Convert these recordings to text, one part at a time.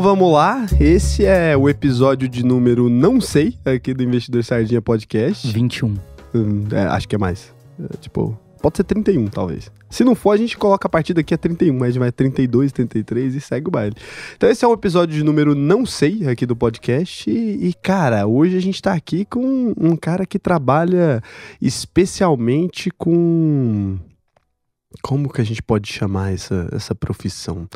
Então vamos lá, esse é o episódio de número não sei aqui do Investidor Sardinha Podcast. 21. Hum, é, acho que é mais. É, tipo, pode ser 31 talvez. Se não for, a gente coloca a partir daqui a 31, mas a gente vai 32, 33 e segue o baile. Então esse é o episódio de número não sei aqui do podcast e, e, cara, hoje a gente tá aqui com um cara que trabalha especialmente com... Como que a gente pode chamar essa, essa profissão?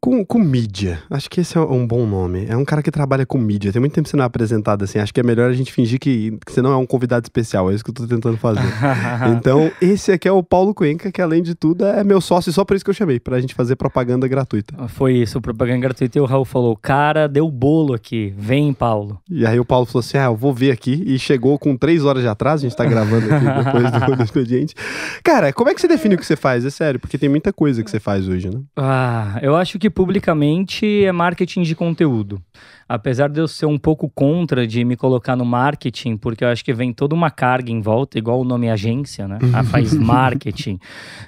Com, com mídia. Acho que esse é um bom nome. É um cara que trabalha com mídia. Tem muito tempo que você não é apresentado assim. Acho que é melhor a gente fingir que, que você não é um convidado especial. É isso que eu tô tentando fazer. então, esse aqui é o Paulo Cuenca, que além de tudo é meu sócio, só por isso que eu chamei, pra gente fazer propaganda gratuita. Foi isso, propaganda gratuita. E o Raul falou: Cara, deu bolo aqui. Vem, Paulo. E aí o Paulo falou assim: Ah, eu vou ver aqui. E chegou com três horas de atraso. A gente tá gravando aqui depois do, do expediente. Cara, como é que você define o que você faz? É sério, porque tem muita coisa que você faz hoje, né? Ah, eu acho que publicamente é marketing de conteúdo. Apesar de eu ser um pouco contra de me colocar no marketing, porque eu acho que vem toda uma carga em volta, igual o nome agência, né? Ah, faz marketing.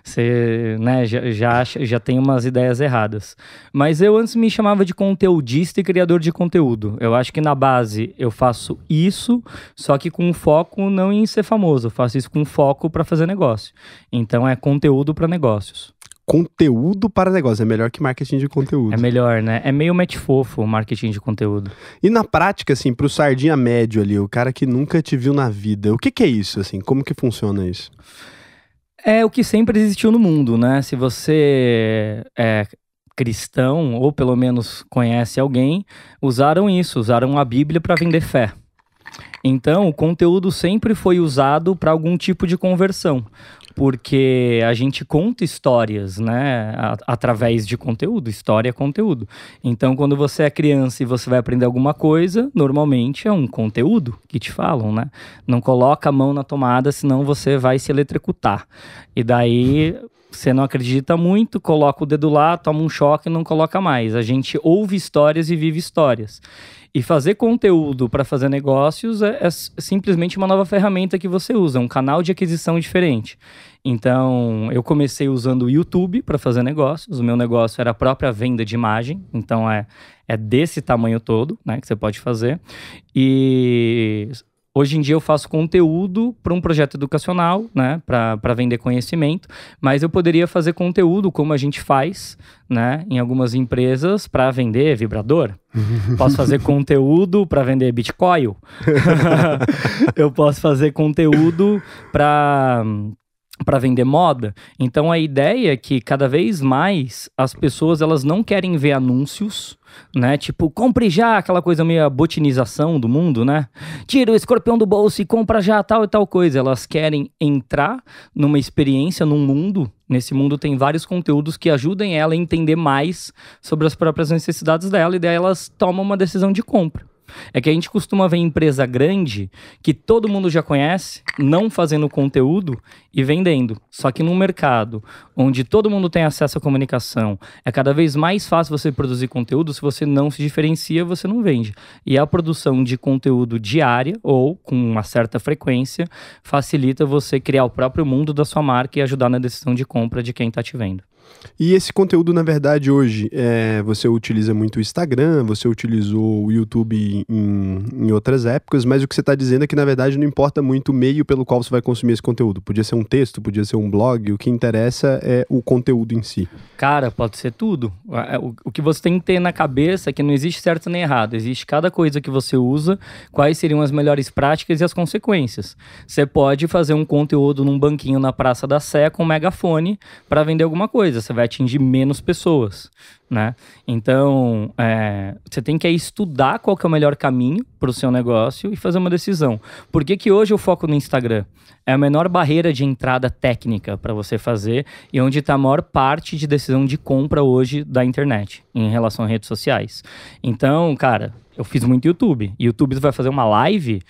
Você né, já, já, já tem umas ideias erradas. Mas eu antes me chamava de conteudista e criador de conteúdo. Eu acho que na base eu faço isso, só que com foco não em ser famoso. Eu faço isso com foco para fazer negócio. Então é conteúdo para negócios conteúdo para negócio. É melhor que marketing de conteúdo. É melhor, né? É meio match fofo o marketing de conteúdo. E na prática, assim, pro sardinha médio ali, o cara que nunca te viu na vida, o que, que é isso, assim? Como que funciona isso? É o que sempre existiu no mundo, né? Se você é cristão, ou pelo menos conhece alguém, usaram isso, usaram a Bíblia para vender fé. Então, o conteúdo sempre foi usado para algum tipo de conversão porque a gente conta histórias, né, através de conteúdo, história é conteúdo. Então, quando você é criança e você vai aprender alguma coisa, normalmente é um conteúdo que te falam, né? Não coloca a mão na tomada, senão você vai se eletrocutar. E daí você não acredita muito, coloca o dedo lá, toma um choque e não coloca mais. A gente ouve histórias e vive histórias. E fazer conteúdo para fazer negócios é, é, simplesmente uma nova ferramenta que você usa, um canal de aquisição diferente. Então, eu comecei usando o YouTube para fazer negócios. O meu negócio era a própria venda de imagem, então é, é desse tamanho todo né, que você pode fazer. E Hoje em dia eu faço conteúdo para um projeto educacional, né, para vender conhecimento, mas eu poderia fazer conteúdo como a gente faz, né, em algumas empresas para vender vibrador. posso fazer conteúdo para vender Bitcoin. eu posso fazer conteúdo para para vender moda. Então a ideia é que cada vez mais as pessoas elas não querem ver anúncios, né? Tipo, compre já, aquela coisa meio botinização do mundo, né? Tira o escorpião do bolso e compra já tal e tal coisa. Elas querem entrar numa experiência, num mundo. Nesse mundo tem vários conteúdos que ajudem ela a entender mais sobre as próprias necessidades dela e daí elas tomam uma decisão de compra. É que a gente costuma ver empresa grande que todo mundo já conhece, não fazendo conteúdo e vendendo. Só que num mercado onde todo mundo tem acesso à comunicação, é cada vez mais fácil você produzir conteúdo. Se você não se diferencia, você não vende. E a produção de conteúdo diária ou com uma certa frequência facilita você criar o próprio mundo da sua marca e ajudar na decisão de compra de quem está te vendo. E esse conteúdo, na verdade, hoje, é, você utiliza muito o Instagram, você utilizou o YouTube em, em outras épocas, mas o que você está dizendo é que, na verdade, não importa muito o meio pelo qual você vai consumir esse conteúdo. Podia ser um texto, podia ser um blog, o que interessa é o conteúdo em si. Cara, pode ser tudo. O, que você tem que ter na cabeça é que não existe certo nem errado, existe cada coisa que você usa, quais seriam as melhores práticas e as consequências. Você pode fazer um conteúdo num banquinho na Praça da Sé com um megafone para vender alguma coisa você vai atingir menos pessoas, né? Então, é, você tem que estudar qual que é o melhor caminho para o seu negócio e fazer uma decisão. Por que, que hoje eu foco no Instagram? É a menor barreira de entrada técnica para você fazer e onde está a maior parte de decisão de compra hoje da internet em relação a redes sociais. Então, cara, eu fiz muito YouTube. YouTube vai fazer uma live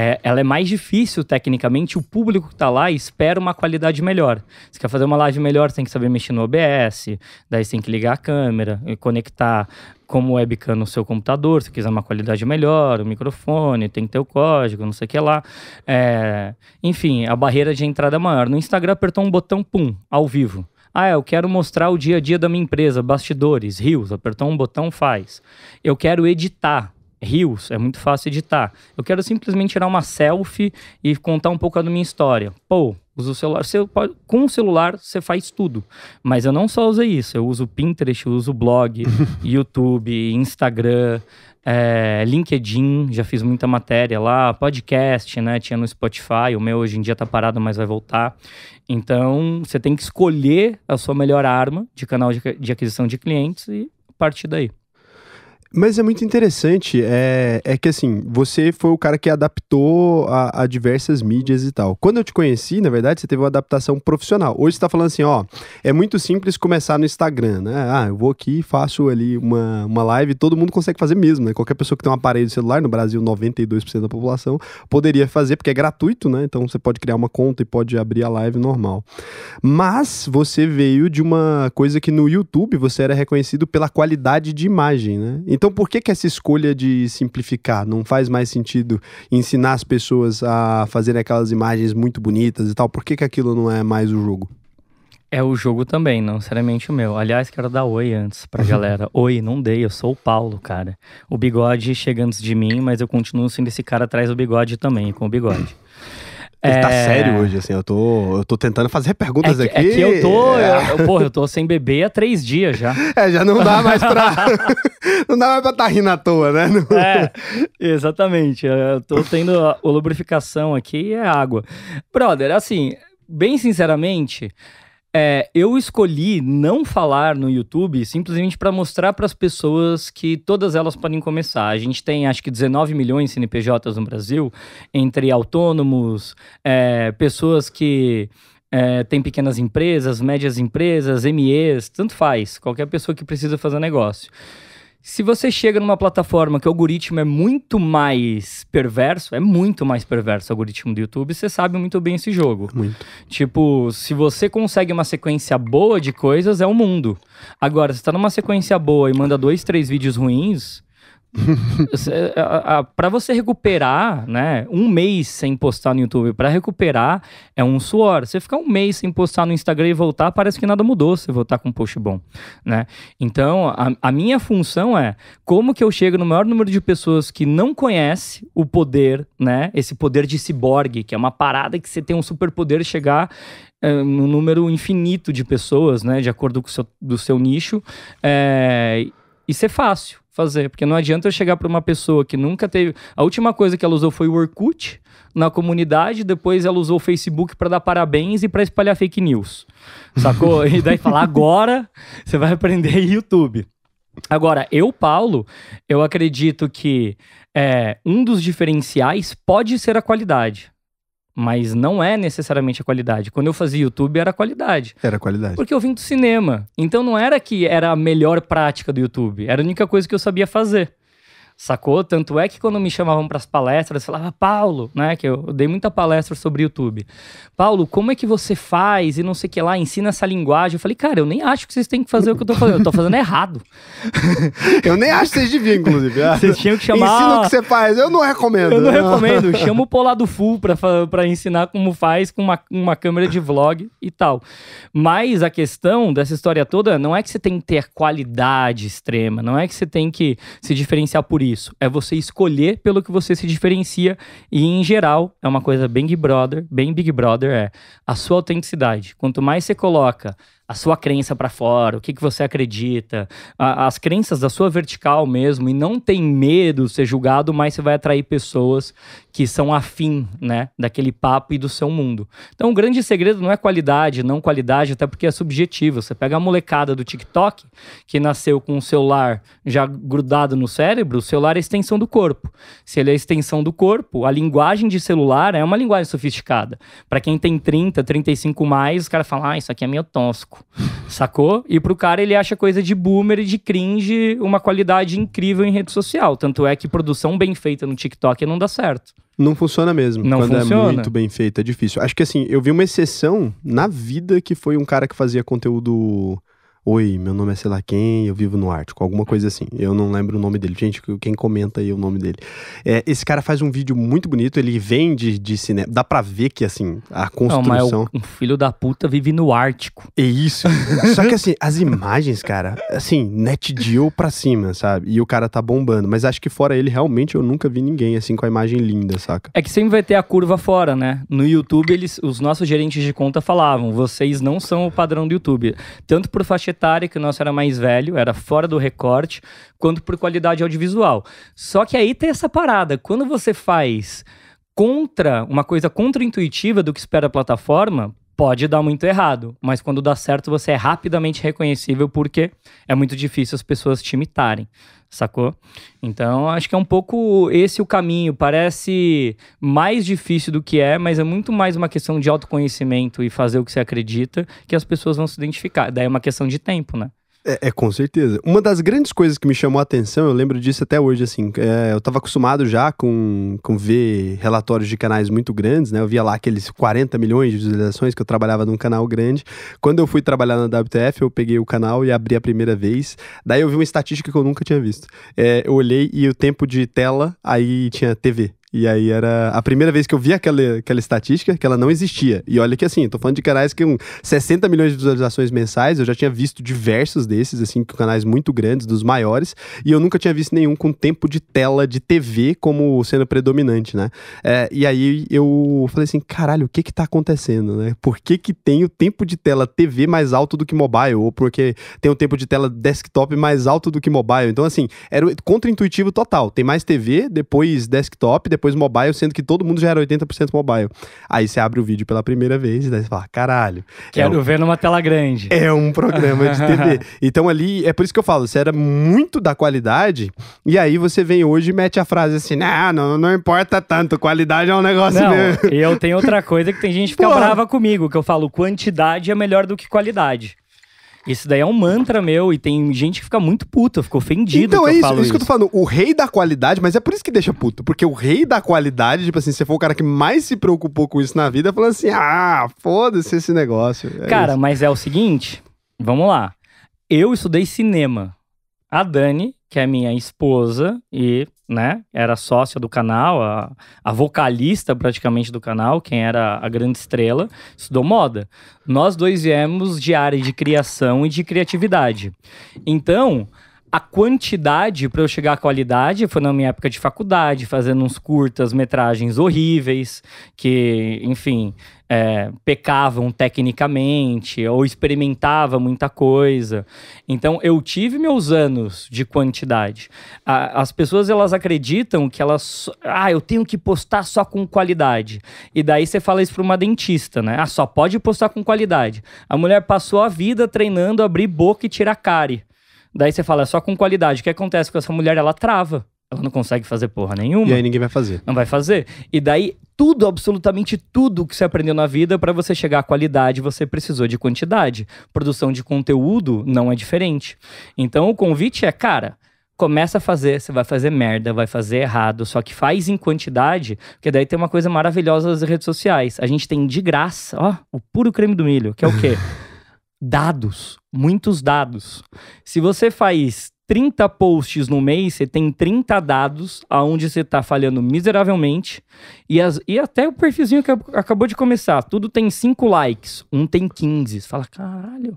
é, ela é mais difícil tecnicamente, o público que está lá espera uma qualidade melhor. Se quer fazer uma live melhor, você tem que saber mexer no OBS, daí você tem que ligar a câmera e conectar como webcam no seu computador, se quiser uma qualidade melhor, o microfone, tem que ter o código, não sei o que lá. É, enfim, a barreira de entrada é maior. No Instagram, apertou um botão, pum, ao vivo. Ah, eu quero mostrar o dia a dia da minha empresa, bastidores, rios, apertou um botão, faz. Eu quero editar. Rios, é muito fácil editar. Eu quero simplesmente tirar uma selfie e contar um pouco da minha história. Pô, uso o celular. Você pode, com o celular você faz tudo. Mas eu não só uso isso. Eu uso Pinterest, eu uso blog, YouTube, Instagram, é, LinkedIn. Já fiz muita matéria lá. Podcast, né? Tinha no Spotify. O meu hoje em dia tá parado, mas vai voltar. Então você tem que escolher a sua melhor arma de canal de, de aquisição de clientes e partir daí. Mas é muito interessante, é, é que assim, você foi o cara que adaptou a, a, diversas mídias e tal. Quando eu te conheci, na verdade, você teve uma adaptação profissional. Hoje você tá falando assim, ó, é muito simples começar no Instagram, né? Ah, eu vou aqui, faço ali uma, uma live, todo mundo consegue fazer mesmo, né? Qualquer pessoa que tem um aparelho celular, no Brasil 92% da população, poderia fazer, porque é gratuito, né? Então você pode criar uma conta e pode abrir a live normal. Mas você veio de uma coisa que no YouTube você era reconhecido pela qualidade de imagem, né? Então, por que, que essa escolha de simplificar? Não faz mais sentido ensinar as pessoas a fazerem aquelas imagens muito bonitas e tal? Por que, que aquilo não é mais o jogo? É o jogo também, não seriamente o meu. Aliás, quero dar oi antes pra galera. oi, não dei, eu sou o Paulo, cara. O bigode chega antes de mim, mas eu continuo sendo esse cara atrás do bigode também, com o bigode. Ele tá é... tá sério hoje, assim, eu tô, eu tô tentando fazer perguntas é que, aqui. É que eu tô, é. eu, porra, eu tô sem beber há três dias já. É, já não dá mais pra, não dá mais pra estar tá rindo à toa, né? É, exatamente, eu tô tendo a, a lubrificação aqui e é água. Brother, assim, bem sinceramente, é, eu escolhi não falar no YouTube simplesmente para mostrar para as pessoas que todas elas podem começar. A gente tem acho que 19 milhões de CNPJs no Brasil, entre autônomos, é, pessoas que é, têm pequenas empresas, médias empresas, MEs, tanto faz, qualquer pessoa que precisa fazer negócio. Se você chega numa plataforma que o algoritmo é muito mais perverso, é muito mais perverso o algoritmo do YouTube, você sabe muito bem esse jogo. Muito. Tipo, se você consegue uma sequência boa de coisas, é o mundo. Agora, se tá numa sequência boa e manda dois, três vídeos ruins, para você recuperar, né, um mês sem postar no YouTube, para recuperar é um suor. Você ficar um mês sem postar no Instagram e voltar, parece que nada mudou se voltar com um post bom, né? Então, a, a, minha função é como que eu chego no maior número de pessoas que não conhece o poder, né, esse poder de ciborgue, que é uma parada que você tem um superpoder chegar é, no número infinito de pessoas, né, de acordo com o seu, do seu nicho, é, e ser fácil fazer, porque não adianta eu chegar para uma pessoa que nunca teve. A última coisa que ela usou foi o Orkut na comunidade, depois ela usou o Facebook para dar parabéns e para espalhar fake news. Sacou? e daí falar agora você vai aprender YouTube. Agora, eu, Paulo, eu acredito que é, um dos diferenciais pode ser a qualidade mas não é necessariamente a qualidade. Quando eu fazia YouTube era a qualidade. Era a qualidade. Porque eu vim do cinema. Então não era que era a melhor prática do YouTube, era a única coisa que eu sabia fazer sacou? Tanto é que quando me chamavam para as palestras, falava, Paulo, né? Que eu dei muita palestra sobre YouTube. Paulo, como é que você faz e não sei o que lá, ensina essa linguagem. Eu falei, cara, eu nem acho que vocês têm que fazer o que eu tô fazendo, eu tô fazendo errado. eu nem acho que vocês deviam, inclusive. Vocês tinham que chamar. Ensina o que você faz, eu não recomendo. Eu não recomendo. Chama o Polado Full para ensinar como faz com uma, uma câmera de vlog e tal. Mas a questão dessa história toda não é que você tem que ter qualidade extrema, não é que você tem que se diferenciar por isso isso. É você escolher pelo que você se diferencia. E, em geral, é uma coisa bem Big Brother, bem Big Brother, é a sua autenticidade. Quanto mais você coloca a sua crença para fora, o que, que você acredita, a, as crenças da sua vertical mesmo, e não tem medo de ser julgado, mas você vai atrair pessoas que são afim, né, daquele papo e do seu mundo. Então, o grande segredo não é qualidade, não qualidade, até porque é subjetivo. Você pega a molecada do TikTok, que nasceu com o celular já grudado no cérebro, o celular é a extensão do corpo. Se ele é a extensão do corpo, a linguagem de celular é uma linguagem sofisticada. Para quem tem 30, 35 mais, os caras falam, ah, isso aqui é meio tosco. Sacou? E pro cara ele acha coisa de boomer e de cringe uma qualidade incrível em rede social. Tanto é que produção bem feita no TikTok não dá certo. Não funciona mesmo. Não quando é funciona. é muito bem feito, é difícil. Acho que assim, eu vi uma exceção na vida que foi um cara que fazia conteúdo Oi, meu nome é sei lá quem, eu vivo no Ártico, alguma coisa assim. Eu não lembro o nome dele. Gente, quem comenta aí o nome dele. É, esse cara faz um vídeo muito bonito, ele vem de, cinema. Dá pra ver que, assim, a construção. Não, um filho da puta vive no Ártico. É isso. Só que, assim, as imagens, cara, assim, net deal pra cima, sabe? E o cara tá bombando. Mas acho que fora ele, realmente, eu nunca vi ninguém, assim, com a imagem linda, saca? É que sempre vai ter a curva fora, né? No YouTube, eles, os nossos gerentes de conta falavam: vocês não são o padrão do YouTube. Tanto por faixa etária, que o nosso era mais velho, era fora do recorte, quanto por qualidade audiovisual. Só que aí tem essa parada, quando você faz contra uma coisa contra-intuitiva do que espera a plataforma, pode dar muito errado, mas quando dá certo você é rapidamente reconhecível porque é muito difícil as pessoas te imitarem, sacou? Então acho que é um pouco esse o caminho. Parece mais difícil do que é, mas é muito mais uma questão de autoconhecimento e fazer o que você acredita que as pessoas vão se identificar. Daí é uma questão de tempo, né? É, é, com certeza. Uma das grandes coisas que me chamou a atenção, eu lembro disso até hoje, assim, é, eu estava acostumado já com, com ver relatórios de canais muito grandes, né? Eu via lá aqueles 40 milhões de visualizações que eu trabalhava num canal grande. Quando eu fui trabalhar na WTF, eu peguei o canal e abri a primeira vez. Daí eu vi uma estatística que eu nunca tinha visto. É, eu olhei e o tempo de tela, aí tinha TV. E aí era a primeira vez que eu vi aquela, aquela estatística, que ela não existia. E olha que assim, tô falando de canais que com 60 milhões de visualizações mensais, eu já tinha visto diversos desses, assim, canais muito grandes, dos maiores, e eu nunca tinha visto nenhum com tempo de tela de TV como sendo predominante, né? É, e aí eu falei assim, caralho, o que que tá acontecendo, né? Por que que tem o tempo de tela TV mais alto do que mobile? Ou porque tem o tempo de tela desktop mais alto do que mobile? Então, assim, era contra-intuitivo total. Tem mais TV, depois desktop, depois mobile, sendo que todo mundo já era 80% mobile. Aí você abre o vídeo pela primeira vez e daí você fala, caralho. Quero é um... ver numa tela grande. É um programa de TV. então ali, é por isso que eu falo, você era muito da qualidade, e aí você vem hoje e mete a frase assim, nah, não, não importa tanto, qualidade é um negócio não, mesmo. E eu tenho outra coisa que tem gente que fica Porra. brava comigo, que eu falo, quantidade é melhor do que qualidade. Isso daí é um mantra meu e tem gente que fica muito puta, ficou ofendido. Então é isso, isso, isso, que eu tô falando. O rei da qualidade, mas é por isso que deixa puto. Porque o rei da qualidade, tipo assim, você for o cara que mais se preocupou com isso na vida, falando assim: ah, foda-se esse negócio. É cara, isso. mas é o seguinte, vamos lá. Eu estudei cinema. A Dani, que é minha esposa e, né, era sócia do canal, a, a vocalista praticamente do canal, quem era a grande estrela, estudou moda. Nós dois viemos de área de criação e de criatividade. Então, a quantidade para eu chegar à qualidade foi na minha época de faculdade, fazendo uns curtas metragens horríveis, que, enfim, é, pecavam tecnicamente ou experimentavam muita coisa. Então eu tive meus anos de quantidade. A, as pessoas elas acreditam que elas, ah, eu tenho que postar só com qualidade. E daí você fala isso para uma dentista, né? Ah, só pode postar com qualidade. A mulher passou a vida treinando abrir boca e tirar cárie. Daí você fala, é só com qualidade. O que acontece com essa mulher? Ela trava. Ela não consegue fazer porra nenhuma. E aí ninguém vai fazer. Não vai fazer. E daí, tudo, absolutamente tudo que você aprendeu na vida, para você chegar à qualidade, você precisou de quantidade. Produção de conteúdo não é diferente. Então, o convite é, cara, começa a fazer, você vai fazer merda, vai fazer errado, só que faz em quantidade, porque daí tem uma coisa maravilhosa nas redes sociais. A gente tem de graça, ó, o puro creme do milho, que é o quê? dados, muitos dados. Se você faz 30 posts no mês, você tem 30 dados aonde você está falhando miseravelmente. E, as, e até o perfilzinho que acabou de começar, tudo tem 5 likes, um tem 15. Você fala, caralho.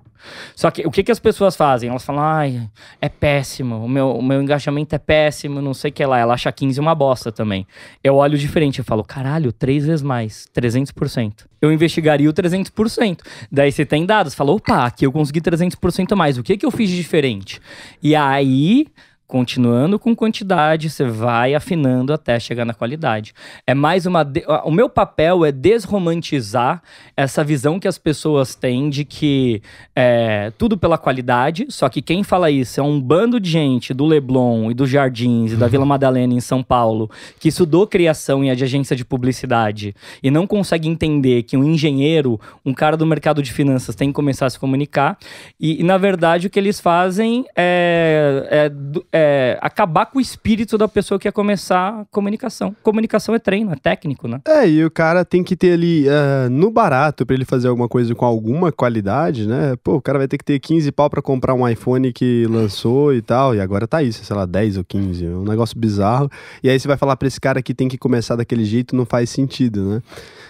Só que o que, que as pessoas fazem? Elas falam, ai, é péssimo, o meu, o meu engajamento é péssimo, não sei o que lá. Ela acha 15 uma bosta também. Eu olho diferente, eu falo, caralho, três vezes mais, 300%. Eu investigaria o 300%. Daí você tem dados, fala, opa, aqui eu consegui 300% a mais, o que, que eu fiz de diferente? E aí continuando com quantidade, você vai afinando até chegar na qualidade. É mais uma. De... O meu papel é desromantizar essa visão que as pessoas têm de que é tudo pela qualidade, só que quem fala isso é um bando de gente do Leblon e dos Jardins e da Vila Madalena em São Paulo que estudou criação e é de agência de publicidade e não consegue entender que um engenheiro, um cara do mercado de finanças tem que começar a se comunicar. E, e na verdade, o que eles fazem é, é, é é, acabar com o espírito da pessoa que quer começar comunicação. Comunicação é treino, é técnico, né? É, e o cara tem que ter ali uh, no barato para ele fazer alguma coisa com alguma qualidade, né? Pô, o cara vai ter que ter 15 pau para comprar um iPhone que lançou e tal, e agora tá isso, sei lá, 10 ou 15, é um negócio bizarro. E aí você vai falar para esse cara que tem que começar daquele jeito, não faz sentido, né?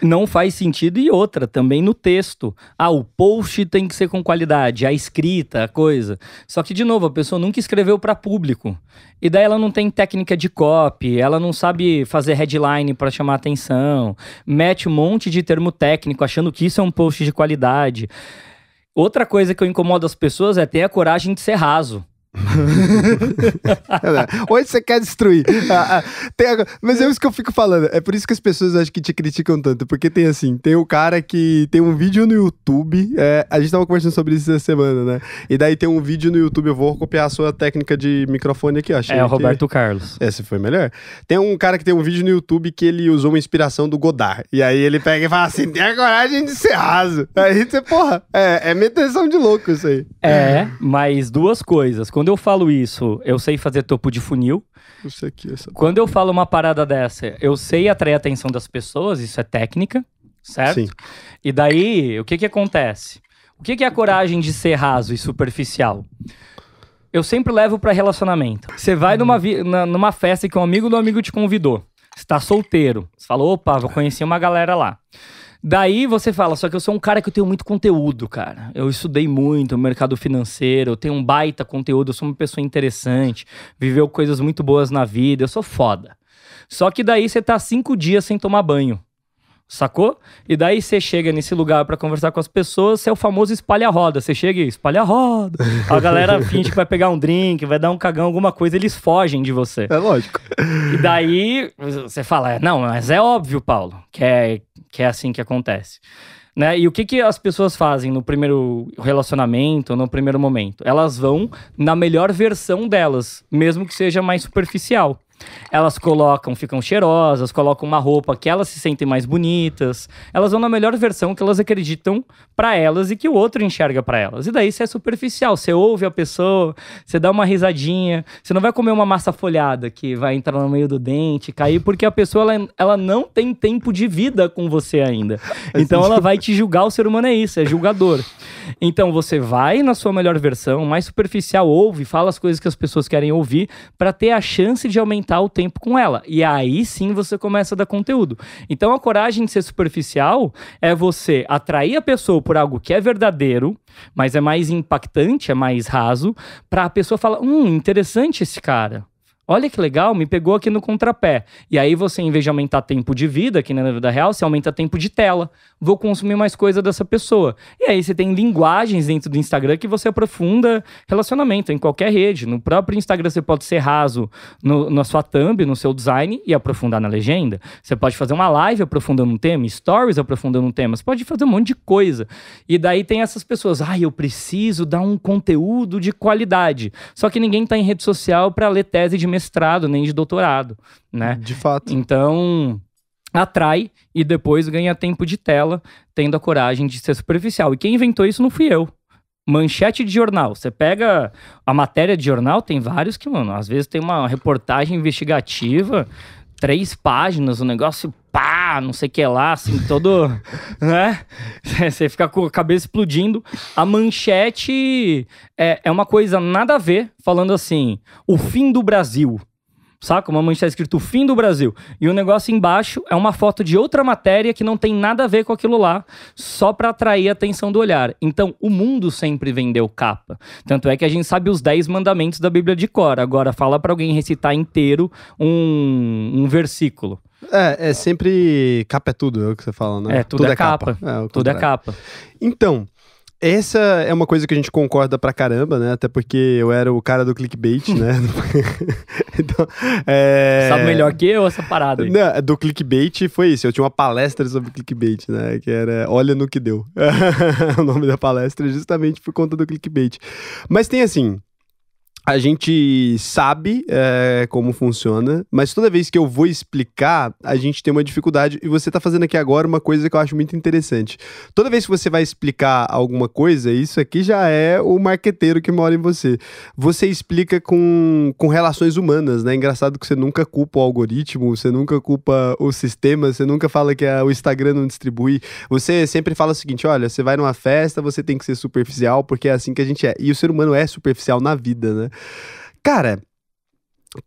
Não faz sentido e outra, também no texto. Ah, o post tem que ser com qualidade, a escrita, a coisa. Só que de novo, a pessoa nunca escreveu para público. E daí ela não tem técnica de copy, ela não sabe fazer headline para chamar atenção, mete um monte de termo técnico achando que isso é um post de qualidade. Outra coisa que eu incomodo as pessoas é ter a coragem de ser raso. Onde você quer destruir? Ah, ah, mas é isso que eu fico falando. É por isso que as pessoas acho que te criticam tanto. Porque tem assim, tem o cara que tem um vídeo no YouTube. É, a gente tava conversando sobre isso essa semana, né? E daí tem um vídeo no YouTube. Eu vou copiar a sua técnica de microfone aqui, achei. É o Roberto que... Carlos. Esse foi melhor. Tem um cara que tem um vídeo no YouTube que ele usou uma inspiração do Godard. E aí ele pega e fala assim: tem a coragem de ser raso. Aí você, porra, é, é meteção de louco isso aí. É, mas duas coisas. Quando eu falo isso, eu sei fazer topo de funil. Isso aqui, essa... Quando eu falo uma parada dessa, eu sei atrair a atenção das pessoas, isso é técnica, certo? Sim. E daí, o que que acontece? O que que é a coragem de ser raso e superficial? Eu sempre levo para relacionamento. Você vai numa, numa festa que um amigo do amigo te convidou. Você tá solteiro. Você falou, opa, vou conhecer uma galera lá. Daí você fala, só que eu sou um cara que eu tenho muito conteúdo, cara. Eu estudei muito no mercado financeiro, eu tenho um baita conteúdo, eu sou uma pessoa interessante, viveu coisas muito boas na vida, eu sou foda. Só que daí você tá cinco dias sem tomar banho. Sacou? E daí você chega nesse lugar para conversar com as pessoas, você é o famoso espalha-roda. Você chega e espalha-roda. A galera finge que vai pegar um drink, vai dar um cagão, alguma coisa, eles fogem de você. É lógico. E daí você fala, não, mas é óbvio, Paulo, que é, que é assim que acontece. Né? E o que, que as pessoas fazem no primeiro relacionamento, no primeiro momento? Elas vão na melhor versão delas, mesmo que seja mais superficial. Elas colocam, ficam cheirosas, colocam uma roupa que elas se sentem mais bonitas. Elas vão na melhor versão que elas acreditam para elas e que o outro enxerga para elas. E daí você é superficial, você ouve a pessoa, você dá uma risadinha, você não vai comer uma massa folhada que vai entrar no meio do dente, cair, porque a pessoa ela, ela não tem tempo de vida com você ainda. Então ela vai te julgar, o ser humano é isso, é julgador. Então você vai na sua melhor versão, mais superficial, ouve, fala as coisas que as pessoas querem ouvir para ter a chance de aumentar o tempo com ela. E aí sim você começa a dar conteúdo. Então a coragem de ser superficial é você atrair a pessoa por algo que é verdadeiro, mas é mais impactante, é mais raso, para a pessoa falar: "Hum, interessante esse cara". Olha que legal, me pegou aqui no contrapé. E aí você, em vez de aumentar tempo de vida, aqui na vida real, você aumenta tempo de tela. Vou consumir mais coisa dessa pessoa. E aí você tem linguagens dentro do Instagram que você aprofunda relacionamento em qualquer rede. No próprio Instagram você pode ser raso no, na sua thumb, no seu design e aprofundar na legenda. Você pode fazer uma live aprofundando um tema, stories aprofundando um tema. Você pode fazer um monte de coisa. E daí tem essas pessoas, ah, eu preciso dar um conteúdo de qualidade. Só que ninguém está em rede social para ler tese de mestrado nem de doutorado, né? De fato. Então, atrai e depois ganha tempo de tela, tendo a coragem de ser superficial. E quem inventou isso não fui eu. Manchete de jornal. Você pega a matéria de jornal, tem vários que, mano, às vezes tem uma reportagem investigativa, três páginas, o negócio pá, não sei o que lá, assim, todo. né? Você fica com a cabeça explodindo. A manchete é, é uma coisa nada a ver, falando assim: o fim do Brasil saca? Uma manchete escrito fim do Brasil. E o negócio embaixo é uma foto de outra matéria que não tem nada a ver com aquilo lá, só para atrair a atenção do olhar. Então, o mundo sempre vendeu capa. Tanto é que a gente sabe os 10 mandamentos da Bíblia de cor. Agora, fala para alguém recitar inteiro um, um versículo. É, é sempre capa é tudo, é o que você fala, né? É, tudo, tudo é, é, capa. capa. É, tudo é capa. Então, essa é uma coisa que a gente concorda pra caramba, né? Até porque eu era o cara do clickbait, né? então, é... Sabe melhor que eu essa parada aí. Não, do clickbait foi isso. Eu tinha uma palestra sobre clickbait, né? Que era Olha no que deu. o nome da palestra justamente por conta do clickbait. Mas tem assim, a gente sabe é, como funciona, mas toda vez que eu vou explicar, a gente tem uma dificuldade. E você tá fazendo aqui agora uma coisa que eu acho muito interessante. Toda vez que você vai explicar alguma coisa, isso aqui já é o marqueteiro que mora em você. Você explica com, com relações humanas, né? Engraçado que você nunca culpa o algoritmo, você nunca culpa o sistema, você nunca fala que a, o Instagram não distribui. Você sempre fala o seguinte: olha, você vai numa festa, você tem que ser superficial, porque é assim que a gente é. E o ser humano é superficial na vida, né? Cara,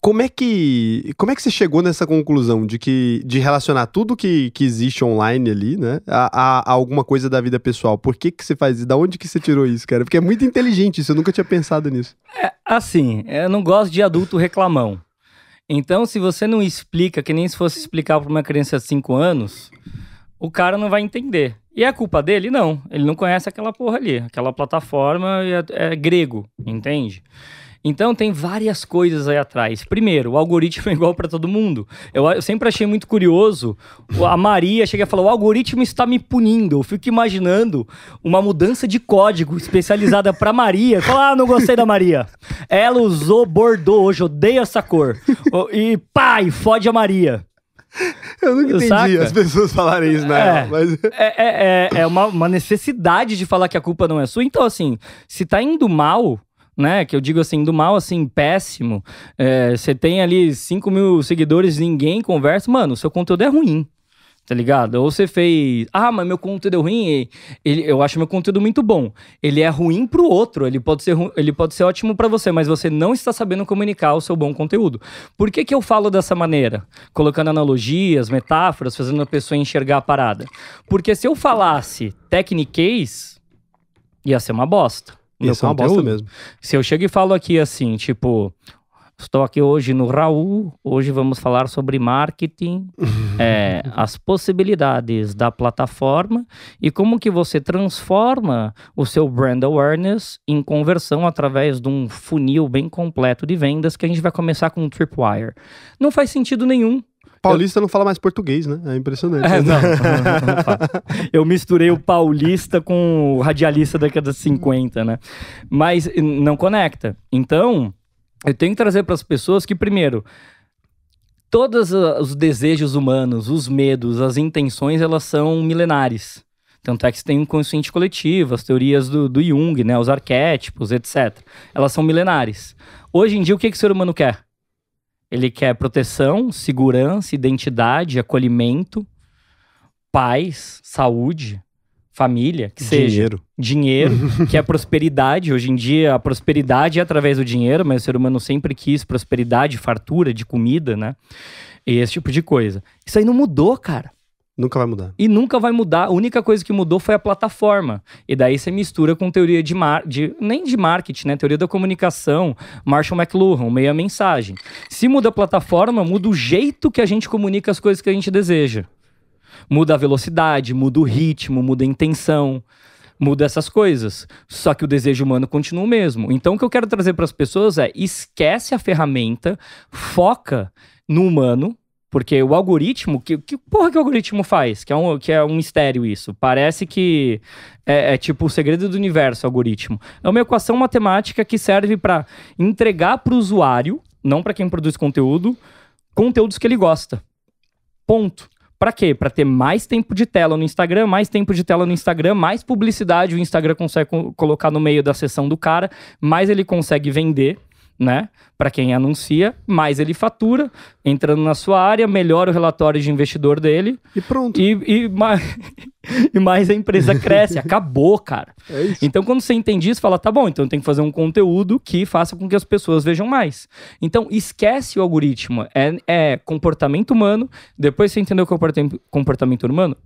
como é que como é que você chegou nessa conclusão de que de relacionar tudo que, que existe online ali, né, a, a, a alguma coisa da vida pessoal? Por que que você faz isso? Da onde que você tirou isso, cara? Porque é muito inteligente isso, eu nunca tinha pensado nisso. É, assim, eu não gosto de adulto reclamão. Então, se você não explica, que nem se fosse explicar para uma criança de 5 anos, o cara não vai entender. E é culpa dele? Não. Ele não conhece aquela porra ali. Aquela plataforma é, é grego, entende? Então tem várias coisas aí atrás. Primeiro, o algoritmo é igual para todo mundo. Eu, eu, sempre achei muito curioso. A Maria chega a falar: o algoritmo está me punindo. Eu fico imaginando uma mudança de código especializada para Maria. Fala, ah, não gostei da Maria. Ela usou Bordeaux hoje, odeio essa cor. E pai, fode a Maria. Eu nunca entendi Saca? as pessoas falarem isso, né? É, mas... é, é, é, é uma, uma necessidade de falar que a culpa não é sua. Então, assim, se tá indo mal, né? Que eu digo assim, do mal, assim, péssimo. É, você tem ali 5 mil seguidores ninguém conversa, mano, seu conteúdo é ruim. Tá ligado? Ou você fez, ah, mas meu conteúdo é ruim, ele, eu acho meu conteúdo muito bom. Ele é ruim pro outro, ele pode ser, ele pode ser ótimo para você, mas você não está sabendo comunicar o seu bom conteúdo. Por que, que eu falo dessa maneira? Colocando analogias, metáforas, fazendo a pessoa enxergar a parada. Porque se eu falasse techniquez, ia ser uma bosta. Isso é uma bosta mesmo. Se eu chego e falo aqui assim, tipo, estou aqui hoje no Raul, hoje vamos falar sobre marketing, é, as possibilidades da plataforma e como que você transforma o seu brand awareness em conversão através de um funil bem completo de vendas que a gente vai começar com o Tripwire. Não faz sentido nenhum Paulista eu... não fala mais português, né? É impressionante. É, não, eu misturei o paulista com o radialista da década de 50, né? Mas não conecta. Então, eu tenho que trazer para as pessoas que, primeiro, todos os desejos humanos, os medos, as intenções, elas são milenares. Tanto é que você tem um consciente coletivo, as teorias do, do Jung, né? Os arquétipos, etc. Elas são milenares. Hoje em dia, o que, que o ser humano quer? Ele quer proteção, segurança, identidade, acolhimento, paz, saúde, família, que seja. Dinheiro. Dinheiro, que é prosperidade. Hoje em dia, a prosperidade é através do dinheiro, mas o ser humano sempre quis prosperidade, fartura de comida, né? E esse tipo de coisa. Isso aí não mudou, cara. Nunca vai mudar. E nunca vai mudar. A única coisa que mudou foi a plataforma. E daí você mistura com teoria de, mar... de nem de marketing, né? Teoria da comunicação, Marshall McLuhan, meia mensagem. Se muda a plataforma, muda o jeito que a gente comunica as coisas que a gente deseja. Muda a velocidade, muda o ritmo, muda a intenção, muda essas coisas. Só que o desejo humano continua o mesmo. Então o que eu quero trazer para as pessoas é: esquece a ferramenta, foca no humano porque o algoritmo, que, que porra que o algoritmo faz? Que é um, que é um mistério isso. Parece que é, é tipo o segredo do universo, algoritmo. É uma equação matemática que serve para entregar para o usuário, não para quem produz conteúdo, conteúdos que ele gosta. Ponto. Para quê? Para ter mais tempo de tela no Instagram, mais tempo de tela no Instagram, mais publicidade o Instagram consegue colocar no meio da sessão do cara, mais ele consegue vender né? Para quem anuncia, mais ele fatura, entrando na sua área, melhora o relatório de investidor dele. E pronto. E, e, mais, e mais a empresa cresce. Acabou, cara. É então, quando você entende isso, fala: tá bom, então tem que fazer um conteúdo que faça com que as pessoas vejam mais. Então, esquece o algoritmo. É, é comportamento humano. Depois você entendeu o comportamento humano,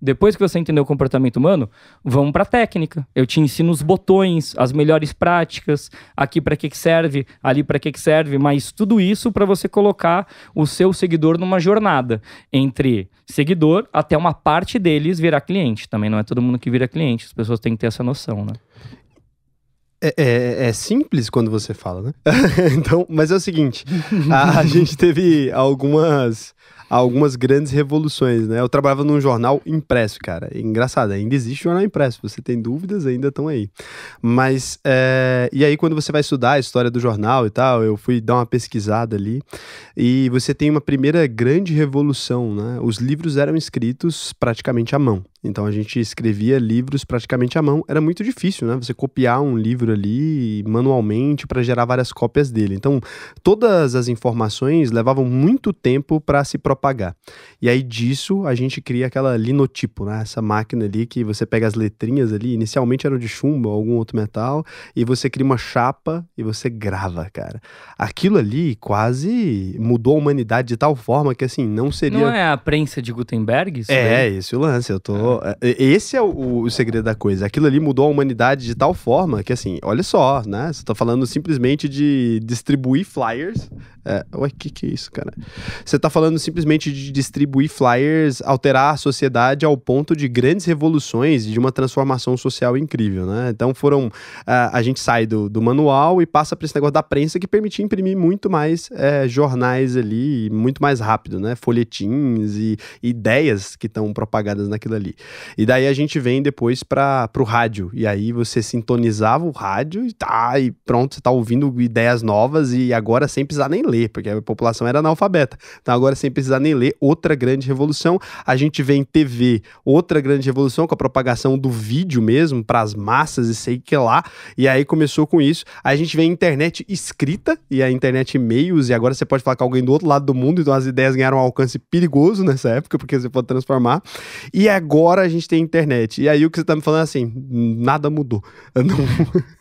depois que você entendeu o comportamento humano, vamos para a técnica. Eu te ensino os botões, as melhores práticas, aqui para que, que serve, ali para que, que serve, mas tudo isso para você colocar o seu seguidor numa jornada entre seguidor até uma parte deles virar cliente. Também não é todo mundo que vira cliente, as pessoas têm que ter essa noção, né? É, é, é, simples quando você fala, né? então, mas é o seguinte: a, a gente teve algumas algumas grandes revoluções, né? Eu trabalhava num jornal impresso, cara. É engraçado, ainda existe jornal impresso. Você tem dúvidas, ainda estão aí. Mas, é, e aí quando você vai estudar a história do jornal e tal, eu fui dar uma pesquisada ali, e você tem uma primeira grande revolução, né? Os livros eram escritos praticamente à mão. Então a gente escrevia livros praticamente à mão. Era muito difícil, né? Você copiar um livro ali manualmente para gerar várias cópias dele. Então todas as informações levavam muito tempo para se propagar. E aí disso a gente cria aquela linotipo, né? Essa máquina ali que você pega as letrinhas ali, inicialmente eram de chumbo ou algum outro metal, e você cria uma chapa e você grava, cara. Aquilo ali quase mudou a humanidade de tal forma que assim, não seria Não é a prensa de Gutenberg? Isso é, daí? esse é o lance. Eu tô. é, Esse é o, o segredo da coisa. Aquilo ali mudou a humanidade de tal forma que, assim, olha só, né? Você tá falando simplesmente de distribuir flyers. É, ué, que que é isso, cara? Você tá falando simplesmente de distribuir flyers, alterar a sociedade ao ponto de grandes revoluções e de uma transformação social incrível, né? Então foram. ah, a gente sai do, do manual e passa para esse negócio da prensa que permitia imprimir muito mais é, jornais ali, muito mais rápido, né? Folhetins e ideias que estão propagadas naquilo ali. E daí a gente vem depois para o rádio. E aí você sintonizava o rádio e tá, e pronto, você tá ouvindo ideias novas e agora sem precisar nem ler, porque a população era analfabeta. Então agora sem precisar nem ler, outra grande revolução. A gente vê em TV, outra grande revolução com a propagação do vídeo mesmo para as massas e sei que lá. E aí começou com isso. A gente vê internet escrita e a internet e-mails e agora você pode falar com alguém do outro lado do mundo, então as ideias ganharam um alcance perigoso nessa época, porque você pode transformar. E agora a gente tem internet. E aí o que você tá me falando é assim, nada mudou. Não-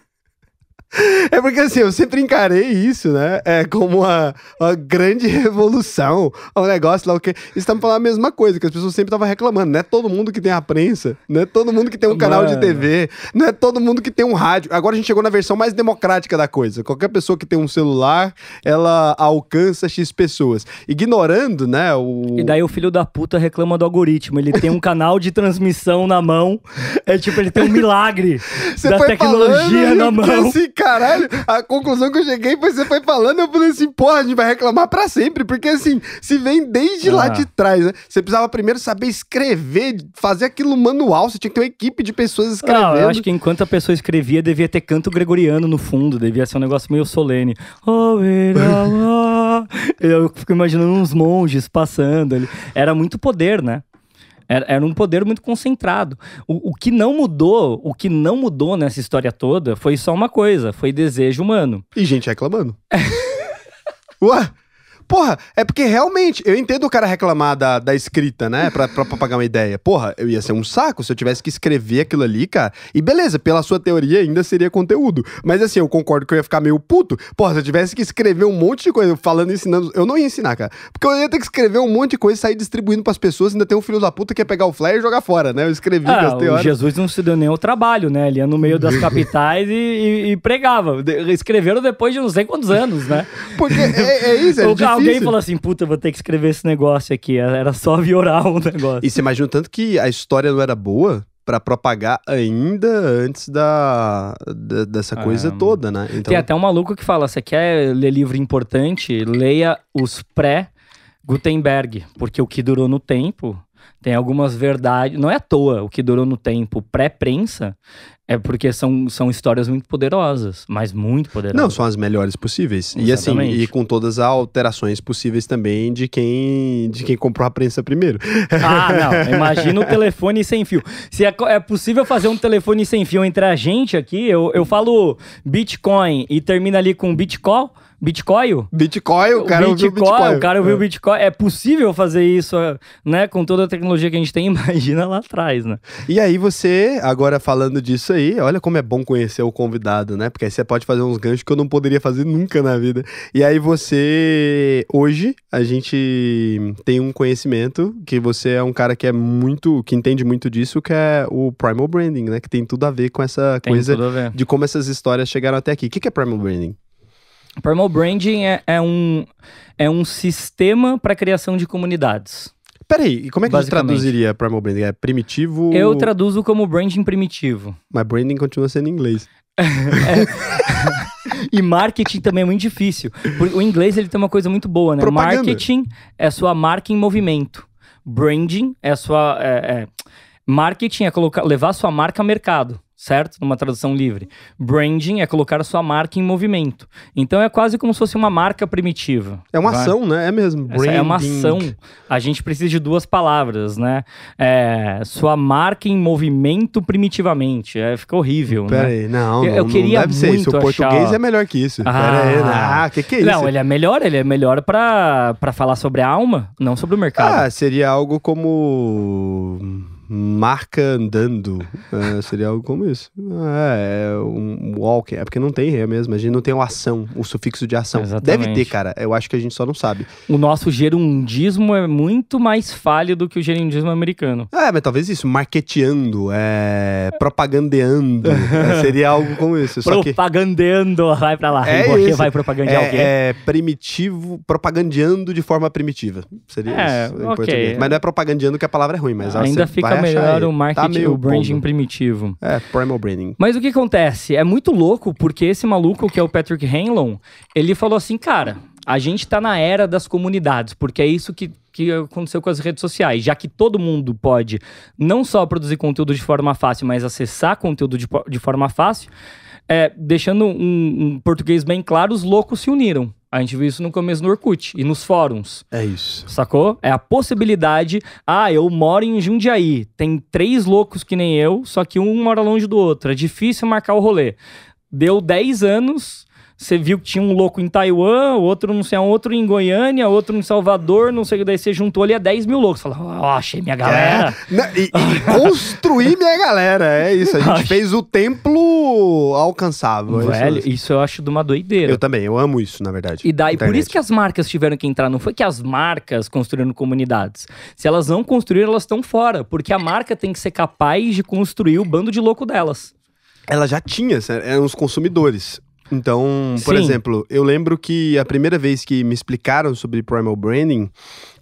É porque assim, eu sempre encarei isso, né? É como uma, uma grande revolução, um negócio lá, o. Isso tá me falando a mesma coisa, que as pessoas sempre estavam reclamando. Não é todo mundo que tem a prensa, não é todo mundo que tem um canal de Mano. TV, não é todo mundo que tem um rádio. Agora a gente chegou na versão mais democrática da coisa. Qualquer pessoa que tem um celular, ela alcança X pessoas. Ignorando, né? O... E daí o filho da puta reclama do algoritmo. Ele tem um canal de transmissão na mão. É tipo, ele tem um milagre Você da tecnologia falando, na mão. Assim, caralho, a conclusão que eu cheguei foi você foi falando, eu falei assim, porra, a gente vai reclamar pra sempre, porque assim, se vem desde lá Ah. de trás, né? Você precisava primeiro saber escrever, fazer aquilo manual, você tinha que ter uma equipe de pessoas escrevendo. Não, eu acho que enquanto a pessoa escrevia, devia ter canto gregoriano no fundo, devia ser um negócio meio solene. Oh, Iralá. Eu fico imaginando uns monges passando ali. Era muito poder, né? Era, era um poder muito concentrado. O, o que não mudou, o que não mudou nessa história toda foi só uma coisa, foi desejo humano. E gente reclamando. Ué? Porra, é porque realmente, eu entendo o cara reclamar da, da escrita, né? Pra, pra, pagar uma ideia. Porra, eu ia ser um saco se eu tivesse que escrever aquilo ali, cara. E beleza, pela sua teoria ainda seria conteúdo. Mas assim, eu concordo que eu ia ficar meio puto. Porra, se eu tivesse que escrever um monte de coisa, falando e ensinando. Eu não ia ensinar, cara. Porque eu ia ter que escrever um monte de coisa e sair distribuindo pras pessoas. Ainda tem um filho da puta que ia pegar o flyer e jogar fora, né? Eu escrevi, Ah, o horas. Jesus não se deu nem o trabalho, né? Ele ia no meio das capitais e, e- e pregava. Escreveram depois de não sei quantos anos, né? Porque é, é isso, é difícil. Alguém falou assim, puta, vou ter que escrever esse negócio aqui. Era só viorar o negócio. E você imagina tanto que a história não era boa pra propagar ainda antes da, da- dessa coisa Ah, toda, né? Então, Tem até um maluco que fala, você quer ler livro importante? Leia os pré-Gutenberg, porque o que durou no tempo tem algumas verdades. Não é à toa o que durou no tempo pré-prensa, é porque são, são histórias muito poderosas, mas muito poderosas. não, são as melhores possíveis. E assim, Exatamente. e com todas as alterações possíveis também de quem de quem comprou a prensa primeiro. Ah, não. Imagina o telefone sem fio. Se é, é possível fazer um telefone sem fio entre a gente aqui, eu, eu falo Bitcoin e termina ali com Bitcoin. Bitcoin? Bitcoin, o cara ouviu Bitcoin, Bitcoin. o cara ouviu É. Bitcoin. É possível fazer isso, né? Com toda a tecnologia que a gente tem, imagina lá atrás, né? E aí você, agora falando disso aí, olha como é bom conhecer o convidado, né? Porque aí você pode fazer uns ganchos que eu não poderia fazer nunca na vida. E aí você, hoje, a gente tem um conhecimento que você é um cara que é muito, que entende muito disso, que é o Primal Branding, né? Que tem tudo a ver com essa Tem coisa de como essas histórias chegaram até aqui. O que é Primal Branding? Primal Branding é, é um, é um sistema para criação de comunidades. Peraí, e como é que Basicamente. traduziria Primal Branding? É primitivo, Eu traduzo como branding primitivo. mas branding continua sendo em inglês. E marketing também é muito difícil. O inglês ele tem uma coisa muito boa, né? Propaganda. Marketing é sua marca em movimento. Branding é sua. é- é- Marketing é colocar, levar sua marca a mercado. Certo? Numa tradução livre. Branding é colocar a sua marca em movimento. Então é quase como se fosse uma marca primitiva. É uma vai? ação, né? É mesmo. Essa é uma ação. A gente precisa de duas palavras, né? É, sua marca em movimento primitivamente. É, fica horrível, Pera né? aí, não, Eu- não, eu não queria deve ser isso. O português achar- é melhor que isso. Ah. Pera aí, ah, que que é isso? Não, ele é melhor, ele é melhor pra falar sobre a alma, não sobre o mercado. Ah, seria algo como marca andando. É, seria algo como isso. Ah, é um walking. É porque não tem é mesmo. A gente não tem o ação, o sufixo de ação. Exatamente. Deve ter, cara. Eu acho que a gente só não sabe. O nosso gerundismo é muito mais falho do que o gerundismo americano. É, mas talvez isso, marketeando, é, propagandeando. é, seria algo como isso. Só que Propagandeando, vai pra lá. É e isso. vai propagandear o quê? é, é primitivo, propagandeando de forma primitiva. Seria É, isso em português. Mas não é propagandeando que a palavra é ruim, mas Ainda fica vai achar melhor o Tá marketing, meio o branding primitivo. É, primal branding. Mas o que acontece? É muito louco porque esse maluco que é o Patrick Hanlon, ele falou assim, cara, a gente tá na era das comunidades, porque é isso que, que aconteceu com as redes sociais, já que todo mundo pode não só produzir conteúdo de forma fácil, mas acessar conteúdo de, de forma fácil, é, deixando um, um português bem claro, os loucos se uniram. A gente viu isso no começo no Orkut e nos fóruns. É isso. Sacou? É a possibilidade. Ah, eu moro em Jundiaí. Tem três loucos que nem eu, só que um mora longe do outro. É difícil marcar o rolê. Deu 10 anos. Você viu que tinha um louco em Taiwan, outro não sei, outro em Goiânia, outro em Salvador, não sei o que. Daí você juntou ali a 10 mil loucos. Falou, ó, achei minha galera. É, e, e construir minha galera, é isso. A gente fez o templo alcançável. é isso Velho, mesmo. isso eu acho de uma doideira. Eu também, eu amo isso, na verdade. E daí, por isso que as marcas tiveram que entrar. Não foi que as marcas construíram comunidades. Se elas não construíram, elas estão fora. Porque a marca tem que ser capaz de construir o bando de louco delas. Ela já tinha, eram os consumidores. Então, por Sim. exemplo, eu lembro que a primeira vez que me explicaram sobre Primal Branding,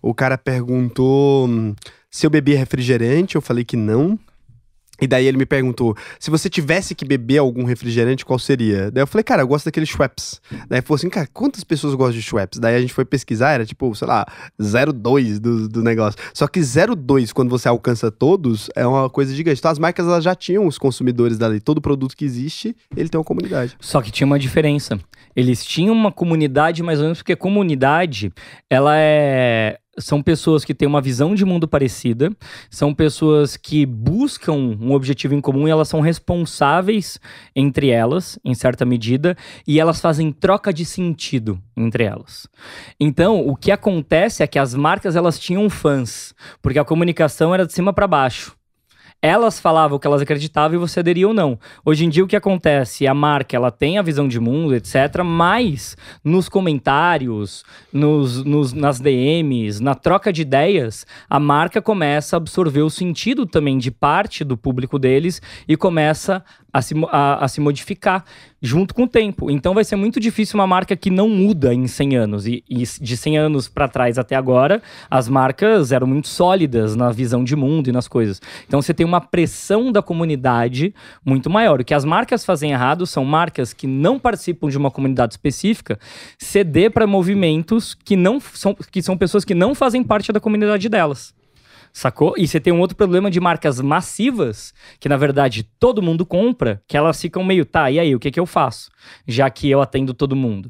o cara perguntou hum, se eu bebia refrigerante, eu falei que não. E daí ele me perguntou, se você tivesse que beber algum refrigerante, qual seria? Daí eu falei, cara, eu gosto daquele Schweppes. Daí ele falou assim, cara, quantas pessoas gostam de Schweppes? Daí a gente foi pesquisar, era tipo, sei lá, 0,2 do, do negócio. Só que 0,2, quando você alcança todos, é uma coisa gigante. Então as marcas, elas já tinham os consumidores dali. Todo produto que existe, ele tem uma comunidade. Só que tinha uma diferença. Eles tinham uma comunidade, mais ou menos, porque comunidade, ela é. São pessoas que têm uma visão de mundo parecida, são pessoas que buscam um objetivo em comum e elas são responsáveis entre elas, em certa medida, e elas fazem troca de sentido entre elas. Então, o que acontece é que as marcas elas tinham fãs, porque a comunicação era de cima para baixo. Elas falavam o que elas acreditavam e você aderia ou não. Hoje em dia o que acontece? A marca ela tem a visão de mundo, etc. Mas nos comentários, nos, nos- nas DMs, na troca de ideias, a marca começa a absorver o sentido também de parte do público deles e começa a se, a- a se modificar junto com o tempo. Então vai ser muito difícil uma marca que não muda em 100 anos. E, e de 100 anos para trás até agora, as marcas eram muito sólidas na visão de mundo e nas coisas. Então você tem uma pressão da comunidade muito maior. O que as marcas fazem errado são marcas que não participam de uma comunidade específica ceder para movimentos que não são que são pessoas que não fazem parte da comunidade delas. Sacou? E você tem um outro problema de marcas massivas, que na verdade todo mundo compra, que elas ficam meio, tá, e aí, o que que eu faço? Já que eu atendo todo mundo.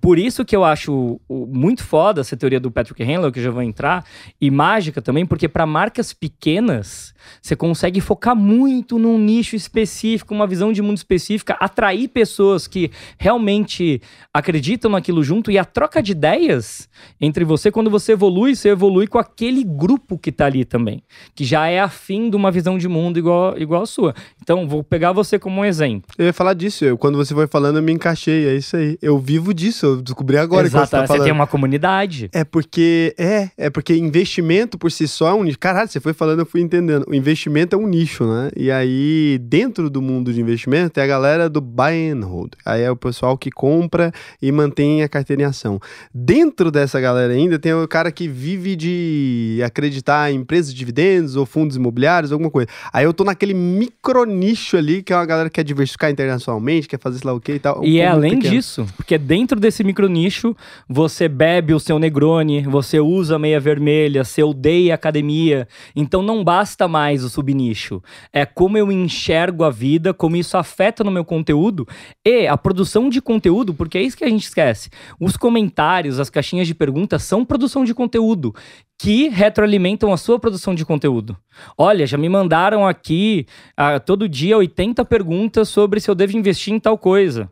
Por isso que eu acho muito foda essa teoria do Patrick Henley, que já vou entrar, e mágica também, porque para marcas pequenas, você consegue focar muito num nicho específico, uma visão de mundo específica, atrair pessoas que realmente acreditam naquilo junto e a troca de ideias entre você, quando você evolui, você evolui com aquele grupo que tá ali também, que já é afim de uma visão de mundo igual, igual a sua. Então, vou pegar você como um exemplo. Eu ia falar disso, eu, quando você foi falando, eu me encaixei, é isso aí. Eu vivo disso, eu descobri agora que você Exato, tá você falando. tem uma comunidade. É porque é, é porque investimento por si só é um nicho. Caralho, você foi falando, eu fui entendendo. O investimento é um nicho, né? E aí, dentro do mundo de investimento, tem a galera do buy and hold. Aí é o pessoal que compra e mantém a carteira em ação. Dentro dessa galera ainda tem o cara que vive de acreditar em empresas de dividendos ou fundos imobiliários, alguma coisa. Aí eu tô naquele micro nicho ali, que é uma galera que quer diversificar internacionalmente, quer fazer sei lá o que e tal. um E é público além pequeno. disso, porque dentro dentro desse micronicho, você bebe o seu Negroni, você usa meia vermelha, você odeia academia. Então não basta mais o subnicho. É como eu enxergo a vida, como isso afeta no meu conteúdo e a produção de conteúdo, porque é isso que a gente esquece. Os comentários, as caixinhas de perguntas são produção de conteúdo que retroalimentam a sua produção de conteúdo. Olha, já me mandaram aqui uh, todo dia 80 perguntas sobre se eu devo investir em tal coisa.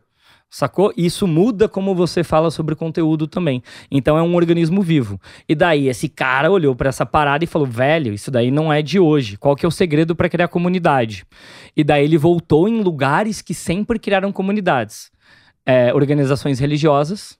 Sacou? Isso muda como você fala sobre conteúdo também. Então é um organismo vivo. E daí esse cara olhou para essa parada e falou: "Velho, isso daí não é de hoje. Qual que é o segredo para criar comunidade?" E daí ele voltou em lugares que sempre criaram comunidades. É, organizações religiosas,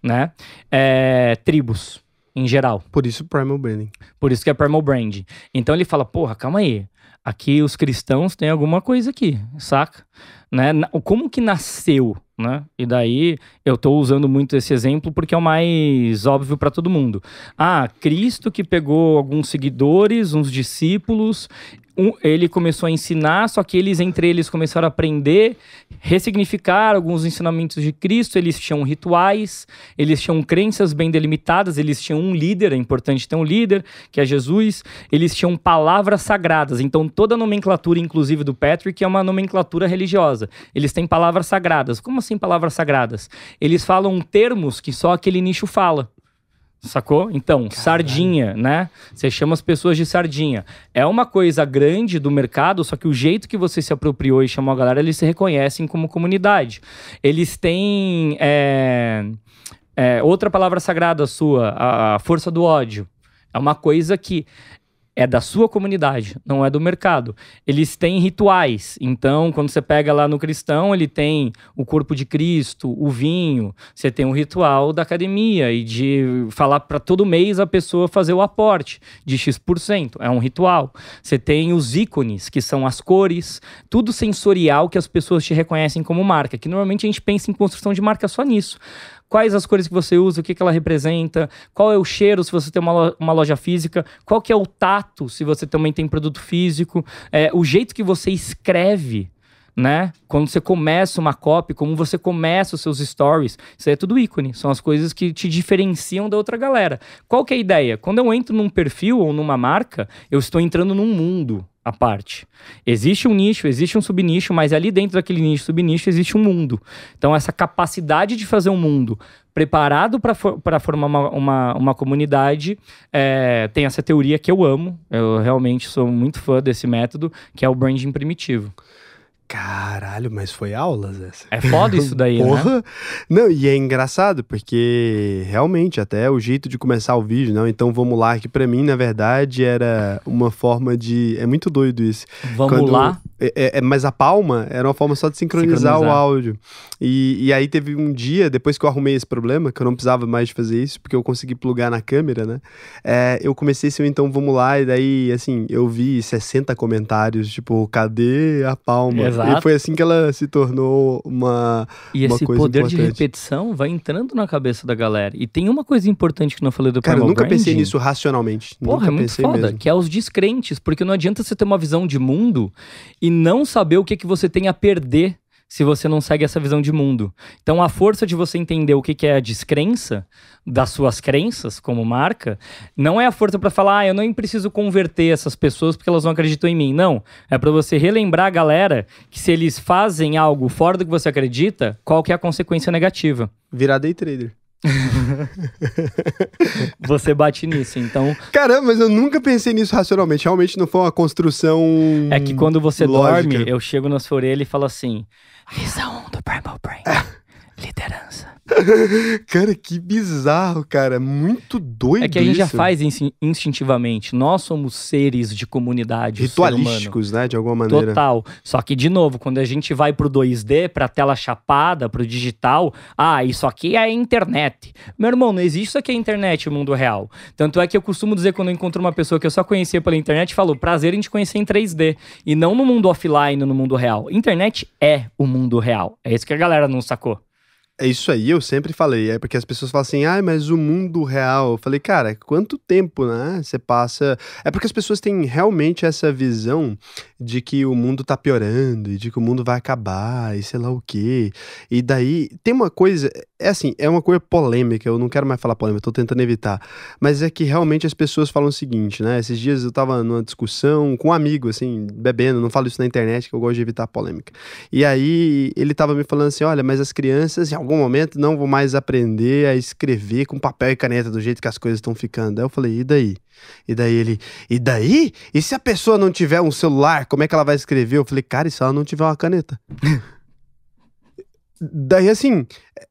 né? É, tribos em geral. Por isso Primal Branding. Por isso que é Primal Brand. Então ele fala, porra, calma aí. Aqui os cristãos têm alguma coisa aqui, saca? Né? Como que nasceu, né? E daí eu estou usando muito esse exemplo porque é o mais óbvio para todo mundo. Ah, Cristo que pegou alguns seguidores, uns discípulos, um, ele começou a ensinar, só que eles entre eles começaram a aprender, ressignificar alguns ensinamentos de Cristo. Eles tinham rituais, eles tinham crenças bem delimitadas, eles tinham um líder, é importante ter um líder, que é Jesus. Eles tinham palavras sagradas. Então toda a nomenclatura, inclusive do Patrick, é uma nomenclatura religiosa. Eles têm palavras sagradas. Como assim palavras sagradas? Eles falam termos que só aquele nicho fala. Sacou? Então, Caralho. sardinha, né? Você chama as pessoas de sardinha. É uma coisa grande do mercado, só que o jeito que você se apropriou e chamou a galera, eles se reconhecem como comunidade. Eles têm. É, é, outra palavra sagrada sua, a, a força do ódio. É uma coisa que é da sua comunidade, não é do mercado. Eles têm rituais. Então, quando você pega lá no cristão, ele tem o corpo de Cristo, o vinho. Você tem um ritual da academia e de falar para todo mês a pessoa fazer o aporte de X%. É um ritual. Você tem os ícones, que são as cores, tudo sensorial que as pessoas te reconhecem como marca. Que normalmente a gente pensa em construção de marca só nisso quais as cores que você usa, o que, que ela representa, qual é o cheiro se você tem uma, loja, uma loja física, qual que é o tato se você também tem produto físico, é, o jeito que você escreve, né? Quando você começa uma copy, como você começa os seus stories, isso é tudo ícone, são as coisas que te diferenciam da outra galera. Qual que é a ideia? Quando eu entro num perfil ou numa marca, eu estou entrando num mundo à parte. Existe um nicho, existe um subnicho, mas ali dentro daquele nicho, subnicho, existe um mundo. Então, essa capacidade de fazer um mundo preparado para for, formar uma, uma, uma comunidade, é, tem essa teoria que eu amo, eu realmente sou muito fã desse método, que é o branding primitivo. Caralho, mas foi aulas essa. É foda isso daí, né? Porra. né? Não, e é engraçado, porque realmente, até o jeito de começar o vídeo, não, então vamos lá, que para mim, na verdade, era uma forma de. É muito doido isso. Vamos Quando... lá. É, é, é, mas a palma era uma forma só de sincronizar, sincronizar. o áudio. E, e aí teve um dia, depois que eu arrumei esse problema, que eu não precisava mais de fazer isso, porque eu consegui plugar na câmera, né? É, eu comecei assim, então vamos lá, e daí, assim, eu vi 60 comentários, tipo, cadê a palma? Exato. E foi assim que ela se tornou uma. E uma esse coisa poder importante. de repetição vai entrando na cabeça da galera. E tem uma coisa importante que não falei do Cara, eu nunca branding. pensei nisso racionalmente. Porra, nunca é muito foda, mesmo. que é os descrentes, porque não adianta você ter uma visão de mundo e não saber o que, que você tem a perder se você não segue essa visão de mundo. Então, a força de você entender o que, que é a descrença das suas crenças como marca, não é a força para falar, ah, eu nem preciso converter essas pessoas porque elas não acreditam em mim. Não. É para você relembrar a galera que se eles fazem algo fora do que você acredita, qual que é a consequência negativa? Virar day trader. Você bate nisso, então. Caramba, mas eu nunca pensei nisso racionalmente. Realmente não foi uma construção. É que quando você lógica. dorme, eu chego na sua orelha e falo assim: Visão do Primal Brain. Liderança. cara, que bizarro, cara. Muito doido. É que a gente isso. já faz instintivamente. Nós somos seres de comunidade. Ritualísticos, né? De alguma maneira. Total. Só que, de novo, quando a gente vai pro 2D, pra tela chapada, pro digital, ah, isso aqui é a internet. Meu irmão, não existe isso aqui é a internet, o mundo real. Tanto é que eu costumo dizer quando eu encontro uma pessoa que eu só conhecia pela internet, falo, prazer em te conhecer em 3D. E não no mundo offline, no mundo real. Internet é o mundo real. É isso que a galera não sacou. É isso aí, eu sempre falei. É porque as pessoas falam assim, ah, mas o mundo real. Eu falei, cara, quanto tempo, né? Você passa. É porque as pessoas têm realmente essa visão de que o mundo tá piorando e de que o mundo vai acabar e sei lá o quê. E daí tem uma coisa. É assim, é uma coisa polêmica, eu não quero mais falar polêmica, tô tentando evitar. Mas é que realmente as pessoas falam o seguinte, né? Esses dias eu tava numa discussão com um amigo, assim, bebendo, não falo isso na internet, que eu gosto de evitar polêmica. E aí ele tava me falando assim: olha, mas as crianças em algum momento não vão mais aprender a escrever com papel e caneta do jeito que as coisas estão ficando. Aí eu falei, e daí? E daí ele, e daí? E se a pessoa não tiver um celular, como é que ela vai escrever? Eu falei, cara, e se ela não tiver uma caneta? Daí, assim,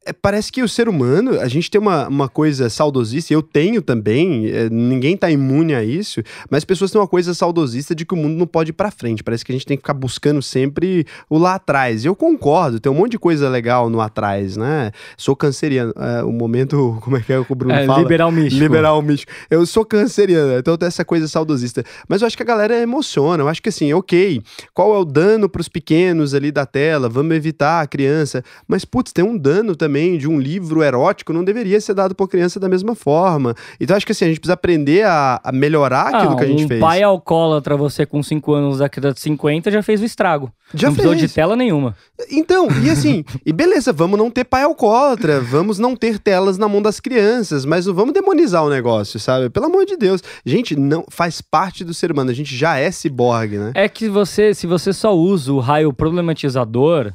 é, parece que o ser humano, a gente tem uma, uma coisa saudosista, eu tenho também, é, ninguém tá imune a isso, mas as pessoas têm uma coisa saudosista de que o mundo não pode ir pra frente. Parece que a gente tem que ficar buscando sempre o lá atrás. Eu concordo, tem um monte de coisa legal no atrás, né? Sou canceriano. É, o momento, como é que é o que o Bruno É, fala? liberal místico. Liberal místico. Eu sou canceriano, então tem essa coisa saudosista. Mas eu acho que a galera emociona. Eu acho que assim, ok, qual é o dano pros pequenos ali da tela? Vamos evitar a criança. Mas, putz, tem um dano também de um livro erótico, não deveria ser dado por criança da mesma forma. Então, acho que assim, a gente precisa aprender a, a melhorar aquilo Ah, que a gente um fez. pai alcoólatra, você com 5 anos da década de 50, já fez o estrago. Já não precisou de fez. tela nenhuma. Então, e assim, e beleza, vamos não ter pai alcoólatra, vamos não ter telas na mão das crianças, mas não vamos demonizar o negócio, sabe? Pelo amor de Deus. Gente, não faz parte do ser humano, a gente já é ciborgue, né? É que você, se você só usa o raio problematizador,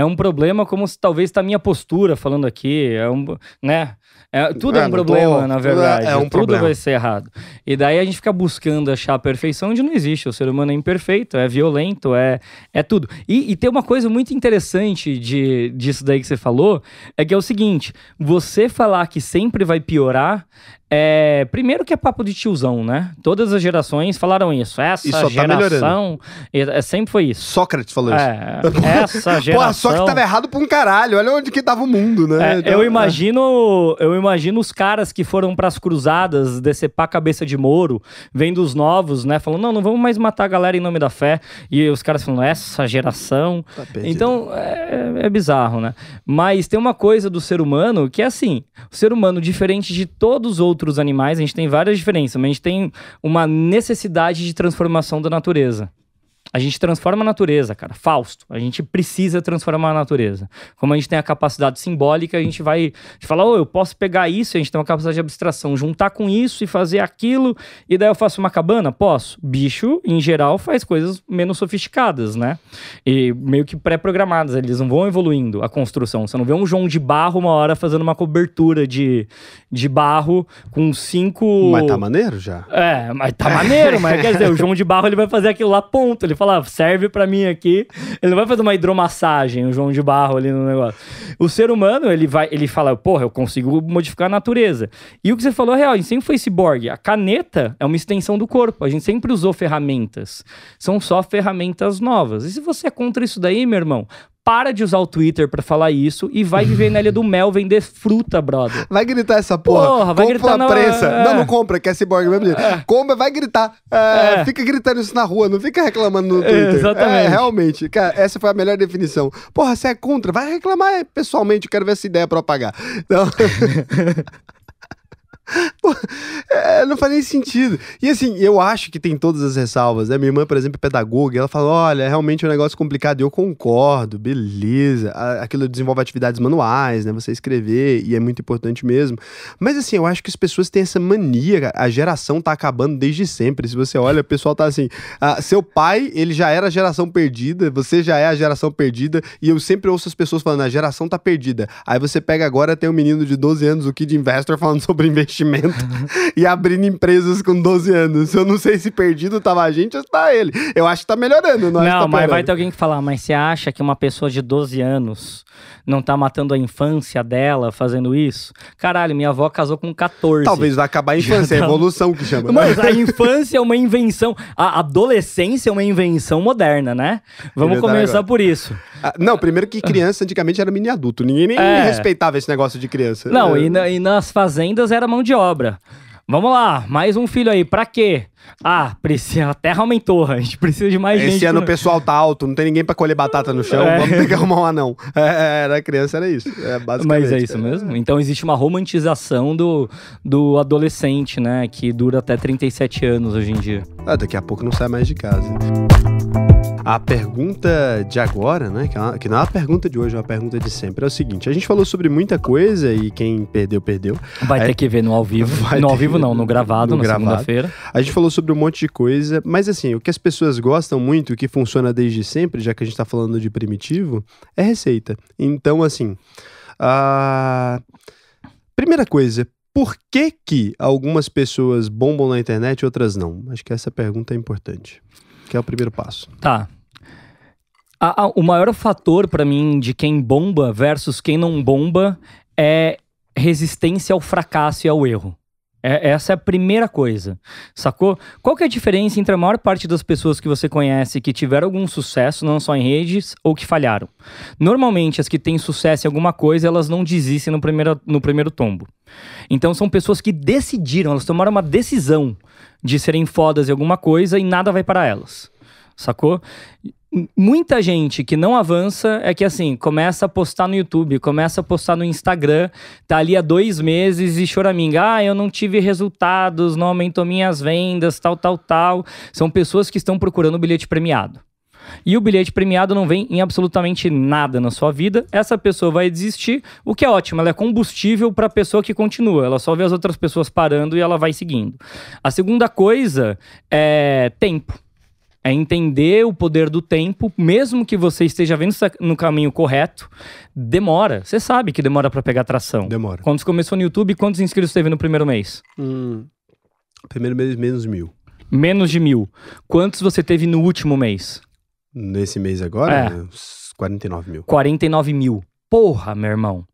é um problema como se talvez tá minha postura falando aqui, é um, né? É, tudo é, É, um não tô- problema, na verdade. é um tudo problema. vai ser errado. E daí a gente fica buscando achar a perfeição onde não existe. O ser humano é imperfeito, é violento, é, é tudo. E, e tem uma coisa muito interessante de, disso daí que você falou, é que é o seguinte: você falar que sempre vai piorar. É, primeiro que é papo de tiozão, né? Todas as gerações falaram isso. Essa só tá geração. e- é, sempre foi isso. Sócrates falou isso. É, essa geração. Só que tava errado pra um caralho. Olha onde que tava o mundo, né? É, Então, eu imagino, eu imagino os caras que foram pras cruzadas decepar a cabeça de Moro, vendo os novos, né, falando não, não vamos mais matar a galera em nome da fé. E os caras falando essa geração. Tá. Então é, é bizarro, né? Mas tem uma coisa do ser humano que é assim: o ser humano, diferente de todos os outros animais, a gente tem várias diferenças, mas a gente tem uma necessidade de transformação da natureza. A gente transforma a natureza, cara. Fausto. A gente precisa transformar a natureza. Como a gente tem a capacidade simbólica, a gente vai a gente fala, oh, eu posso pegar isso, a gente tem uma capacidade de abstração, juntar com isso e fazer aquilo, e daí eu faço uma cabana? Posso. Bicho, em geral, faz coisas menos sofisticadas, né? E meio que pré-programadas, eles não vão evoluindo a construção. Você não vê um João de barro uma hora fazendo uma cobertura de, de barro com cinco. Mas tá maneiro já. É, mas tá maneiro, mas quer dizer, o João de Barro ele vai fazer aquilo lá, ponto. Ele fala, "Ah, serve pra mim aqui. Ele não vai fazer uma hidromassagem, o João de Barro ali no negócio. O ser humano, ele vai, ele fala, porra, eu consigo modificar a natureza. E o que você falou é real, a gente sempre foi ciborgue. A caneta é uma extensão do corpo, a gente sempre usou ferramentas. São só ferramentas novas. E se você é contra isso daí, meu irmão, para de usar o Twitter pra falar isso e vai viver na Ilha do Mel vender fruta, brother. Vai gritar essa porra. Porra, vai compra gritar na- prensa. é. Não, não compra, que é ciborgue mesmo. jeito. Compra, vai gritar. É, É. Fica gritando isso na rua, não fica reclamando no É, Twitter. exatamente. É, realmente. Cara, essa foi a melhor definição. Porra, você é contra? Vai reclamar pessoalmente, eu quero ver essa ideia pra eu pagar. Então... É, não faz nem sentido. E assim, eu acho que tem todas as ressalvas, né? Minha irmã, por exemplo, é pedagoga, ela fala: olha, é realmente um negócio complicado. E eu concordo, beleza. Aquilo desenvolve atividades manuais, né? Você escrever, e é muito importante mesmo. Mas assim, eu acho que as pessoas têm essa mania. A geração tá acabando desde sempre. Se você olha, o pessoal tá assim. ah, seu pai, ele já era a geração perdida, você já é a geração perdida, e eu sempre ouço as pessoas falando: a geração tá perdida. Aí você pega agora, tem um menino de 12 anos, o Kid Investor, falando sobre investimento e abrindo empresas com 12 anos. Eu não sei se perdido tava a gente ou se tá ele. Eu acho que tá melhorando, não, que Não, tá mas vai ter alguém que falar, mas você acha que uma pessoa de 12 anos não tá matando a infância dela fazendo isso? Caralho, minha avó casou com 14. Talvez vai acabar a infância, é a tá- evolução que chama. Mas a infância é uma invenção, a adolescência é uma invenção moderna, né? Vamos Inventar começar agora. por isso. Ah, Não, primeiro que criança antigamente era mini adulto. Ninguém nem É. respeitava esse negócio de criança. Não, É. e, na- e nas fazendas era mão de obra. Vamos lá, mais um filho aí, pra quê? Ah, precisa, a terra aumentou, a gente precisa de mais gente. Esse ano o pessoal tá alto, não tem ninguém pra colher batata no chão, É. vamos ter que arrumar um anão. É, era criança, era isso. É, basicamente. Mas é isso mesmo? Então existe uma romantização do, do adolescente, né? Que dura até 37 anos hoje em dia. Ah, daqui a pouco não sai mais de casa. A pergunta de agora, né? Que, é uma, que não é uma pergunta de hoje, é uma pergunta de sempre. É o seguinte: a gente falou sobre muita coisa e quem perdeu, perdeu. Vai ter que ver no ao vivo. No ao vivo não, no gravado, no na gravado. segunda-feira. A gente falou sobre um monte de coisa, mas assim, o que as pessoas gostam muito, o que funciona desde sempre, já que a gente tá falando de primitivo, é receita. Então, assim, a primeira coisa, por que que algumas pessoas bombam na internet e outras não? Acho que essa pergunta é importante, que é o primeiro passo. Tá. A- a- o maior fator pra mim de quem bomba versus quem não bomba é resistência ao fracasso e ao erro. É- essa é a primeira coisa, sacou? Qual que é a diferença entre a maior parte das pessoas que você conhece que tiveram algum sucesso, não só em redes, ou que falharam? Normalmente, as que têm sucesso em alguma coisa, elas não desistem no primeiro, no primeiro tombo. Então, são pessoas que decidiram, elas tomaram uma decisão de serem fodas em alguma coisa e nada vai para elas, sacou? Muita gente que não avança é que assim, começa a postar no YouTube, começa a postar no Instagram, tá ali há dois meses e choraminga. Ah, eu não tive resultados, não aumentou minhas vendas, tal, tal, tal. São pessoas que estão procurando o bilhete premiado. E o bilhete premiado não vem em absolutamente nada na sua vida. Essa pessoa vai desistir, o que é ótimo, ela é combustível para a pessoa que continua. Ela só vê as outras pessoas parando e ela vai seguindo. A segunda coisa é tempo. É entender o poder do tempo, mesmo que você esteja vendo sa- no caminho correto, demora. Você sabe que demora para pegar tração. Demora. Quando você começou no YouTube, quantos inscritos teve no primeiro mês? Hum, primeiro mês, menos mil. Menos de mil. Quantos você teve no último mês? Nesse mês agora, É. uns 49 mil. 49 mil. Porra, meu irmão.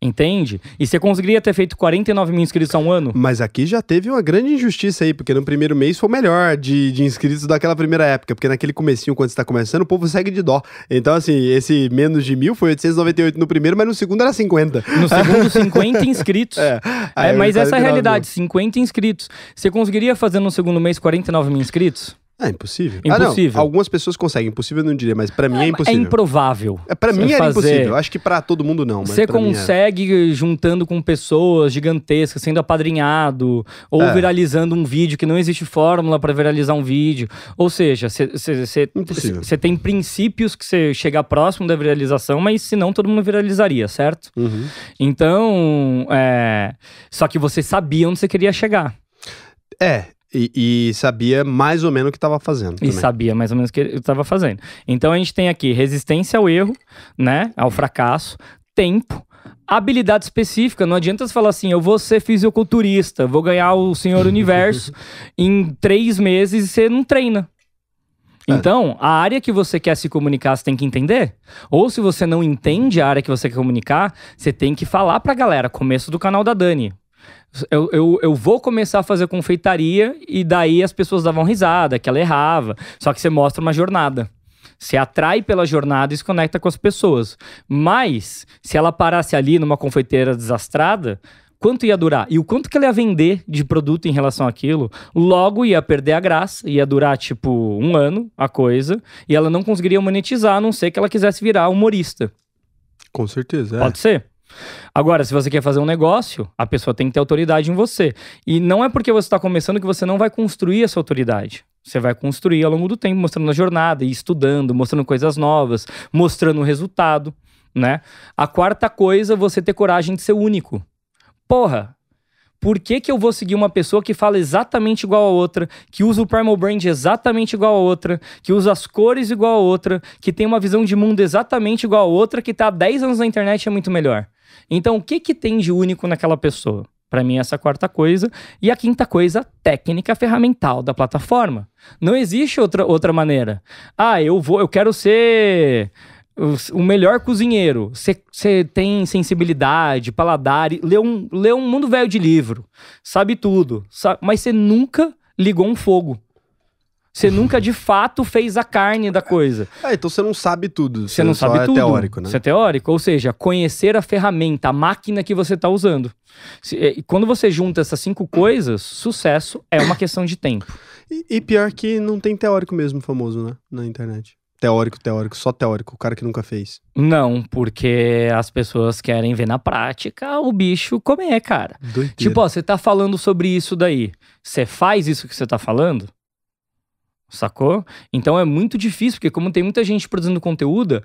Entende? E você conseguiria ter feito 49 mil inscritos há um ano? Mas aqui já teve uma grande injustiça aí, porque no primeiro mês foi o melhor de, de inscritos daquela primeira época, porque naquele comecinho, quando você tá começando, o povo segue de dó. Então, assim, esse menos de mil foi 898 no primeiro, mas no segundo era 50. No segundo, 50 inscritos. É, É, mas essa é a 49 realidade, 50 inscritos. Você conseguiria fazer no segundo mês 49 mil inscritos? Ah, impossível. Ah, Impossível. não, algumas pessoas conseguem, impossível eu não diria, mas pra mim é É impossível. improvável. É, pra mim era fazer- impossível. Acho que pra todo mundo não, Você consegue juntando com pessoas gigantescas, sendo apadrinhado, ou É. viralizando um vídeo que não existe fórmula para viralizar um vídeo. Ou seja, você tem princípios que você chegar próximo da viralização, mas senão todo mundo viralizaria, certo? Uhum. Então, é... só que você sabia onde você queria chegar. É, e, e sabia mais ou menos o que tava fazendo. E também. sabia mais ou menos o que estava fazendo. Então a gente tem aqui resistência ao erro, né? Ao fracasso, tempo, habilidade específica. Não adianta você falar assim, eu vou ser fisiculturista, vou ganhar o Senhor Universo em três meses e você não treina. É. Então, a área que você quer se comunicar, você tem que entender. Ou se você não entende a área que você quer comunicar, você tem que falar pra galera. Começo do canal da Dani. Eu, eu, eu vou começar a fazer confeitaria e daí as pessoas davam risada, que ela errava. Só que você mostra uma jornada. Você atrai pela jornada e se conecta com as pessoas. Mas, se ela parasse ali numa confeiteira desastrada, quanto ia durar? E o quanto que ela ia vender de produto em relação àquilo? Logo ia perder a graça, ia durar tipo um ano a coisa, e ela não conseguiria monetizar, a não ser que ela quisesse virar humorista. Com certeza. É. Pode ser. Agora, se você quer fazer um negócio, a pessoa tem que ter autoridade em você. E não é porque você está começando que você não vai construir essa autoridade. Você vai construir ao longo do tempo, mostrando a jornada, e estudando, mostrando coisas novas, mostrando o resultado, né? A quarta coisa, você ter coragem de ser único. Porra, por que, que eu vou seguir uma pessoa que fala exatamente igual a outra, que usa o Primal Brand exatamente igual a outra, que usa as cores igual a outra, que tem uma visão de mundo exatamente igual a outra, que tá há 10 anos na internet é muito melhor? Então, o que que tem de único naquela pessoa? Para mim, essa é a quarta coisa. E a quinta coisa, técnica ferramental da plataforma. Não existe outra, outra maneira. Ah, eu vou, eu quero ser o, melhor cozinheiro. Você tem sensibilidade, paladar, lê um, lê um mundo velho de livro, sabe tudo, sa- mas você nunca ligou um fogo. Você nunca de fato fez a carne da coisa. Ah, então você não sabe tudo. Você não sabe é tudo. teórico, né? Você é teórico, ou seja, conhecer a ferramenta, a máquina que você está usando. E quando você junta essas cinco coisas, sucesso é uma questão de tempo. E, e pior que não tem teórico mesmo famoso, né? Na internet. Teórico, teórico, só teórico. O cara que nunca fez. Não, porque as pessoas querem ver na prática o bicho comer, cara. Doideira. Tipo, ó, você tá falando sobre isso daí. Você faz isso que você tá falando? Sacou? Então é muito difícil, porque como tem muita gente produzindo conteúdo,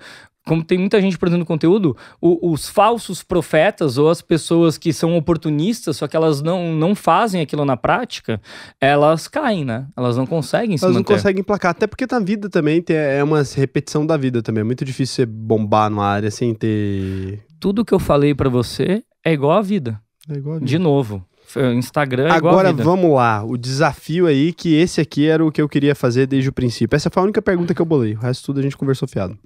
como tem muita gente produzindo conteúdo, o- os falsos profetas ou as pessoas que são oportunistas, só que elas não, não fazem aquilo na prática, elas caem, né? Elas não conseguem se Elas não conseguem emplacar. Até porque na vida também tem, é uma repetição da vida também. É muito difícil você bombar numa área sem ter. Tudo que eu falei pra você é igual à vida. É igual a vida. De novo. F- Instagram é à Agora vamos lá. O desafio aí, que esse aqui era o que eu queria fazer desde o princípio. Essa foi a única pergunta que eu bolei. O resto tudo a gente conversou fiado.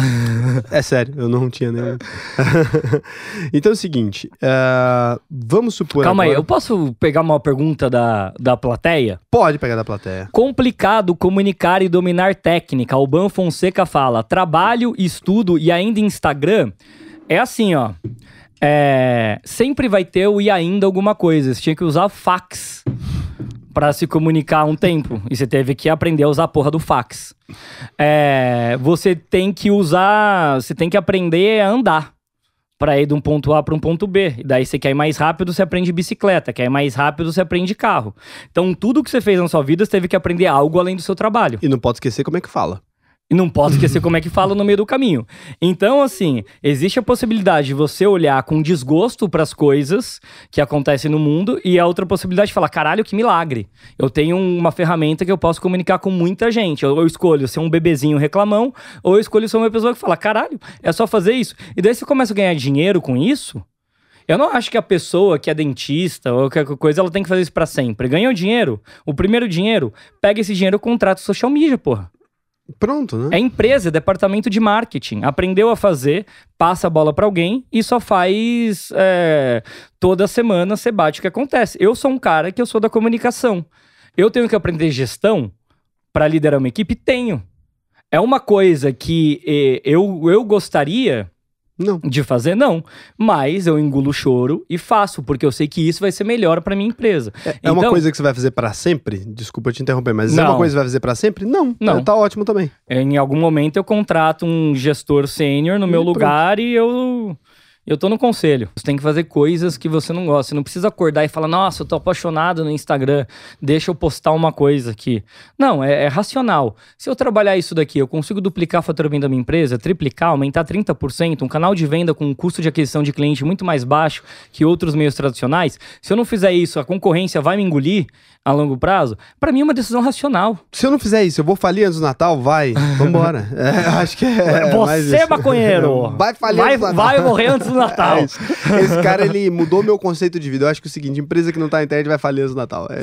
é sério, eu não tinha nenhum. então é o seguinte. ah, vamos supor. Calma aí, agora- eu posso pegar uma pergunta da, da plateia? Pode pegar da plateia. Complicado comunicar e dominar técnica. Alban Fonseca fala: trabalho, estudo e ainda Instagram. É assim, ó. É, sempre vai ter o e ainda alguma coisa. Você tinha que usar fax pra se comunicar um tempo. E você teve que aprender a usar a porra do fax. É, você tem que usar. Você tem que aprender a andar. Pra ir de um ponto A para um ponto B. E daí você quer ir mais rápido, você aprende bicicleta. Quer ir mais rápido, você aprende carro. Então, tudo que você fez na sua vida, você teve que aprender algo além do seu trabalho. E não pode esquecer como é que fala. E não posso esquecer como é que fala no meio do caminho. Então, assim, existe a possibilidade de você olhar com desgosto para as coisas que acontecem no mundo e a outra possibilidade de falar: caralho, que milagre. Eu tenho uma ferramenta que eu posso comunicar com muita gente. Eu, eu escolho ser um bebezinho reclamão ou eu escolho ser uma pessoa que fala: caralho, é só fazer isso. E daí você começa a ganhar dinheiro com isso. Eu não acho que a pessoa que é dentista ou qualquer coisa, ela tem que fazer isso pra sempre. Ganhou dinheiro, o primeiro dinheiro, pega esse dinheiro e contrata social media, porra. Pronto, né? É empresa, é departamento de marketing. Aprendeu a fazer, passa a bola pra alguém e só faz é, toda semana você bate o que acontece. Eu sou um cara que eu sou da comunicação. Eu tenho que aprender gestão pra liderar uma equipe? Tenho. É uma coisa que eh, eu, eu gostaria Não. de fazer? Não. Mas eu engulo o choro e faço, porque eu sei que isso vai ser melhor pra minha empresa. É uma Então- coisa que você vai fazer pra sempre? Desculpa te interromper, mas é Não. uma coisa que você vai fazer pra sempre? Não. Não. É, Tá ótimo também. Em algum momento eu contrato um gestor sênior no meu E pronto. lugar e eu eu tô no conselho. Você tem que fazer coisas que você não gosta. Você não precisa acordar e falar, nossa, eu tô apaixonado no Instagram, deixa eu postar uma coisa aqui. Não, é, é racional. Se eu trabalhar isso daqui, eu consigo duplicar o faturamento da minha empresa, triplicar, aumentar 30%, um canal de venda com um custo de aquisição de cliente muito mais baixo que outros meios tradicionais. Se eu não fizer isso, a concorrência vai me engolir a longo prazo. Pra mim é uma decisão racional. Se eu não fizer isso, eu vou falir antes do Natal? Vai. Vambora. É, acho que é. Você, isso. maconheiro! Vai falir vai, antes do Natal. vai morrer antes do Natal. É. Esse cara, ele mudou meu conceito de vida. Eu acho que é o seguinte, empresa que não tá na internet vai falir antes do Natal. É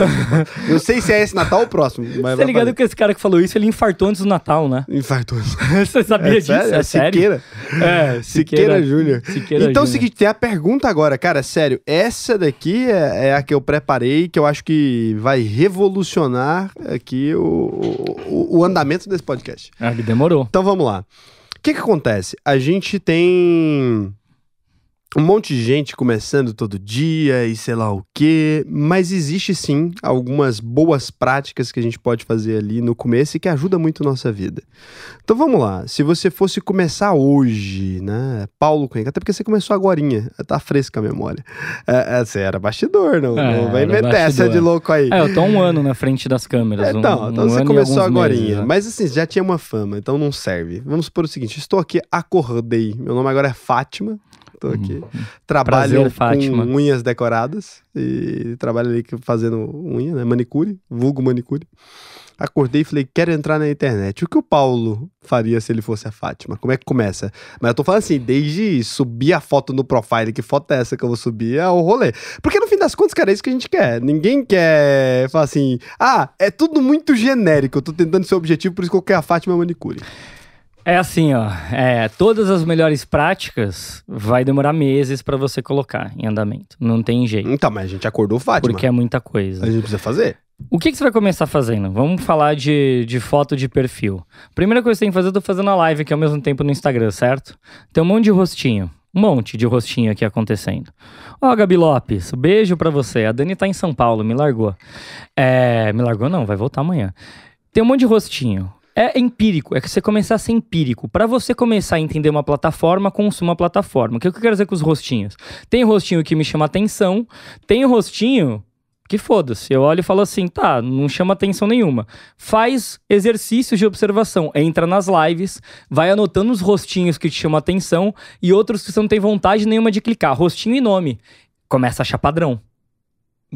não sei se é esse Natal ou o próximo, mas Tá ligado falir. que esse cara que falou isso, ele infartou antes do Natal, né? Infartou. Você sabia disso? sério? É sério? Siqueira. É, Siqueira Júnior. Siqueira Então é o Júnior. seguinte, tem a pergunta agora, cara, sério, essa daqui é, é a que eu preparei, que eu acho que vai revolucionar aqui o, o, o andamento desse podcast. Ah, que demorou. Então vamos lá. O que que acontece? A gente tem um monte de gente começando todo dia e sei lá o quê, mas existe sim algumas boas práticas que a gente pode fazer ali no começo e que ajuda muito a nossa vida. Então vamos lá, se você fosse começar hoje, né, Paulo Cuenca, até porque você começou agorinha, tá fresca a memória. É, é, você era bastidor, não, É, não vai meter essa de louco aí. É, eu tô um ano na frente das câmeras. um- Então, um então você ano e começou agora. meses, né? Mas assim, já tinha uma fama, então não serve. Vamos supor o seguinte: estou aqui, acordei. Meu nome agora é Fátima. Estou aqui. Trabalho Uhum. Prazer, Fátima. com unhas decoradas. E trabalho ali fazendo unha, né? Manicure, vulgo manicure. Acordei e falei, quero entrar na internet. O que o Paulo faria se ele fosse a Fátima? Como é que começa? Mas eu tô falando assim, desde subir a foto no profile, que foto é essa que eu vou subir, é o rolê. Porque no fim das contas, cara, é isso que a gente quer. Ninguém quer falar assim, ah, é tudo muito genérico, eu tô tentando ser objetivo, por isso que eu quero a Fátima manicure. É assim, ó. É, todas as melhores práticas vai demorar meses pra você colocar em andamento. Não tem jeito. Então, mas a gente acordou Fátima. Porque é muita coisa. A gente precisa fazer. O que, que você vai começar fazendo? Vamos falar de, de foto de perfil. Primeira coisa que você tem que fazer, eu tô fazendo a live aqui ao mesmo tempo no Instagram, certo? Tem um monte de rostinho. Um monte de rostinho aqui acontecendo. Ó, Gabi Lopes, beijo pra você. A Dani tá em São Paulo, me largou. É, me largou não, vai voltar amanhã. Tem um monte de rostinho. É empírico, é que você começar a ser empírico. Pra você começar a entender uma plataforma, consuma a plataforma. O que eu quero dizer com os rostinhos? Tem rostinho que me chama atenção, tem rostinho que foda-se. Eu olho e falo assim, tá, não chama atenção nenhuma. Faz exercícios de observação, entra nas lives, vai anotando os rostinhos que te chamam atenção e outros que você não tem vontade nenhuma de clicar, rostinho e nome. Começa a achar padrão.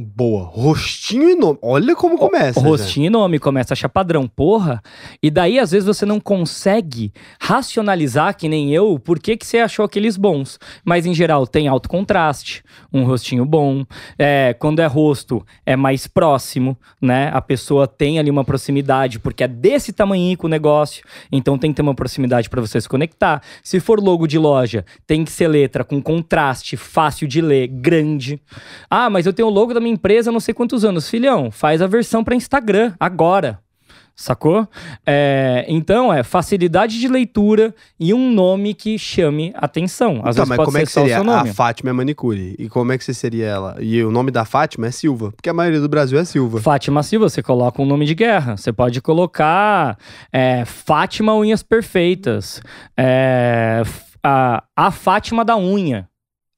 Boa. Rostinho e nome. Olha como começa. O rostinho e nome começa a achar padrão, porra. E daí, às vezes, você não consegue racionalizar, que nem eu, por que, que você achou aqueles bons. Mas, em geral, tem alto contraste, um rostinho bom. É, quando é rosto, é mais próximo, né? A pessoa tem ali uma proximidade, porque é desse tamanho com o negócio. Então, tem que ter uma proximidade para você se conectar. Se for logo de loja, tem que ser letra com contraste, fácil de ler, grande. Ah, mas eu tenho o logo da minha empresa há não sei quantos anos. Filhão, faz a versão para Instagram agora. Sacou? É, então, é facilidade de leitura e um nome que chame atenção. Às Tá, vezes mas pode como ser é que seria? A. Fátima é manicure. E como é que você seria ela? E o nome da Fátima é Silva. Porque a maioria do Brasil é Silva. Fátima Silva, você coloca um nome de guerra. Você pode colocar é, Fátima Unhas Perfeitas. É, a, a Fátima da Unha.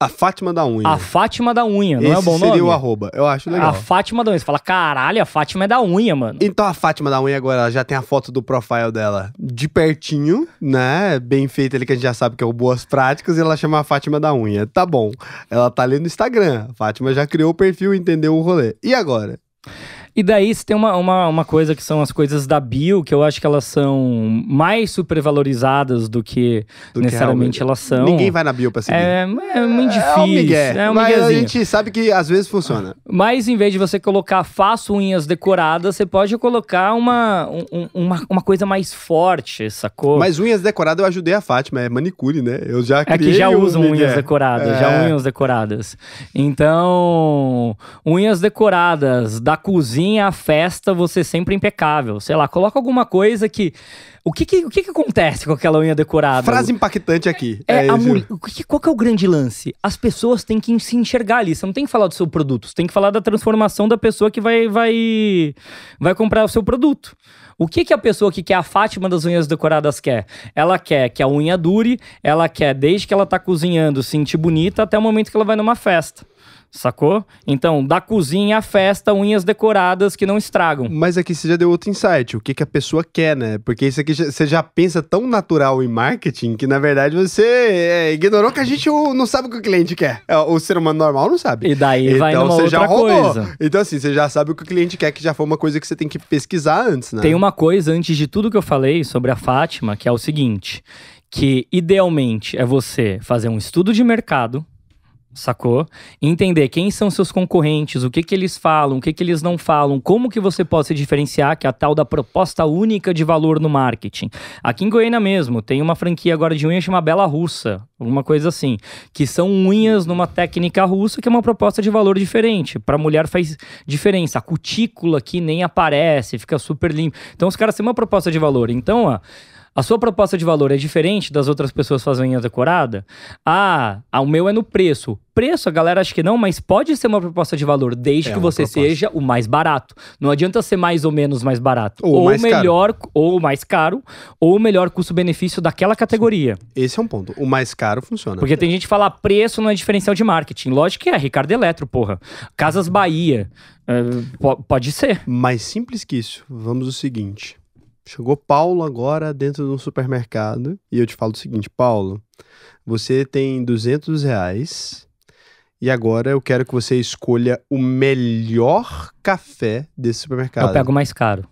A Fátima da unha. A Fátima da Unha, não Esse é bom seria nome? o arroba. Eu acho legal. A Fátima da Unha. Você fala, caralho, a Fátima é da unha, mano. Então a Fátima da unha agora ela já tem a foto do profile dela de pertinho, né? Bem feita ali que a gente já sabe que é o Boas Práticas e ela chama a Fátima da unha. Tá bom. Ela tá ali no Instagram. A Fátima já criou o perfil, entendeu o rolê. E agora? E daí você tem uma, uma, uma coisa que são as coisas da bio, que eu acho que elas são mais supervalorizadas do que Do que necessariamente realmente- elas são. Ninguém vai na bio pra seguir. É, é muito difícil. É um migué. É um mas a gente sabe que às vezes funciona. Mas em vez de você colocar faço unhas decoradas, você pode colocar uma, um- uma, uma coisa mais forte, sacou? Mas unhas decoradas eu ajudei a Fátima, é manicure, né? Eu já É criei que já usam migué. unhas decoradas, já É. unhas decoradas. Então, unhas decoradas, da cozinha à festa, você sempre impecável. Sei lá, coloca alguma coisa que. O que que, o que, que acontece com aquela unha decorada? Frase impactante aqui. É, a isso. mul- o que- qual que é o grande lance? As pessoas têm que se enxergar ali. Você não tem que falar do seu produto, você tem que falar da transformação da pessoa que vai, vai, vai comprar o seu produto. O que, que a pessoa que quer a Fátima das unhas decoradas quer? Ela quer que a unha dure, ela quer, desde que ela tá cozinhando, sentir bonita até o momento que ela vai numa festa. Sacou? Então, da cozinha à festa, unhas decoradas que não estragam. Mas aqui você já deu outro insight, o que, que a pessoa quer, né? Porque isso aqui você já pensa tão natural em marketing que, na verdade, você é, ignorou que a gente não sabe o que o cliente quer. É, O ser humano normal não sabe. E daí vai numa você outra coisa. Então, assim, você já sabe o que o cliente quer, que já foi uma coisa que você tem que pesquisar antes, né? Tem uma coisa antes de tudo que eu falei sobre a Fátima, que é o seguinte: que idealmente é você fazer um estudo de mercado, sacou? Entender quem são seus concorrentes, o que que eles falam, o que que eles não falam, como que você pode se diferenciar, que é a tal da proposta única de valor no marketing. Aqui em Goiânia mesmo, tem uma franquia agora de unhas chamada Bela Russa, alguma coisa assim, que são unhas numa técnica russa que é uma proposta de valor diferente. Para mulher faz diferença. A cutícula aqui nem aparece, fica super limpo. Então os caras têm uma proposta de valor. Então, ó, a sua proposta de valor é diferente das outras pessoas fazendo unha decorada? Ah, o meu é no preço. Preço, a galera acha que não, mas pode ser uma proposta de valor, desde É que você proposta. seja o mais barato. Não adianta ser mais ou menos mais barato. Ou Ou, mais caro. melhor, ou mais caro, ou o melhor custo-benefício daquela categoria. Esse é um ponto. O mais caro funciona. Porque tem gente que fala preço não é diferencial de marketing. Lógico que é, Ricardo Eletro, porra. Casas Bahia. é, po- pode ser. Mais simples que isso. Vamos o seguinte. Chegou Paulo agora dentro de um supermercado e eu te falo o seguinte, Paulo, você tem 200 reais e agora eu quero que você escolha o melhor café desse supermercado. Eu pego o mais caro.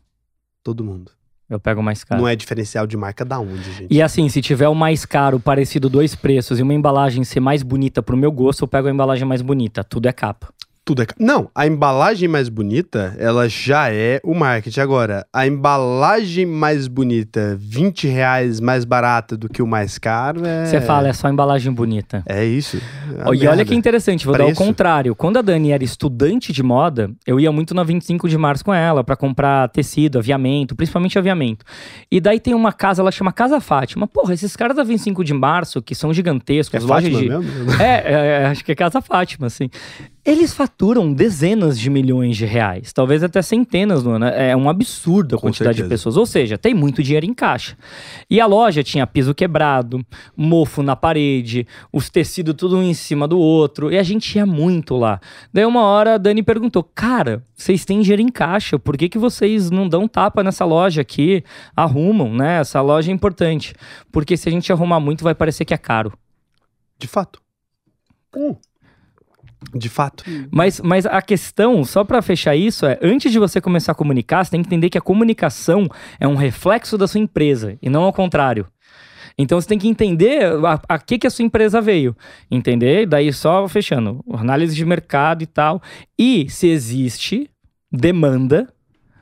todo mundo. Eu pego o mais caro. Não é diferencial de marca da onde, gente? E assim, se tiver o mais caro, parecido dois preços e uma embalagem ser mais bonita pro meu gosto, eu pego a embalagem mais bonita. Tudo é capa. Tudo é ca- Não, a embalagem mais bonita, ela já é o marketing. Agora, a embalagem mais bonita, 20 reais mais barata do que o mais caro, é... Você fala, é só embalagem bonita. É isso. É e olha que interessante, vou dar o Preço. contrário. Quando a Dani era estudante de moda, eu ia muito na 25 de março com ela pra comprar tecido, aviamento, principalmente aviamento. E daí tem uma casa, ela chama Casa Fátima. Porra, esses caras da 25 de março, que são gigantescos, É lojas Fátima de. mesmo? É, é, é, acho que é Casa Fátima, assim. Eles faturam dezenas de milhões de reais, talvez até centenas no ano. É um absurdo a Com quantidade certeza. de pessoas. Ou seja, tem muito dinheiro em caixa. E a loja tinha piso quebrado, mofo na parede, os tecidos tudo um em cima do outro. E a gente ia muito lá. Daí uma hora a Dani perguntou: Cara, vocês têm dinheiro em caixa, por que, que vocês não dão tapa nessa loja aqui? Arrumam, né? Essa loja é importante. Porque se a gente arrumar muito, vai parecer que é caro. De fato. De fato. Mas, mas a questão, só pra fechar isso, é antes de você começar a comunicar, você tem que entender que a comunicação é um reflexo da sua empresa e não ao contrário. Então você tem que entender a, a que, que a sua empresa veio. Entender? Daí só fechando. Análise de mercado e tal. E se existe demanda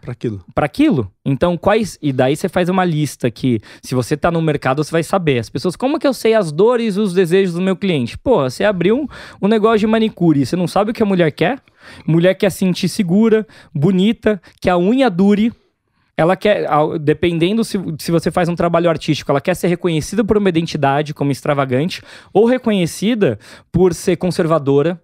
Pra aquilo. para aquilo. Então, quais. E daí você faz uma lista que, se você tá no mercado, você vai saber. As pessoas, como que eu sei as dores e os desejos do meu cliente? Pô, você abriu um, um negócio de manicure, você não sabe o que a mulher quer? Mulher quer sentir segura, bonita, que a unha dure. Ela quer, dependendo se, se você faz um trabalho artístico, ela quer ser reconhecida por uma identidade como extravagante ou reconhecida por ser conservadora.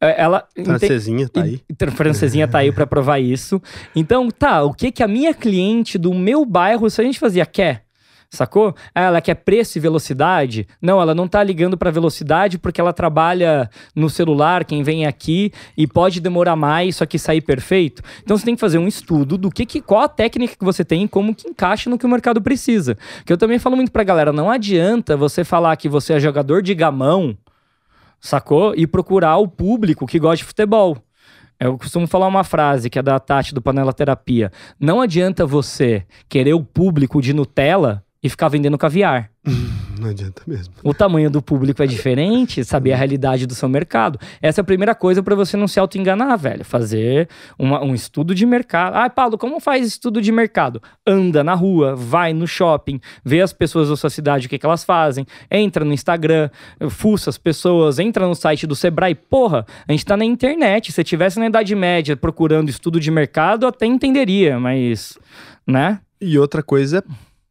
É, Ela ente- Francesinha, tá aí. Francesinha tá aí pra provar isso. Então, tá, o que que a minha cliente do meu bairro, se a gente fazia, quer? Sacou? Ah, ela quer preço e velocidade? Não, ela não tá ligando pra velocidade porque ela trabalha no celular, quem vem aqui, e pode demorar mais, só que sair perfeito. Então você tem que fazer um estudo do que, que qual a técnica que você tem e como que encaixa no que o mercado precisa. Que eu também falo muito pra galera, não adianta você falar que você é jogador de gamão, sacou? E procurar o público que gosta de futebol. Eu costumo falar uma frase que é da Tati do Panela Terapia. Não adianta você querer o público de Nutella e ficar vendendo caviar. Não adianta mesmo. O tamanho do público é diferente, saber a realidade do seu mercado. Essa é a primeira coisa para você não se auto-enganar, velho. Fazer uma- um estudo de mercado. Ah, Paulo, como faz estudo de mercado? Anda na rua, vai no shopping, vê as pessoas da sua cidade, o que, que elas fazem, entra no Instagram, fuça as pessoas, entra no site do Sebrae. Porra, a gente tá na internet. Se tivesse na Idade Média procurando estudo de mercado, até entenderia, mas. Né? E outra coisa,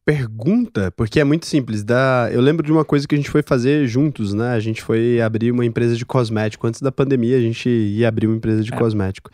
pergunta, porque é muito simples. Da... Eu lembro de uma coisa que a gente foi fazer juntos, né? A gente foi abrir uma empresa de cosmético. Antes da pandemia, a gente ia abrir uma empresa de É. cosmético.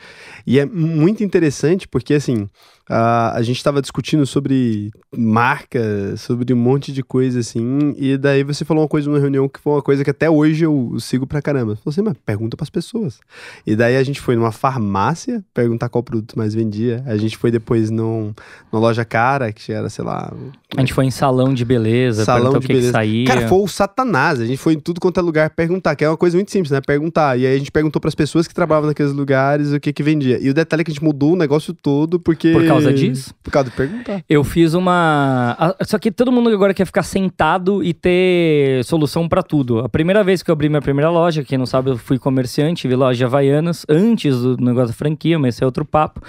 E é muito interessante porque, assim, a, a gente estava discutindo sobre marca, sobre um monte de coisa, assim. E daí você falou uma coisa numa reunião que foi uma coisa que até hoje eu sigo pra caramba. Você, mas pergunta pras pessoas. E daí a gente foi numa farmácia perguntar qual produto mais vendia. A gente foi depois num, numa loja cara, que era, sei lá, A gente foi em salão de beleza, Salão de beleza. saía. Cara, foi o satanás. A gente foi em tudo quanto é lugar perguntar, que é uma coisa muito simples, né? Perguntar. E aí a gente perguntou pras pessoas que trabalhavam naqueles lugares o que que vendia. E o detalhe é que a gente mudou o negócio todo porque... Por causa disso? Por causa de perguntar. Eu fiz uma. Só que todo mundo agora quer ficar sentado e ter solução pra tudo. A primeira vez que eu abri minha primeira loja, quem não sabe, eu fui comerciante, vi loja Havaianas, antes do negócio da franquia, mas esse é outro papo.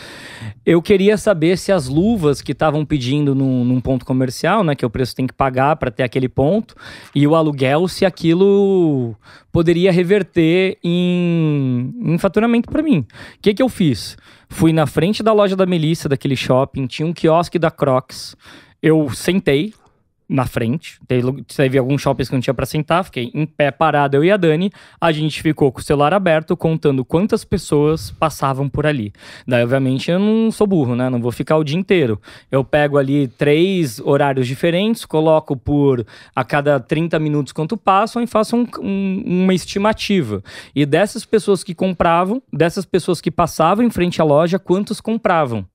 Eu queria saber se as luvas que estavam pedindo num, num ponto comercial, né, que o preço tem que pagar pra ter aquele ponto, e o aluguel, se aquilo poderia reverter em, em faturamento pra mim. O que, que eu fiz? Fui na frente da loja da Melissa, daquele shopping, tinha um quiosque da Crocs. Eu sentei na frente, teve, teve alguns shoppings que não tinha pra sentar, fiquei em pé parado, eu e a Dani. A gente ficou com o celular aberto, contando quantas pessoas passavam por ali. Daí, obviamente, eu não sou burro, né? Não vou ficar o dia inteiro. Eu pego ali três horários diferentes, coloco por a cada 30 minutos quanto passam e faço um- um- uma estimativa. E dessas pessoas que compravam, dessas pessoas que passavam em frente à loja, quantos compravam?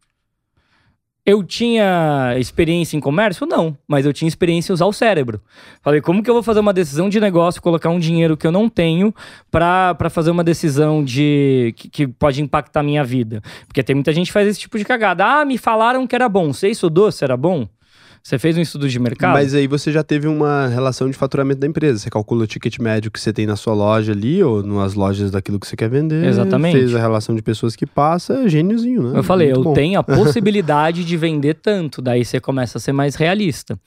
Eu tinha experiência em comércio? Não, mas eu tinha experiência em usar o cérebro. Falei, como que eu vou fazer uma decisão de negócio, colocar um dinheiro que eu não tenho pra fazer uma decisão de que, que pode impactar a minha vida? Porque tem muita gente que faz esse tipo de cagada. Ah, me falaram que era bom. Você estudou se era bom? Você fez um estudo de mercado? Mas aí você já teve uma relação de faturamento da empresa. Você calcula o ticket médio que você tem na sua loja ali, ou nas lojas daquilo que você quer vender. Exatamente. Fez a relação de pessoas que passa, gêniozinho, né? Eu falei, Muito eu bom. tenho a possibilidade de vender tanto. Daí você começa a ser mais realista.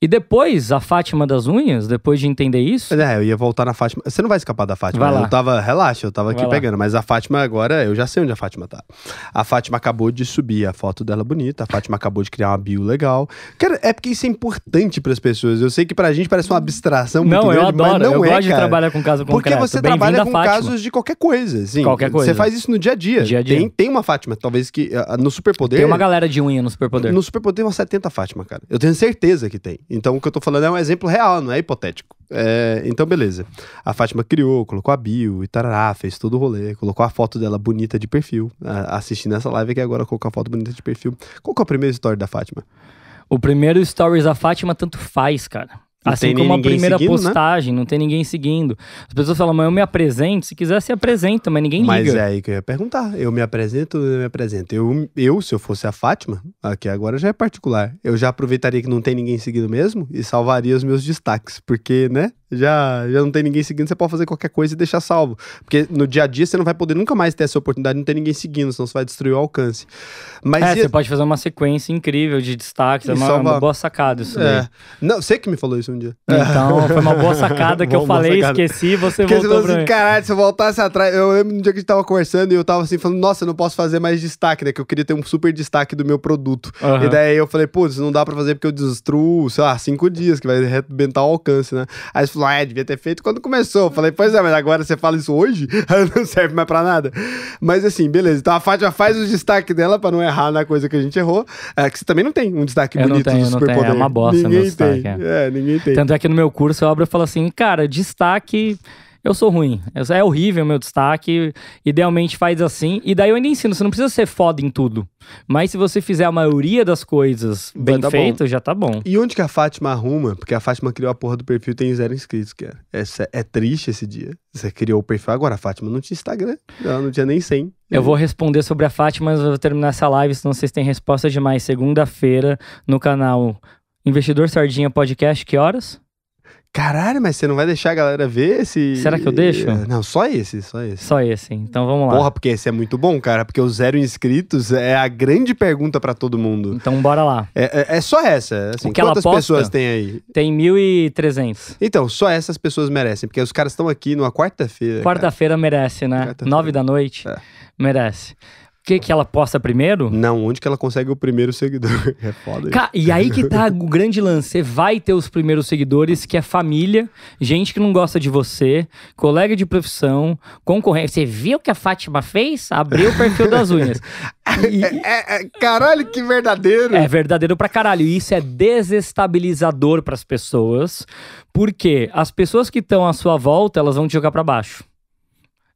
E depois, a Fátima das unhas, depois de entender isso, é, eu ia voltar na Fátima. Você não vai escapar da Fátima. Vai né? lá. Eu tava, relaxa, eu tava aqui Vai lá. pegando. Mas a Fátima agora, eu já sei onde a Fátima tá. A Fátima acabou de subir a foto dela bonita. A Fátima acabou de criar uma bio legal. Quero Cara, é porque isso é importante pras pessoas. Eu sei que pra gente parece uma abstração muito Não, eu grande, mas adoro. não eu é, gosto de trabalhar com caso Porque concreto. você Bem-vinda, trabalha com Fátima. casos de qualquer coisa, assim. Qualquer coisa. Você faz isso no dia a dia. Dia a dia. Tem, tem uma Fátima, talvez que ah, no Superpoder... Tem uma galera de unha no Superpoder. No Superpoder tem umas 70 Fátima, cara. Eu tenho certeza que tem. Então o que eu tô falando é um exemplo real, não é hipotético. É, então, beleza. A Fátima criou, colocou a bio e tarará, fez todo o rolê, colocou a foto dela bonita de perfil. a- assistindo essa live aqui agora, colocou a foto bonita de perfil. Qual que é a primeira história da Fátima? O primeiro Stories da Fátima tanto faz, cara. Não assim como a primeira seguindo, né? postagem, não tem ninguém seguindo. As pessoas falam, mas eu me apresento. Se quiser, se apresenta, mas ninguém Mas liga. é aí que eu ia perguntar. Eu me apresento, eu me apresento. Eu, eu, se eu fosse a Fátima, aqui agora já é particular, eu já aproveitaria que não tem ninguém seguindo mesmo e salvaria os meus destaques. Porque, né? Já, já não tem ninguém seguindo, você pode fazer qualquer coisa e deixar salvo. Porque no dia a dia você não vai poder nunca mais ter essa oportunidade de não ter ninguém seguindo, senão você vai destruir o alcance. Mas É, e- você pode fazer uma sequência incrível de destaques. É uma, salvar. uma boa sacada isso é. daí. Não, você que me falou isso um dia. Então, foi uma boa sacada que eu falei, sacada. esqueci, você Porque você voltou falou assim, caralho, se eu voltasse atrás. Eu lembro no dia que a gente tava conversando e eu tava assim, falando, nossa, eu não posso fazer mais destaque, né? Que eu queria ter um super destaque do meu produto. Aham. E daí eu falei, putz, não dá pra fazer porque eu destruo, sei lá, cinco dias, que vai arrebentar o alcance, né? Aí você falou, ah, é, devia ter feito quando começou. Eu falei, pois é, mas agora você fala isso hoje? não serve mais pra nada. Mas assim, beleza. Então a Fátima faz o destaque dela pra não errar na coisa que a gente errou. É, que você também não tem um destaque Eu não bonito tenho, do não tenho. Superpoder. É uma bosta meu Ninguém destaque, tem. É. ninguém Tanto é que no meu curso eu abro e falo assim, cara, destaque, eu sou ruim. É horrível o meu destaque. Idealmente faz assim. E daí eu ainda ensino, você não precisa ser foda em tudo. Mas se você fizer a maioria das coisas bem dar feito, já tá bom. E onde que a Fátima arruma? Porque a Fátima criou a porra do perfil tem zero inscritos, cara. É, é triste esse dia. Você criou o perfil. Agora a Fátima não tinha Instagram. Ela não tinha nem 100. Eu vou responder sobre a Fátima, mas eu vou terminar essa live, senão vocês têm resposta demais. Segunda-feira, no canal Investidor Sardinha Podcast, que horas? Caralho, mas você não vai deixar a galera ver esse. Será que eu deixo? Não, só esse, só esse. Só esse. Então vamos lá. Porra, porque esse é muito bom, cara. Porque o zero inscritos é a grande pergunta pra todo mundo. Então bora lá. É, é- é só essa. Assim, quantas pessoas tem aí? Tem 1.300. Então, só essas pessoas merecem. Porque os caras estão aqui numa quarta-feira. Quarta-feira merece, né? Quarta-feira. Nove da noite. É. Merece. O que que ela posta primeiro? Não, onde que ela consegue o primeiro seguidor? É foda. isso. Ca- e aí que tá o grande lance. Você vai ter os primeiros seguidores, que é família, gente que não gosta de você, colega de profissão, concorrente. Você viu o que a Fátima fez? Abriu o perfil das unhas. E- É, é- caralho, que verdadeiro. é verdadeiro pra caralho. E isso é desestabilizador pras pessoas, porque as pessoas que estão à sua volta, elas vão te jogar pra baixo.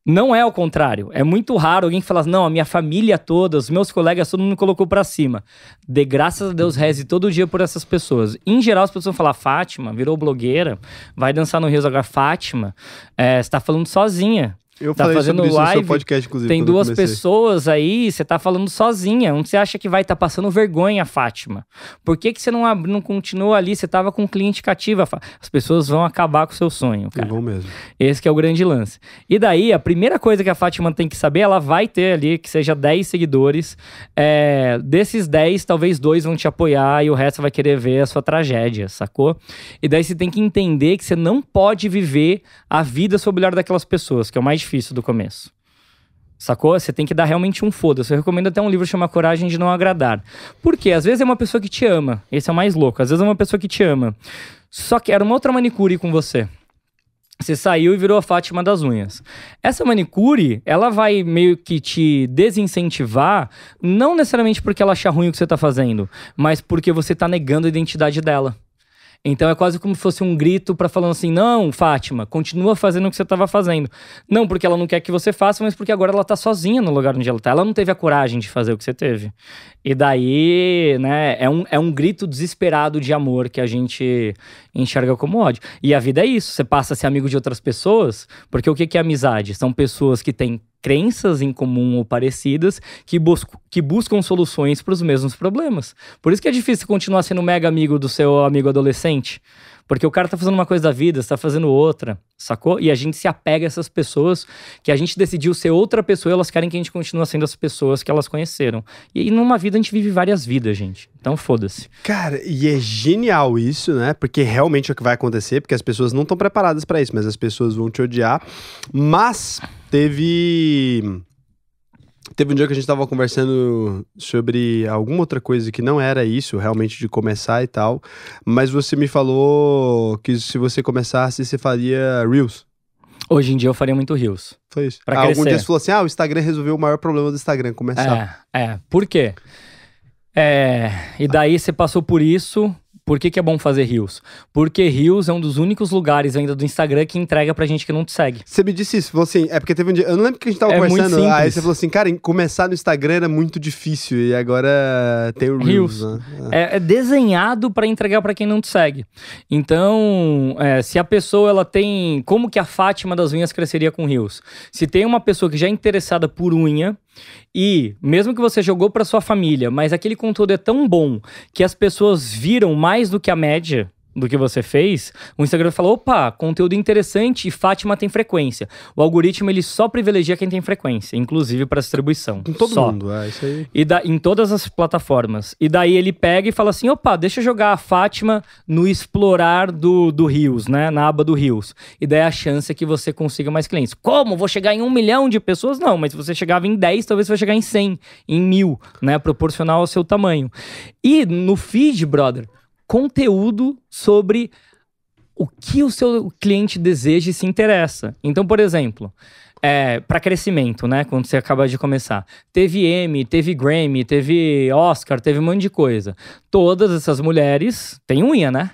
Não é o contrário. É muito raro alguém que fala, não, a minha família toda, os meus colegas, todo mundo me colocou pra cima. De graças a Deus, reze todo dia por essas pessoas. Em geral, as pessoas vão falar, Fátima, virou blogueira, vai dançar no Rio agora. Fátima, é, você tá falando sozinha. Eu Tá falei fazendo sobre isso no seu live, podcast, inclusive. Tem duas pessoas aí, você tá falando sozinha. Onde você acha que vai estar passando vergonha, Fátima? Por que, que você não, não continua ali? Você tava com um cliente cativa. As pessoas vão acabar com o seu sonho, cara. Vão mesmo. Esse que é o grande lance. E daí, a primeira coisa que a Fátima tem que saber, ela vai ter ali, que seja 10 seguidores. É, desses 10, talvez dois vão te apoiar e o resto vai querer ver a sua tragédia, sacou? E daí você tem que entender que você não pode viver a vida sob o olhar daquelas pessoas, que é o mais difícil do começo. Sacou? Você tem que dar realmente um foda-se. Eu recomendo até um livro que chama Coragem de Não Agradar. Por quê? Às vezes é uma pessoa que te ama. Esse é o mais louco. Às vezes é uma pessoa que te ama. Só que era uma outra manicure com você. Você saiu e virou a Fátima das unhas. Essa manicure, ela vai meio que te desincentivar, não necessariamente porque ela acha ruim o que você tá fazendo, mas porque você tá negando a identidade dela. Então é quase como se fosse um grito pra falando assim: não, Fátima, continua fazendo o que você estava fazendo. Não porque ela não quer que você faça, mas porque agora ela tá sozinha no lugar onde ela tá. Ela não teve a coragem de fazer o que você teve. E daí, né, é um, é um grito desesperado de amor que a gente enxerga como ódio. E a vida é isso: você passa a ser amigo de outras pessoas, porque o que é amizade? São pessoas que têm crenças em comum ou parecidas que, busco, que buscam soluções para os mesmos problemas. Por isso que é difícil continuar sendo mega amigo do seu amigo adolescente. Porque o cara tá fazendo uma coisa da vida, você tá fazendo outra, sacou? E a gente se apega a essas pessoas que a gente decidiu ser outra pessoa e elas querem que a gente continue sendo as pessoas que elas conheceram. E aí, numa vida a gente vive várias vidas, gente. Então foda-se. Cara, e é genial isso, né? Porque realmente é o que vai acontecer, porque as pessoas não estão preparadas pra isso, mas as pessoas vão te odiar. Mas teve Teve um dia que a gente tava conversando sobre alguma outra coisa que não era isso, realmente de começar e tal. Mas você me falou que se você começasse, você faria Reels. Hoje em dia eu faria muito Reels. Foi isso. Pra Ah, algum dia você falou assim: ah, o Instagram resolveu o maior problema do Instagram, começar. É, é. Por quê? É, e daí você passou por isso. Por que, que é bom fazer Reels? Porque Reels é um dos únicos lugares ainda do Instagram que entrega pra gente que não te segue. Você me disse isso, falou assim, é porque teve um dia, eu não lembro que a gente tava É muito conversando, aí você falou assim, cara, começar no Instagram era muito difícil, e agora tem o Reels, Reels. né? É, é desenhado pra entregar pra quem não te segue. Então, é, se a pessoa ela tem, como que a Fátima das unhas cresceria com Reels? Se tem uma pessoa que já é interessada por unha e mesmo que você jogou pra sua família, mas aquele conteúdo é tão bom que as pessoas viram mais do que a média do que você fez, o Instagram fala, opa, conteúdo interessante e Fátima tem frequência. O algoritmo ele só privilegia quem tem frequência, inclusive para distribuição. Com todo só. mundo, é isso aí. E da, em todas as plataformas. E daí ele pega e fala assim: opa, deixa eu jogar a Fátima no explorar do, do Rios, né? Na aba do Rios. E daí a chance é que você consiga mais clientes. Como? Vou chegar em um milhão de pessoas? Não, mas se você chegava em 10, talvez você vai chegar em 100, em mil, né? Proporcional ao seu tamanho. E no feed, brother, conteúdo sobre o que o seu cliente deseja e se interessa. Então, por exemplo, é, para crescimento, né? Quando você acaba de começar. Teve Emmy, teve Grammy, teve Oscar, teve um monte de coisa. Todas essas mulheres têm unha, né?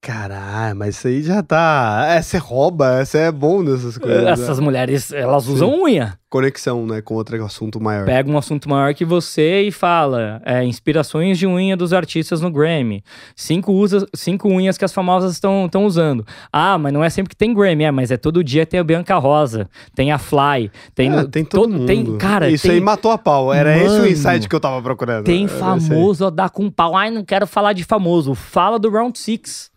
Caralho, mas isso aí já tá. É, você rouba, você é bom nessas coisas. né? Essas mulheres, elas usam unha. Conexão, né, com outro assunto maior. Pega um assunto maior que você e fala é, inspirações de unha dos artistas no Grammy. Cinco, usa, cinco unhas que as famosas estão usando. Ah, mas não é sempre que tem Grammy, é, mas é todo dia tem a Bianca Rosa, tem a Fly, tem, Ah, tem todo mundo. tem Cara, Isso tem, aí matou a pau. Era esse o Mano, insight que eu tava procurando. Tem famoso a dar com pau. Ai, não quero falar de famoso. Fala do Round Six.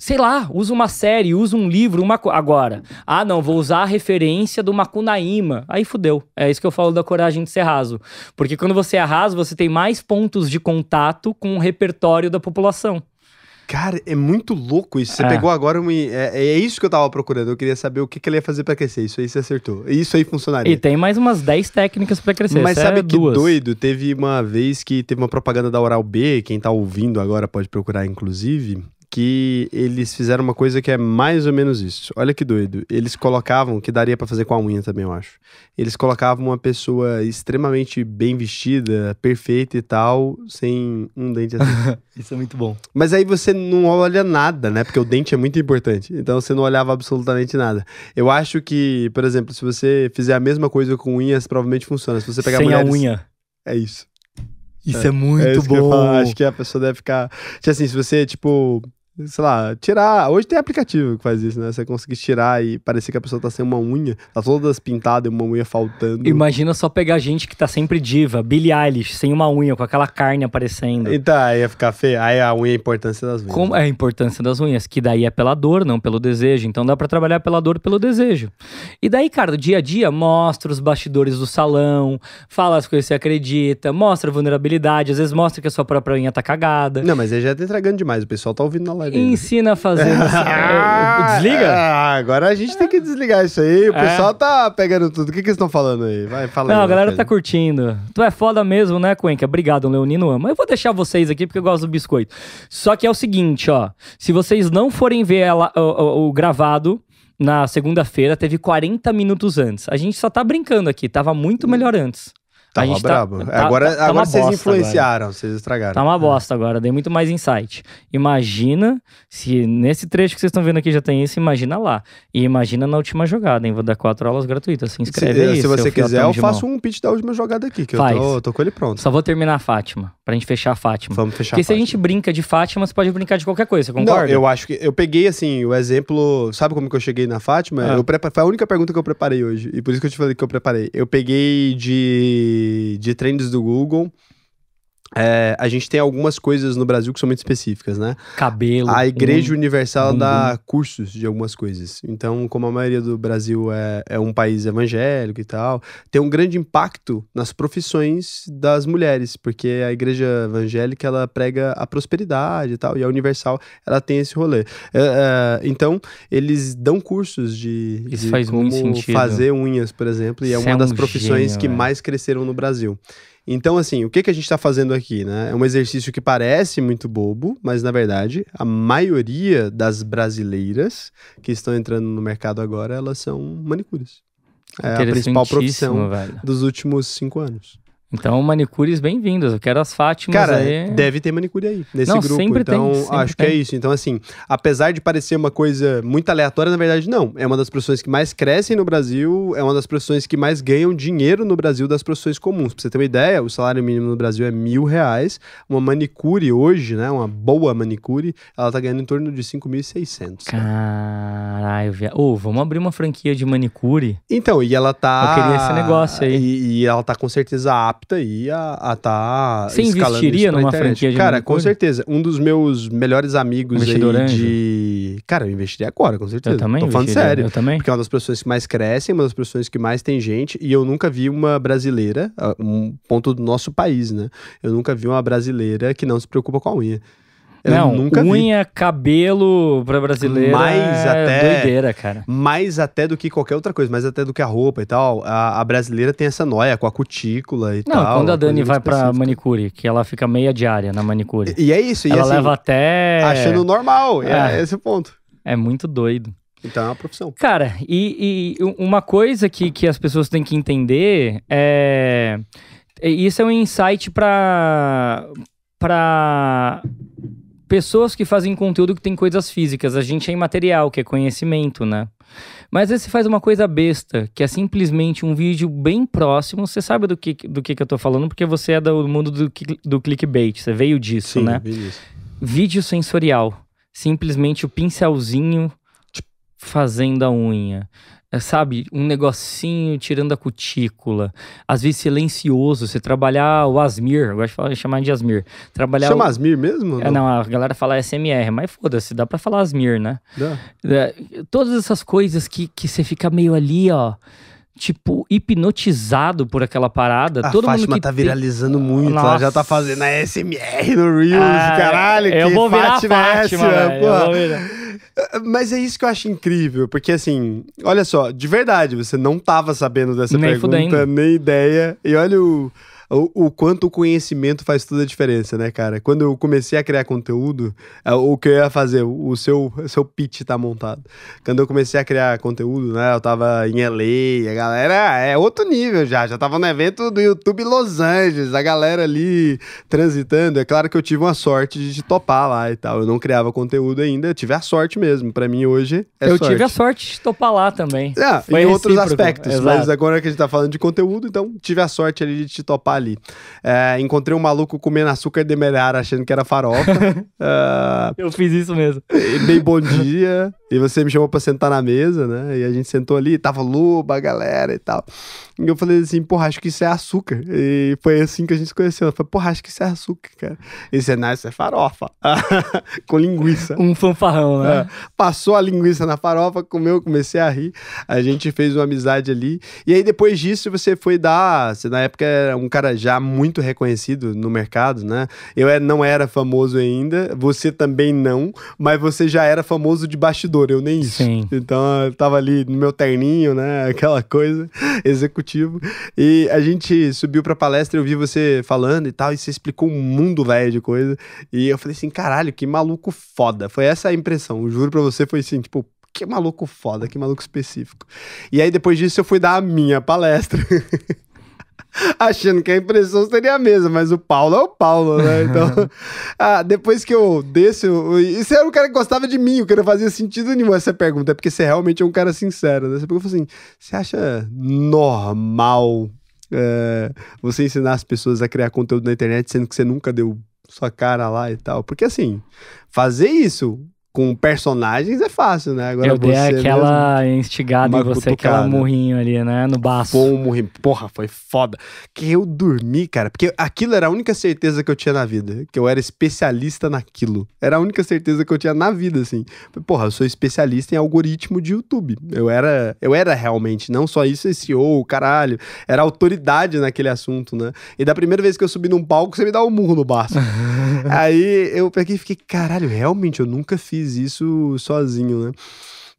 Sei lá, usa uma série, usa um livro, uma Agora, ah, não, vou usar a referência do Macunaíma. Aí fudeu. É isso que eu falo da coragem de ser raso. Porque quando você é raso, você tem mais pontos de contato com o repertório da população. Cara, é muito louco isso. Você É. pegou agora um. É, é isso que eu tava procurando. Eu queria saber o que, que ele ia fazer pra crescer. Isso aí você acertou. Isso aí funcionaria. E tem mais umas 10 técnicas pra crescer. Mas Essa sabe é que duas. doido? Teve uma vez que teve uma propaganda da Oral B, quem tá ouvindo agora pode procurar, inclusive, que eles fizeram uma coisa que é mais ou menos isso. Olha que doido. Eles colocavam, que daria pra fazer com a unha também, eu acho. Eles colocavam uma pessoa extremamente bem vestida, perfeita e tal, sem um dente assim. Isso é muito bom. Mas aí você não olha nada, né? Porque o dente é muito importante. Então você não olhava absolutamente nada. Eu acho que, por exemplo, se você fizer a mesma coisa com unhas, provavelmente funciona. Se você pegar Sem mulheres, a unha. É isso. Isso é, muito é que eu ia bom. falar. Acho que a pessoa deve ficar. Tipo assim, se você, tipo. Sei lá, tirar. Hoje tem aplicativo que faz isso, né? Você conseguir tirar e parecer que a pessoa tá sem uma unha, tá todas pintadas e uma unha faltando. Imagina só pegar gente que tá sempre diva, Billie Eilish, sem uma unha, com aquela carne aparecendo. Então, aí ia ficar feio. Aí a unha é a importância das unhas. Como é a importância das unhas? Que daí é pela dor, não pelo desejo. Então dá pra trabalhar pela dor pelo desejo. E daí, cara, do dia a dia, mostra os bastidores do salão, fala as coisas que você acredita, mostra a vulnerabilidade, às vezes mostra que a sua própria unha tá cagada. Não, mas aí já tá entregando demais. O pessoal tá ouvindo na live. Ensina a fazer. Ah, Desliga? ah, agora a gente tem que desligar isso aí. O É. pessoal tá pegando tudo. O que, que eles estão falando aí? Vai, fala aí. Não, a uma galera tá curtindo. Tu é foda mesmo, né, Cuenca? Obrigado, Leonino ama. Eu vou deixar vocês aqui porque eu gosto do biscoito. Só que é o seguinte, ó. Se vocês não forem ver ela- o, o- o gravado na segunda-feira, teve 40 minutos antes. A gente só tá brincando aqui, tava muito melhor antes. A Tava tá- brabo. tá- agora tá- tá agora vocês influenciaram, vocês estragaram. Tá uma bosta agora, dei muito mais insight. Imagina se nesse trecho que vocês estão vendo aqui já tem isso, imagina lá. E imagina na última jogada, hein? Vou dar quatro aulas gratuitas. Se inscreve se, aí. se você quiser, eu faço um pitch da última jogada aqui, que Faz. eu tô, tô com ele pronto. Só vou terminar a Fátima, pra gente fechar a Fátima. Vamos fechar Porque se a gente brinca de Fátima, você pode brincar de qualquer coisa, você Não, concorda? eu acho que eu peguei assim o exemplo. Sabe como que eu cheguei na Fátima? Ah. Eu foi a única pergunta que eu preparei hoje. E por isso que eu te falei que eu preparei. Eu peguei de, de trends do Google. É, a gente tem algumas coisas no Brasil que são muito específicas, né? Cabelo. A Igreja um- Universal dá cursos de algumas coisas. Então, como a maioria do Brasil é, é um país evangélico e tal, tem um grande impacto nas profissões das mulheres, porque a Igreja Evangélica ela prega a prosperidade e tal, e a Universal ela tem esse rolê. É, é, então, eles dão cursos de, Isso de faz como fazer unhas, por exemplo, e é Você uma é das profissões gênio, que velho. mais cresceram no Brasil. Então, assim, o que, que a gente está fazendo aqui, né? É um exercício que parece muito bobo, mas na verdade, a maioria das brasileiras que estão entrando no mercado agora, elas são manicures. É a principal profissão velho. dos últimos cinco anos. Então, manicures bem-vindas. Eu quero as Fátimas Cara, aí. deve ter manicure aí, nesse Não, grupo. sempre tem, então, sempre acho que é tem. isso. Então, assim, apesar de parecer uma coisa muito aleatória, na verdade, não. É uma das profissões que mais crescem no Brasil, é uma das profissões que mais ganham dinheiro no Brasil das profissões comuns. Pra você ter uma ideia, o salário mínimo no Brasil é mil reais. Uma manicure hoje, né, uma boa manicure, ela tá ganhando em torno de 5.600. Caralho, via... Ô, vamos abrir uma franquia de manicure. Então, e ela tá... Eu queria esse negócio aí. E, e ela tá com certeza apta aí a, a tá Você investiria numa internet. franquia de Cara, com certeza. Um dos meus melhores amigos Investidor aí anjo? de... Cara, eu investiria agora, com certeza. Eu também Tô falando sério. Eu também. Porque é uma das profissões que mais crescem, uma das profissões que mais tem gente, e eu nunca vi uma brasileira, ah, um ponto do nosso país, né? Eu nunca vi uma brasileira que não se preocupa com a unha. Eu Não, nunca vi. unha, cabelo pra brasileira Mais é até- doideira, cara. Mais até do que qualquer outra coisa, mais até do que a roupa e tal. A, a brasileira tem essa noia com a cutícula e Não, tal. quando a Dani vai pra manicure, que ela fica meia diária na manicure. E, e é isso, e ela assim, leva até... achando normal, é. É. esse o ponto. É muito doido. Então é uma profissão. Cara, e, e uma coisa que, que as pessoas têm que entender é. Isso é um insight para para pessoas que fazem conteúdo que tem coisas físicas. A gente é imaterial, que é conhecimento, né? Mas vezes você faz uma coisa besta, que é simplesmente um vídeo bem próximo. Você sabe do que, do que, que eu tô falando, porque você é do mundo do, do clickbait. Você veio disso, Sim, né? Vinícius. Vídeo sensorial. Simplesmente o pincelzinho fazendo a unha. É, sabe, um negocinho tirando a cutícula. Às vezes silencioso. Você trabalhar o Asmir, eu gosto de falar- chamar de Asmir. Trabalhar Chama o... Asmir mesmo? É, não, a galera fala SMR, mas foda-se, dá pra falar Asmir, né? Dá. É, todas essas coisas que, que você fica meio ali, ó, tipo, hipnotizado por aquela parada. A Todo mundo Fátima que tá tem- viralizando muito. Ela já tá Nossa. fazendo a SMR no Reels, Ah, caralho. Eu que vou virar Fátima é Fátima, essa. Mas é isso que eu acho incrível, porque assim, olha só, de verdade, você não tava sabendo dessa Nem pergunta, fudendo. nem ideia. E olha o, o, o quanto o conhecimento faz toda a diferença, né, cara? Quando eu comecei a criar conteúdo, é, o que eu ia fazer, o seu, o seu pitch tá montado. Quando eu comecei a criar conteúdo, né, eu tava em LA, a galera é outro nível já, já tava no evento do YouTube Los Angeles, a galera ali transitando. É claro que eu tive uma sorte de topar lá e tal. Eu não criava conteúdo ainda, eu tive a sorte mesmo. Pra mim hoje é eu sorte. tive a sorte de topar lá também. Ah, Foi em outros recíproco, aspectos, exato. mas agora que a gente tá falando de conteúdo, então tive a sorte ali de te topar ali. É, encontrei um maluco comendo açúcar demerara achando que era farofa. Ah, Eu fiz isso mesmo. e bem bom dia. E você me chamou pra sentar na mesa, né? E a gente sentou ali, tava Luba, a galera e tal. E eu falei assim, porra, acho que isso é açúcar. E foi assim que a gente se conheceu. Eu falei, porra, acho que isso é açúcar, cara. E você, não, isso é farofa. Com linguiça. Um fanfarrão, né? É, passou a linguiça na farofa, comeu, comecei a rir. A gente fez uma amizade ali. E aí, depois disso, você foi dar. Você, na época, era um cara já muito reconhecido no mercado, né? Eu é- não era famoso ainda, você também não, mas você já era famoso de bastidor, eu nem isso. Sim. Então, eu tava ali no meu terninho, né? Aquela coisa, executivo. E a gente subiu pra palestra, eu vi você falando e tal, e você explicou um mundo velho de coisa. E eu falei assim, caralho, que maluco foda. Foi essa a impressão. Juro pra você, foi assim, tipo, que maluco foda, que maluco específico. E aí, depois disso, eu fui dar a minha palestra. Achando que a impressão seria a mesma, mas o Paulo é o Paulo, né? Então, ah, depois que eu desço. eu- você era um cara que gostava de mim, o que não fazia sentido nenhum essa pergunta, é porque você realmente é um cara sincero, né? Você perguntou assim: você acha normal é, você ensinar as pessoas a criar conteúdo na internet sendo que você nunca deu sua cara lá e tal? Porque assim, fazer isso com personagens é fácil, né? Agora eu dei aquela instigada em você, aquela cutucada. murrinho ali, né? No baço. Foi um morri- Porra, foi foda. Que eu dormi, cara. Porque aquilo era a única certeza que eu tinha na vida. Que eu era especialista naquilo. Era a única certeza que eu tinha na vida, assim. Porra, eu sou especialista em algoritmo de YouTube. Eu era, eu era realmente, não só isso, SEO, caralho. Era autoridade naquele assunto, né? E da primeira vez que eu subi num palco, você me dá um murro no baço. Aí eu peguei e fiquei, caralho, realmente, eu nunca fiz isso sozinho, né?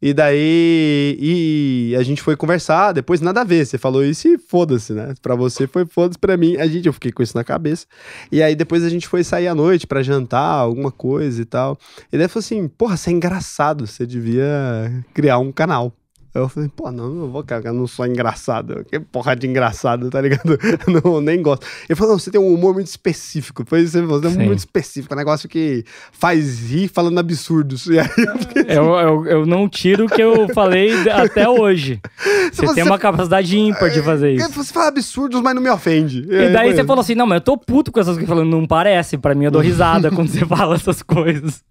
E daí e a gente foi conversar, depois nada a ver. Você falou isso e foda-se, né? Pra você foi foda-se, pra mim. A gente, eu fiquei com isso na cabeça. E aí depois a gente foi sair à noite pra jantar, alguma coisa e tal. E daí falou assim: porra, você é engraçado, você devia criar um canal. Eu falei, pô, não, não vou cagar, não sou engraçado. Que porra de engraçado, tá ligado? não, nem gosto. Ele falou, não, você tem um humor muito específico. Foi isso, você tem um humor muito específico, um negócio que faz rir falando absurdos. E aí eu fiquei Eu, eu, eu não tiro o que eu falei até hoje. Você, Você- tem uma capacidade ímpar de fazer isso. Você fala absurdos, mas não me ofende. E daí foi você falou assim: não, mas eu tô puto com essas coisas falando, não parece. Pra mim, eu dou risada quando você fala essas coisas.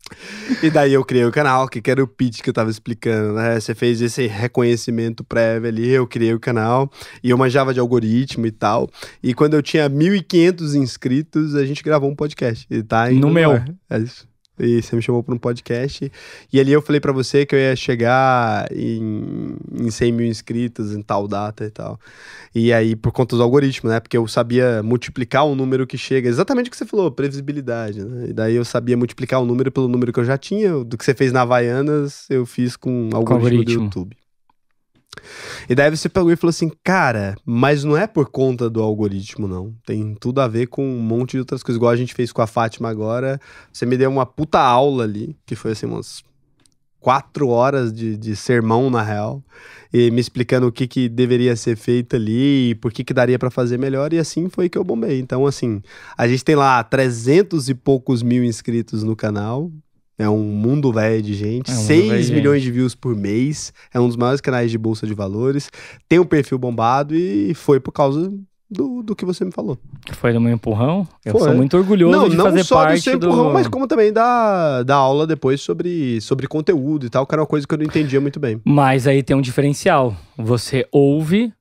E daí eu criei o canal, que que era o pitch que eu tava explicando, né? Você fez esse reconhecimento prévio ali, eu criei o canal, e eu manjava de algoritmo e tal. E quando eu tinha 1.500 inscritos, a gente gravou um podcast. E tá No meu. ar. É isso. E você me chamou para um podcast. E ali eu falei pra você que eu ia chegar em, em 100 mil inscritos em tal data e tal. E aí, por conta do algoritmo, né? Porque eu sabia multiplicar o número que chega. Exatamente o que você falou, previsibilidade, né? E daí eu sabia multiplicar o número pelo número que eu já tinha. Do que você fez na Havaianas, eu fiz com o algoritmo, algoritmo. do YouTube. E daí você pegou e falou assim, cara, mas não é por conta do algoritmo, não. Tem tudo a ver com um monte de outras coisas. Igual a gente fez com a Fátima agora. Você me deu uma puta aula ali, que foi assim, umas quatro horas de, de sermão, na real. E me explicando o que, que deveria ser feito ali, e por que, que daria pra fazer melhor. E assim foi que eu bombei. Então, assim, a gente tem lá 300 e poucos mil inscritos no canal. É um mundo velho de gente. É um mundo 6 velho de milhões de views por mês. É um dos maiores canais de bolsa de valores. Tem um perfil bombado e foi por causa do, do que você me falou. Foi do meu empurrão. Eu Foi. sou muito orgulhoso não, de não fazer só do parte seu do. empurrão, mas como também da, da aula depois sobre, sobre conteúdo e tal, que era uma coisa que eu não entendia muito bem. Mas aí tem um diferencial. Você ouve,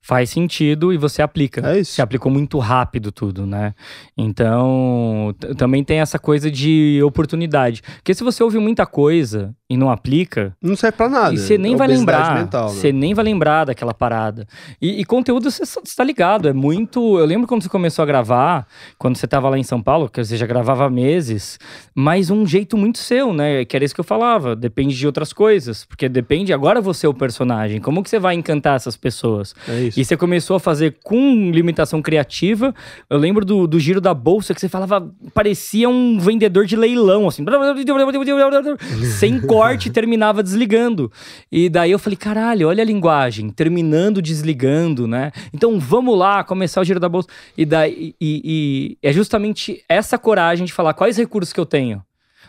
faz sentido e você aplica. É isso. Você aplicou muito rápido tudo, né? Então, também tem essa coisa de oportunidade. Porque se você ouve muita coisa e não aplica, Não serve pra nada. e você nem É vai lembrar. mental, né? Você nem vai lembrar daquela parada. E, e conteúdo você só- você tá ligado. É muito. Eu lembro quando você começou a gravar, quando você tava lá em São Paulo, que você já gravava há meses, mas um jeito muito seu, né? Que era isso que eu falava. Depende de outras coisas. Porque depende. Agora você é o personagem. Como que você vai encantar essas pessoas? É isso. E você começou a fazer com limitação criativa. Eu lembro do, do giro da bolsa que você falava, parecia um vendedor de leilão, assim. Sem corte, terminava desligando. E daí eu falei, caralho, olha a linguagem, terminando desligando, né? Então vamos lá, começar o giro da bolsa. E daí e, e é justamente essa coragem de falar quais recursos que eu tenho.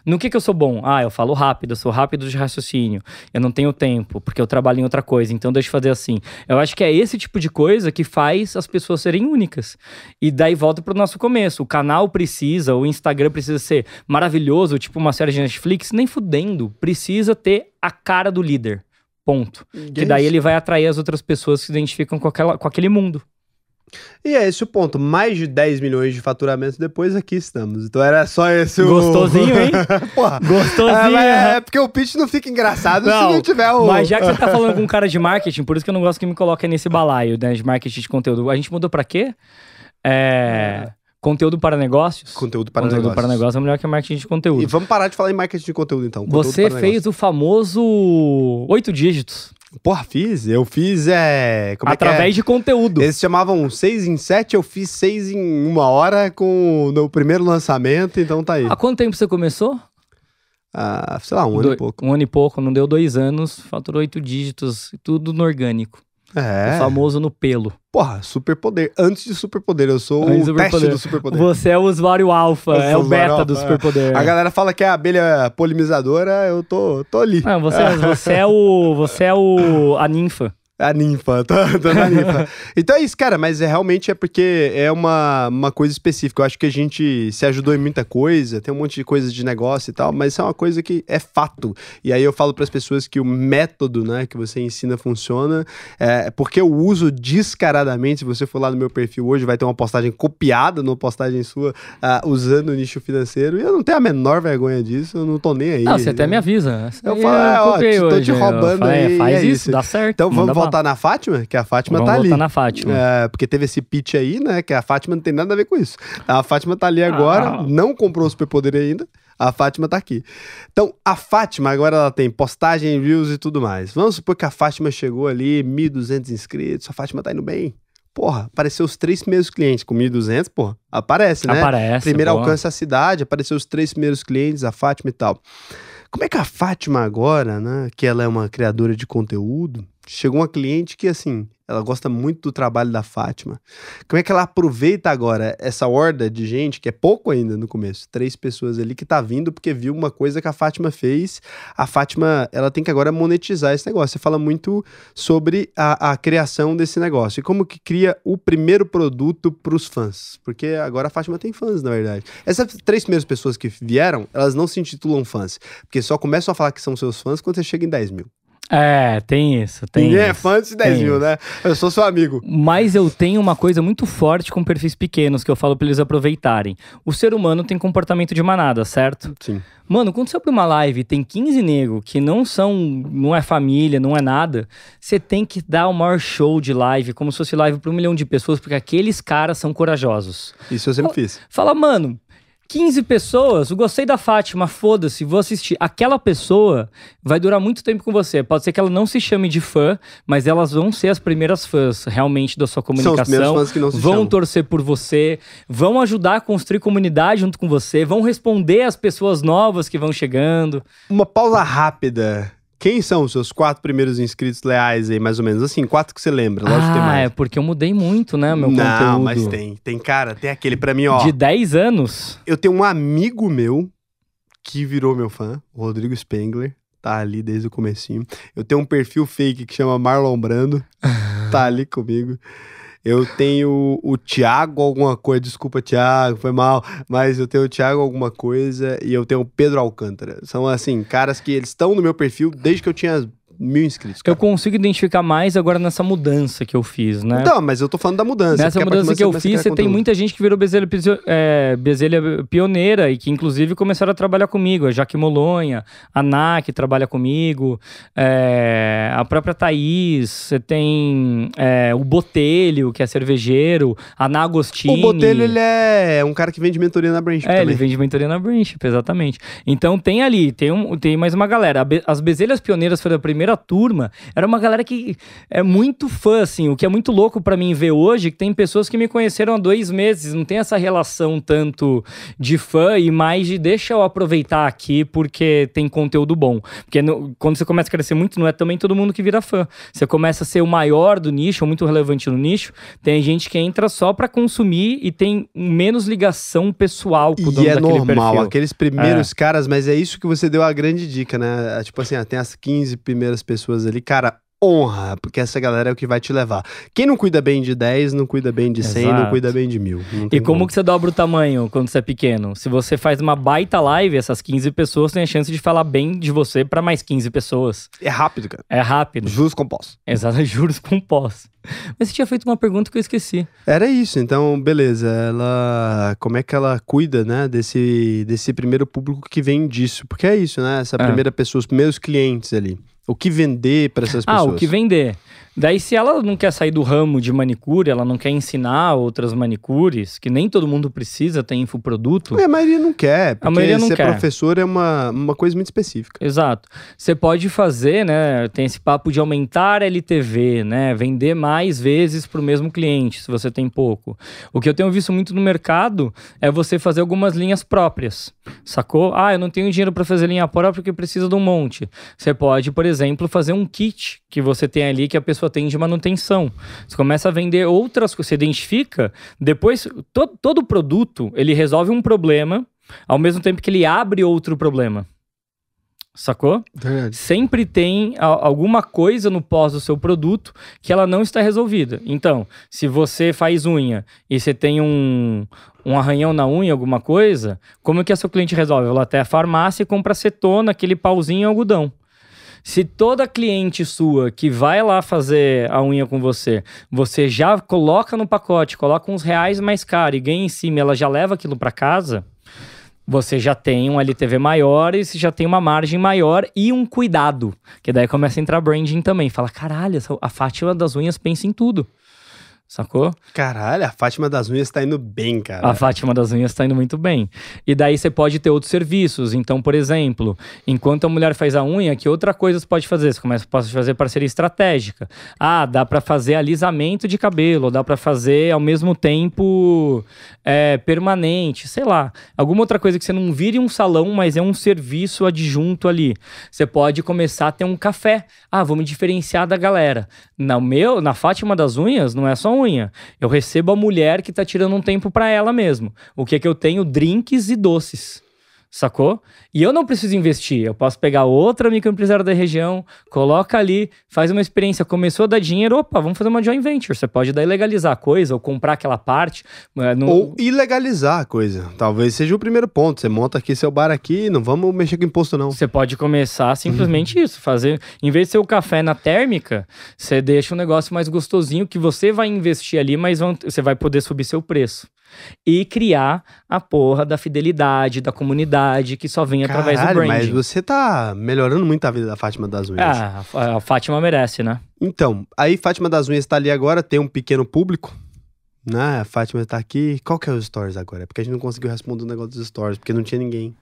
No que que eu sou bom? Ah, eu falo rápido, eu sou rápido de raciocínio. Eu não tenho tempo, porque eu trabalho em outra coisa, então deixa eu fazer assim. Eu acho que é esse tipo de coisa que faz as pessoas serem únicas. E daí volta pro nosso começo. O canal precisa, o Instagram precisa ser maravilhoso, tipo uma série de Netflix, nem fudendo. Precisa ter a cara do líder. Ponto. Que daí ele vai atrair as outras pessoas que se identificam com, aquela, com aquele mundo. E é esse o ponto. Mais de 10 milhões de faturamentos depois, aqui estamos. Então era só esse o. Gostosinho, hein? Porra. Gostosinho. É, né? é porque o pitch não fica engraçado Não, se não tiver o. Mas já que você tá falando com um cara de marketing, por isso que eu não gosto que me coloquem nesse balaio, né, de marketing de conteúdo. A gente mudou pra quê? É... Conteúdo para negócios? Conteúdo para conteúdo negócios. para negócios é melhor que marketing de conteúdo. E vamos parar de falar em marketing de conteúdo, então. Conteúdo Você fez o famoso oito dígitos. Porra, fiz. Eu fiz. É... Como é que é? através de conteúdo. Eles chamavam 6 em 7, eu fiz 6 em uma hora com no primeiro lançamento, então tá aí. Há quanto tempo você começou? Ah, sei lá, um ano e pouco. Um ano e pouco, não deu dois anos, faturou oito dígitos, tudo no orgânico. É. O famoso no pelo. Porra, superpoder. Antes de superpoder, eu sou Antes o teste superpoder. do superpoder. Você é o usuário alfa, é o beta do é. superpoder. A galera fala que é a abelha polinizadora, eu tô, tô ali. Não, você, você é o. Você é o. a ninfa. A ninfa, tô, tô na ninfa. então é isso, cara, mas é, realmente é porque é uma, uma coisa específica. Eu acho que a gente se ajudou em muita coisa, tem um monte de coisas de negócio e tal, mas isso é uma coisa que é fato. E aí eu falo para as pessoas que o método né, que você ensina funciona, é porque eu uso descaradamente. Se você for lá no meu perfil hoje, vai ter uma postagem copiada numa postagem sua uh, usando o nicho financeiro. E eu não tenho a menor vergonha disso, eu não tô nem aí. Não, você até me avisa. Eu falo, é, ó, tô hoje. te roubando falo, aí. Faz é isso, isso, dá certo. Então vamos voltar voltar na Fátima? Que a Fátima Vamos tá ali. voltar na Fátima. É, porque teve esse pitch aí, né? Que a Fátima não tem nada a ver com isso. A Fátima tá ali agora, ah. não comprou o superpoder ainda. A Fátima tá aqui. Então, a Fátima agora ela tem postagem, reels e tudo mais. Vamos supor que a Fátima chegou ali, 1.200 inscritos, a Fátima tá indo bem. Porra, apareceu os três primeiros clientes com 1.200, porra, aparece, né? Aparece. Primeiro alcança a cidade, apareceu os três primeiros clientes, a Fátima e tal. Como é que a Fátima agora, né, que ela é uma criadora de conteúdo, chegou uma cliente que, assim, ela gosta muito do trabalho da Fátima. Como é que ela aproveita agora essa horda de gente, que é pouco ainda no começo, três pessoas ali que tá vindo porque viu uma coisa que a Fátima fez. A Fátima, ela tem que agora monetizar esse negócio. Você fala muito sobre a, a criação desse negócio e como que cria o primeiro produto para os fãs. Porque agora a Fátima tem fãs, na verdade. Essas três primeiras pessoas que vieram, elas não se intitulam fãs, porque só começam a falar que são seus fãs quando você chega em 10 mil. É, tem isso. Tem Ninguém isso, é fã de 10 mil, isso. né? Eu sou seu amigo. Mas eu tenho uma coisa muito forte com perfis pequenos que eu falo pra eles aproveitarem. O ser humano tem comportamento de manada, certo? Sim. Mano, quando você abre uma live e tem 15 negros que não são, não é família, não é nada, você tem que dar o maior show de live, como se fosse live pra um milhão de pessoas, porque aqueles caras são corajosos. Isso eu sempre fiz. Fala, mano, 15 pessoas, eu gostei da Fátima, foda-se, vou assistir. Aquela pessoa vai durar muito tempo com você. Pode ser que ela não se chame de fã, mas elas vão ser as primeiras fãs realmente da sua comunicação. São os fãs que não se vão chamam. torcer por você, vão ajudar a construir comunidade junto com você, vão responder às pessoas novas que vão chegando. Uma pausa rápida. Quem são os seus quatro primeiros inscritos leais aí, mais ou menos? Assim, quatro que você lembra. Lógico ah, que tem mais. é porque eu mudei muito, né, meu Não, conteúdo. Não, mas tem. Tem, cara, tem aquele pra mim, ó. De 10 anos? Eu tenho um amigo meu que virou meu fã, o Rodrigo Spengler. Tá ali desde o comecinho. Eu tenho um perfil fake que chama Marlon Brando. tá ali comigo. Eu tenho o Thiago alguma coisa, desculpa, Thiago, foi mal, mas eu tenho o Thiago alguma coisa e eu tenho o Pedro Alcântara. São, assim, caras que eles estão no meu perfil desde que eu tinha mil inscritos. Cara. Eu consigo identificar mais agora nessa mudança que eu fiz, né? Não, mas eu tô falando da mudança. Nessa mudança que eu fiz, você tem muita gente que virou bezelha, é, bezelha pioneira e que inclusive começaram a trabalhar comigo. A Jaque Molonha, a Ná, que trabalha comigo, é, a própria Thaís, você tem é, o Botelho, que é cervejeiro, a Ná Agostini. O Botelho, ele é um cara que vende mentoria na Branch. É, também. ele vende mentoria na Branch, exatamente. Então tem ali, tem, um, tem mais uma galera. As bezelhas pioneiras foi a primeira primeira turma, era uma galera que é muito fã, assim. O que é muito louco para mim ver hoje, que tem pessoas que me conheceram há dois meses, não tem essa relação tanto de fã e mais de deixa eu aproveitar aqui porque tem conteúdo bom. Porque no, quando você começa a crescer muito, não é também todo mundo que vira fã. Você começa a ser o maior do nicho, muito relevante no nicho, tem gente que entra só para consumir e tem menos ligação pessoal com o dono E é normal, perfil. aqueles primeiros é. caras, mas é isso que você deu a grande dica, né? Tipo assim, tem as 15 primeiras pessoas ali, cara, honra, porque essa galera é o que vai te levar. Quem não cuida bem de 10, não cuida bem de 100, Exato. não cuida bem de mil. E como, como, que você dobra o tamanho quando você é pequeno? Se você faz uma baita live, essas 15 pessoas têm a chance de falar bem de você para mais 15 pessoas. É rápido, cara. É rápido. Juros compostos. Exato, juros compostos. Mas você tinha feito uma pergunta que eu esqueci. Era isso, então, beleza. Ela. Como é que ela cuida, né, desse, desse primeiro público que vem disso? Porque é isso, né? Essa é. primeira pessoa, os primeiros clientes ali. O que vender para essas pessoas? Ah, o que vender. Daí, se ela não quer sair do ramo de manicure, ela não quer ensinar outras manicures, que nem todo mundo precisa ter infoproduto. É, a maioria não quer, porque a maioria não ser quer. professor é uma, uma coisa muito específica. Exato. Você pode fazer, né? Tem esse papo de aumentar LTV, né? Vender mais vezes para o mesmo cliente, se você tem pouco. O que eu tenho visto muito no mercado é você fazer algumas linhas próprias. Sacou? Ah, eu não tenho dinheiro para fazer linha própria porque precisa de um monte. Você pode, por exemplo, fazer um kit que você tem ali que a pessoa tem de manutenção. Você começa a vender outras coisas, você identifica, depois to, todo produto ele resolve um problema ao mesmo tempo que ele abre outro problema. Sacou? Verdade. Sempre tem a- alguma coisa no pós do seu produto que ela não está resolvida. Então, se você faz unha e você tem um, um arranhão na unha, alguma coisa, como que a seu cliente resolve? Ela até a farmácia e compra acetona, aquele pauzinho e algodão. Se toda cliente sua que vai lá fazer a unha com você, você já coloca no pacote, coloca uns reais mais caro e ganha em cima, ela já leva aquilo para casa, você já tem um LTV maior e você já tem uma margem maior e um cuidado. Que daí começa a entrar branding também. Fala, caralho, a Fátima das unhas pensa em tudo. Sacou? Caralho, a Fátima das Unhas tá indo bem, cara. A Fátima das unhas tá indo muito bem. E daí você pode ter outros serviços. Então, por exemplo, enquanto a mulher faz a unha, que outra coisa você pode fazer? Você começa pode fazer parceria estratégica. Ah, dá pra fazer alisamento de cabelo, dá pra fazer ao mesmo tempo é, permanente, sei lá. Alguma outra coisa que você não vire um salão, mas é um serviço adjunto ali. Você pode começar a ter um café. Ah, vamos diferenciar da galera. Na meu, na Fátima das unhas, não é só unha. Eu recebo a mulher que tá tirando um tempo pra ela mesmo. O que é que eu tenho? Drinks e doces. Sacou? E eu não preciso investir. Eu posso pegar outra microempresária da região, coloca ali, faz uma experiência. Começou a dar dinheiro, opa, vamos fazer uma joint venture. Você pode daí legalizar a coisa ou comprar aquela parte. é, no- Ou ilegalizar a coisa. Talvez seja o primeiro ponto. Você monta aqui seu bar aqui, não vamos mexer com imposto, não. Você pode começar simplesmente isso, fazer, em vez de ser o café na térmica, você deixa um negócio mais gostosinho que você vai investir ali, mas vão- você vai poder subir seu preço. E criar a porra da fidelidade, da comunidade, que só vem através do Caralho, mas branding. você tá melhorando muito a vida da Fátima das Unhas. Ah, a a Fátima merece, né? Então, aí Fátima das Unhas tá ali agora, tem um pequeno público, né? A Fátima tá aqui. Qual que é os stories agora? É porque a gente não conseguiu responder o negócio dos stories, porque não tinha ninguém.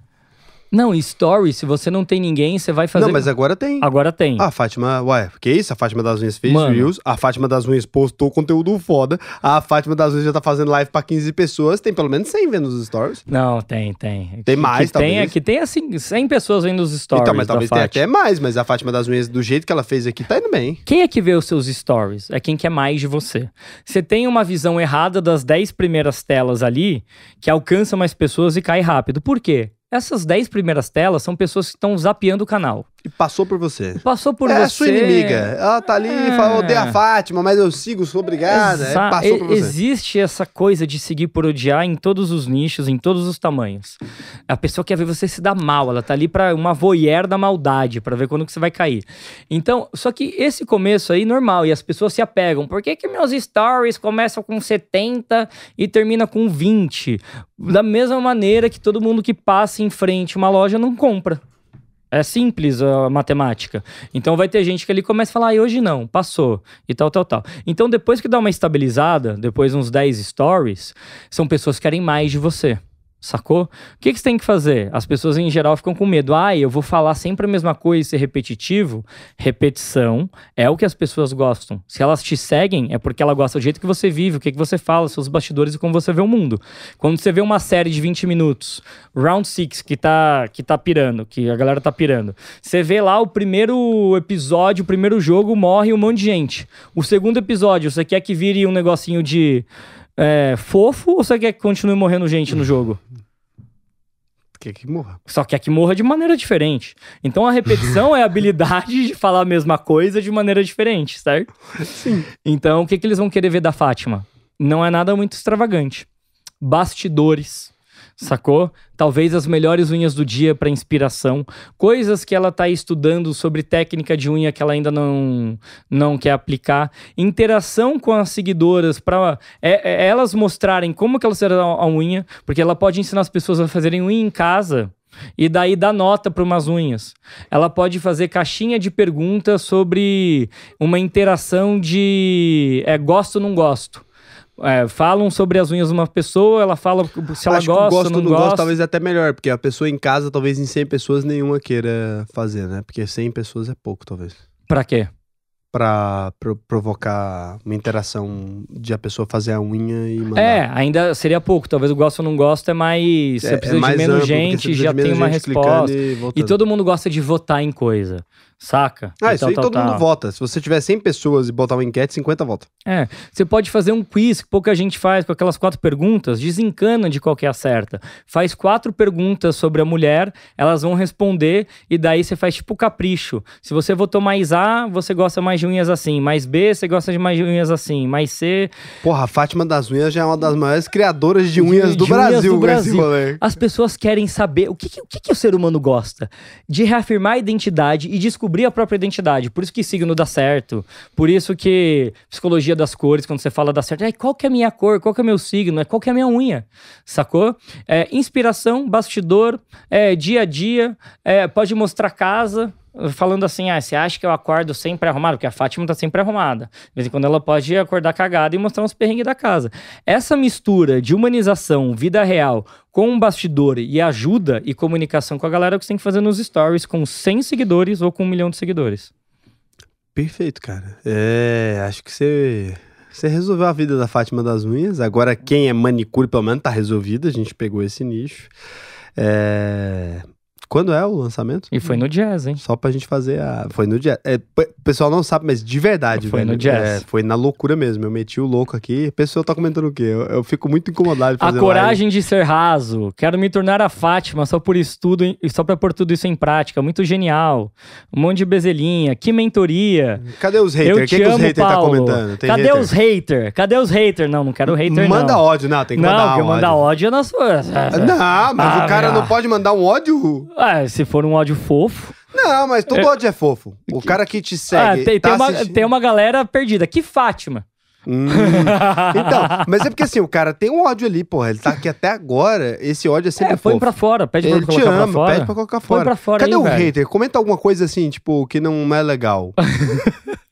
Não, e story, se você não tem ninguém, você vai fazer. Não, mas agora tem. Agora tem. A Fátima, ué, que isso? A Fátima das Unhas fez Mano. Reels, a Fátima das Unhas postou conteúdo foda, a Fátima das Unhas já tá fazendo live pra 15 pessoas, tem pelo menos 100 vendo os stories. Não, tem, tem. Tem mais, que tem, talvez. que tem assim, 100 pessoas vendo os stories. então, mas talvez tenha até mais, mas a Fátima das Unhas, do jeito que ela fez aqui, tá indo bem. Quem é que vê os seus stories? É quem quer mais de você. Você tem uma visão errada das 10 primeiras telas ali, que alcança mais pessoas e cai rápido. Por quê? Essas 10 primeiras telas são pessoas que estão zapeando o canal. E passou por você. Passou por é você. a sua inimiga. Ela tá ali e fala, É. odeia a Fátima, mas eu sigo, sou obrigada. É, passou e- por você. Existe essa coisa de seguir por odiar em todos os nichos, em todos os tamanhos. A pessoa quer ver você se dar mal, ela tá ali pra uma voyeur da maldade, pra ver quando que você vai cair. Então, só que esse começo aí, normal, e as pessoas se apegam. Por que que meus stories começam com 70 e termina com 20? Da mesma maneira que todo mundo que passa em frente a uma loja não compra. É simples a matemática. Então vai ter gente que ali começa a falar, e hoje não, passou, e tal, tal, tal. Então depois que dá uma estabilizada, depois uns 10 stories, são pessoas que querem mais de você. Sacou? O que, que você tem que fazer? As pessoas em geral ficam com medo. Ah, eu vou falar sempre a mesma coisa e ser repetitivo. Repetição é o que as pessoas gostam. Se elas te seguem, é porque ela gosta do jeito que você vive, o que, que você fala, seus bastidores e como você vê o mundo. Quando você vê uma série de 20 minutos, Round 6, que tá, que tá pirando, que a galera tá pirando, você vê lá o primeiro episódio, o primeiro jogo, morre um monte de gente. O segundo episódio, você quer que vire um negocinho de é, fofo ou você quer que continue morrendo gente no jogo? Quer que morra. Só quer que morra de maneira diferente. Então a repetição é a habilidade de falar a mesma coisa de maneira diferente, certo? Sim. Então o que, que eles vão querer ver da Fátima? Não é nada muito extravagante. Bastidores. Sacou? Talvez as melhores unhas do dia para inspiração, coisas que ela tá estudando sobre técnica de unha que ela ainda não, não quer aplicar, interação com as seguidoras para elas mostrarem como que elas fizeram a, a unha, porque ela pode ensinar as pessoas a fazerem unha em casa e daí dar nota para umas unhas. Ela pode fazer caixinha de perguntas sobre uma interação de é, gosto ou não gosto. É, falam sobre as unhas de uma pessoa, ela fala se ela Acho gosta que ou gosto não não gosta. gosto, talvez é até melhor, porque a pessoa em casa, talvez em 100 pessoas, nenhuma queira fazer, né? Porque 100 pessoas é pouco, talvez. Pra quê? pra, pro- provocar uma interação de a pessoa fazer a unha e mandar. É, ainda seria pouco. Talvez o gosto ou não gosto é mais. Você É- é precisa mais de menos amplo, gente, já tem uma resposta. E, E todo mundo gosta de votar em coisa. Saca? Ah, E isso tal, aí tal, todo tal. mundo vota. Se você tiver 100 pessoas e botar uma enquete, 50 vota. É, você pode fazer um quiz que pouca gente faz com aquelas quatro perguntas, desencana de qualquer acerta. Faz quatro perguntas sobre a mulher, elas vão responder e daí você faz tipo capricho. Se você votou mais A, você gosta mais de unhas assim, mais B, você gosta de mais de unhas assim, mais C. Porra, a Fátima das Unhas já é uma das maiores criadoras de De- unhas do de unhas Brasil. do com esse Brasil. As pessoas querem saber o que, que- o que, que o ser humano gosta? De reafirmar a identidade e descobrir a própria identidade. Por isso que signo dá certo. Por isso que psicologia das cores, quando você fala dá certo, é qual que é a minha cor, qual que é o meu signo, qual que é a minha unha. Sacou? É, inspiração, bastidor, é, dia a dia, é, pode mostrar casa. Falando assim, ah, você acha que eu acordo sempre arrumado? Porque a Fátima tá sempre arrumada. De vez em quando ela pode acordar cagada e mostrar uns perrengues da casa. Essa mistura de humanização, vida real, com um bastidor e ajuda e comunicação com a galera o que você tem que fazer nos stories com 100 seguidores ou com um milhão de seguidores. Perfeito, cara. É, acho que você. Você resolveu a vida da Fátima das Unhas. Agora, quem é manicure, pelo menos, tá resolvido. A gente pegou esse nicho. É, Quando é o lançamento? E foi no jazz, hein? Só pra gente fazer a. Foi no jazz. É, o pessoal não sabe, mas de verdade, Foi velho. no jazz. É, foi na loucura mesmo. Eu meti o louco aqui. O pessoal tá comentando o quê? Eu, eu fico muito incomodado A coragem de ser raso. Quero me tornar a Fátima só por estudo e só pra pôr tudo isso em prática. Muito genial. Um monte de bezelinha. Que mentoria. live. Cadê os haters? Eu O que, que os haters tá comentando? Tem Cadê hater? os haters? Cadê os haters? Não, não quero hater, Manda não. ódio, não. Tem que não, mandar um mandar ódio. ódio é na sua. Não, mas Ah, o cara não pode mandar um ódio. Ah, se for um ódio fofo. Não, mas todo ódio é fofo. O cara que te Ah, segue. tem, tá tem, uma, assistindo- tem uma galera perdida. Que Fátima. Hum. Então, mas é porque assim, o cara tem um ódio ali, porra. Ele tá aqui até agora. Esse ódio é sempre É, põe fofo. pra fora. Pede pra Ele colocar ama, pra fora. pede pra colocar Põe fora. pra fora Cadê aí, o velho. hater? Comenta alguma coisa assim, tipo, que não é legal.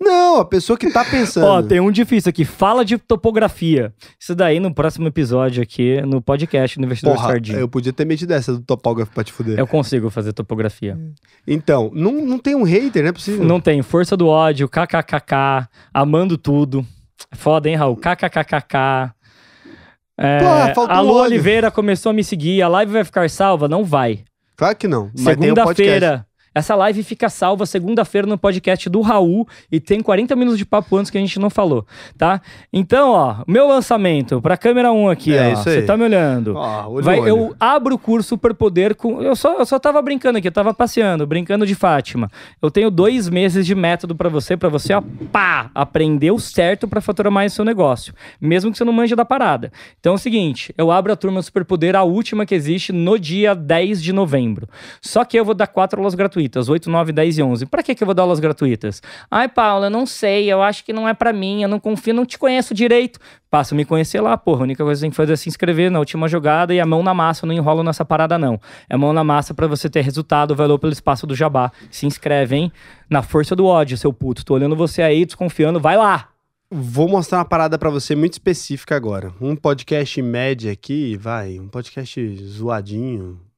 não, a pessoa que tá pensando. Ó, tem um difícil aqui. Fala de topografia. Isso daí no próximo episódio aqui, no podcast do Investidor Porra, Sardinha. eu podia ter metido essa do topógrafo pra te fuder. Eu consigo fazer topografia. Então, não, não tem um hater, não é possível. Não tem força do ódio, kkkk, amando tudo. Foda, hein, Raul? Kkkk. É, faltou Alô ódio. Oliveira começou a me seguir. A live vai ficar salva? Não vai. Claro que não. Segunda-feira. Essa live fica salva segunda-feira no podcast do Raul e tem 40 minutos de papo antes que a gente não falou, tá? Então, ó, meu lançamento pra câmera 1 aqui, É ó. Você tá me olhando. Ó, olho Vai, olho. eu abro o curso Superpoder com. Eu só, eu só tava brincando aqui, eu tava passeando, brincando de Fátima. Eu tenho dois meses de método pra você, pra você, ó, pá, aprender o certo pra faturar mais o seu negócio. Mesmo que você não manja da parada. Então é o seguinte: eu abro a turma Superpoder, a última que existe, no dia 10 de novembro. Só que eu vou dar quatro aulas gratuitas: 8, 9, 10 e 11. Pra que, que eu vou dar aulas gratuitas? Ai, Paula, eu não sei, eu acho que não é pra mim, eu não confio, não te conheço direito. Passa a me conhecer lá, porra. A única coisa que tem que fazer é se inscrever na última jogada e a mão na massa. Eu não enrolo nessa parada, não. É mão na massa pra você ter resultado, valor pelo espaço do jabá. Se inscreve, hein? Na força do ódio, seu puto. Tô olhando você aí, desconfiando. Vai lá! Vou mostrar uma parada pra você muito específica agora. Um podcast média aqui, vai, um podcast zoadinho.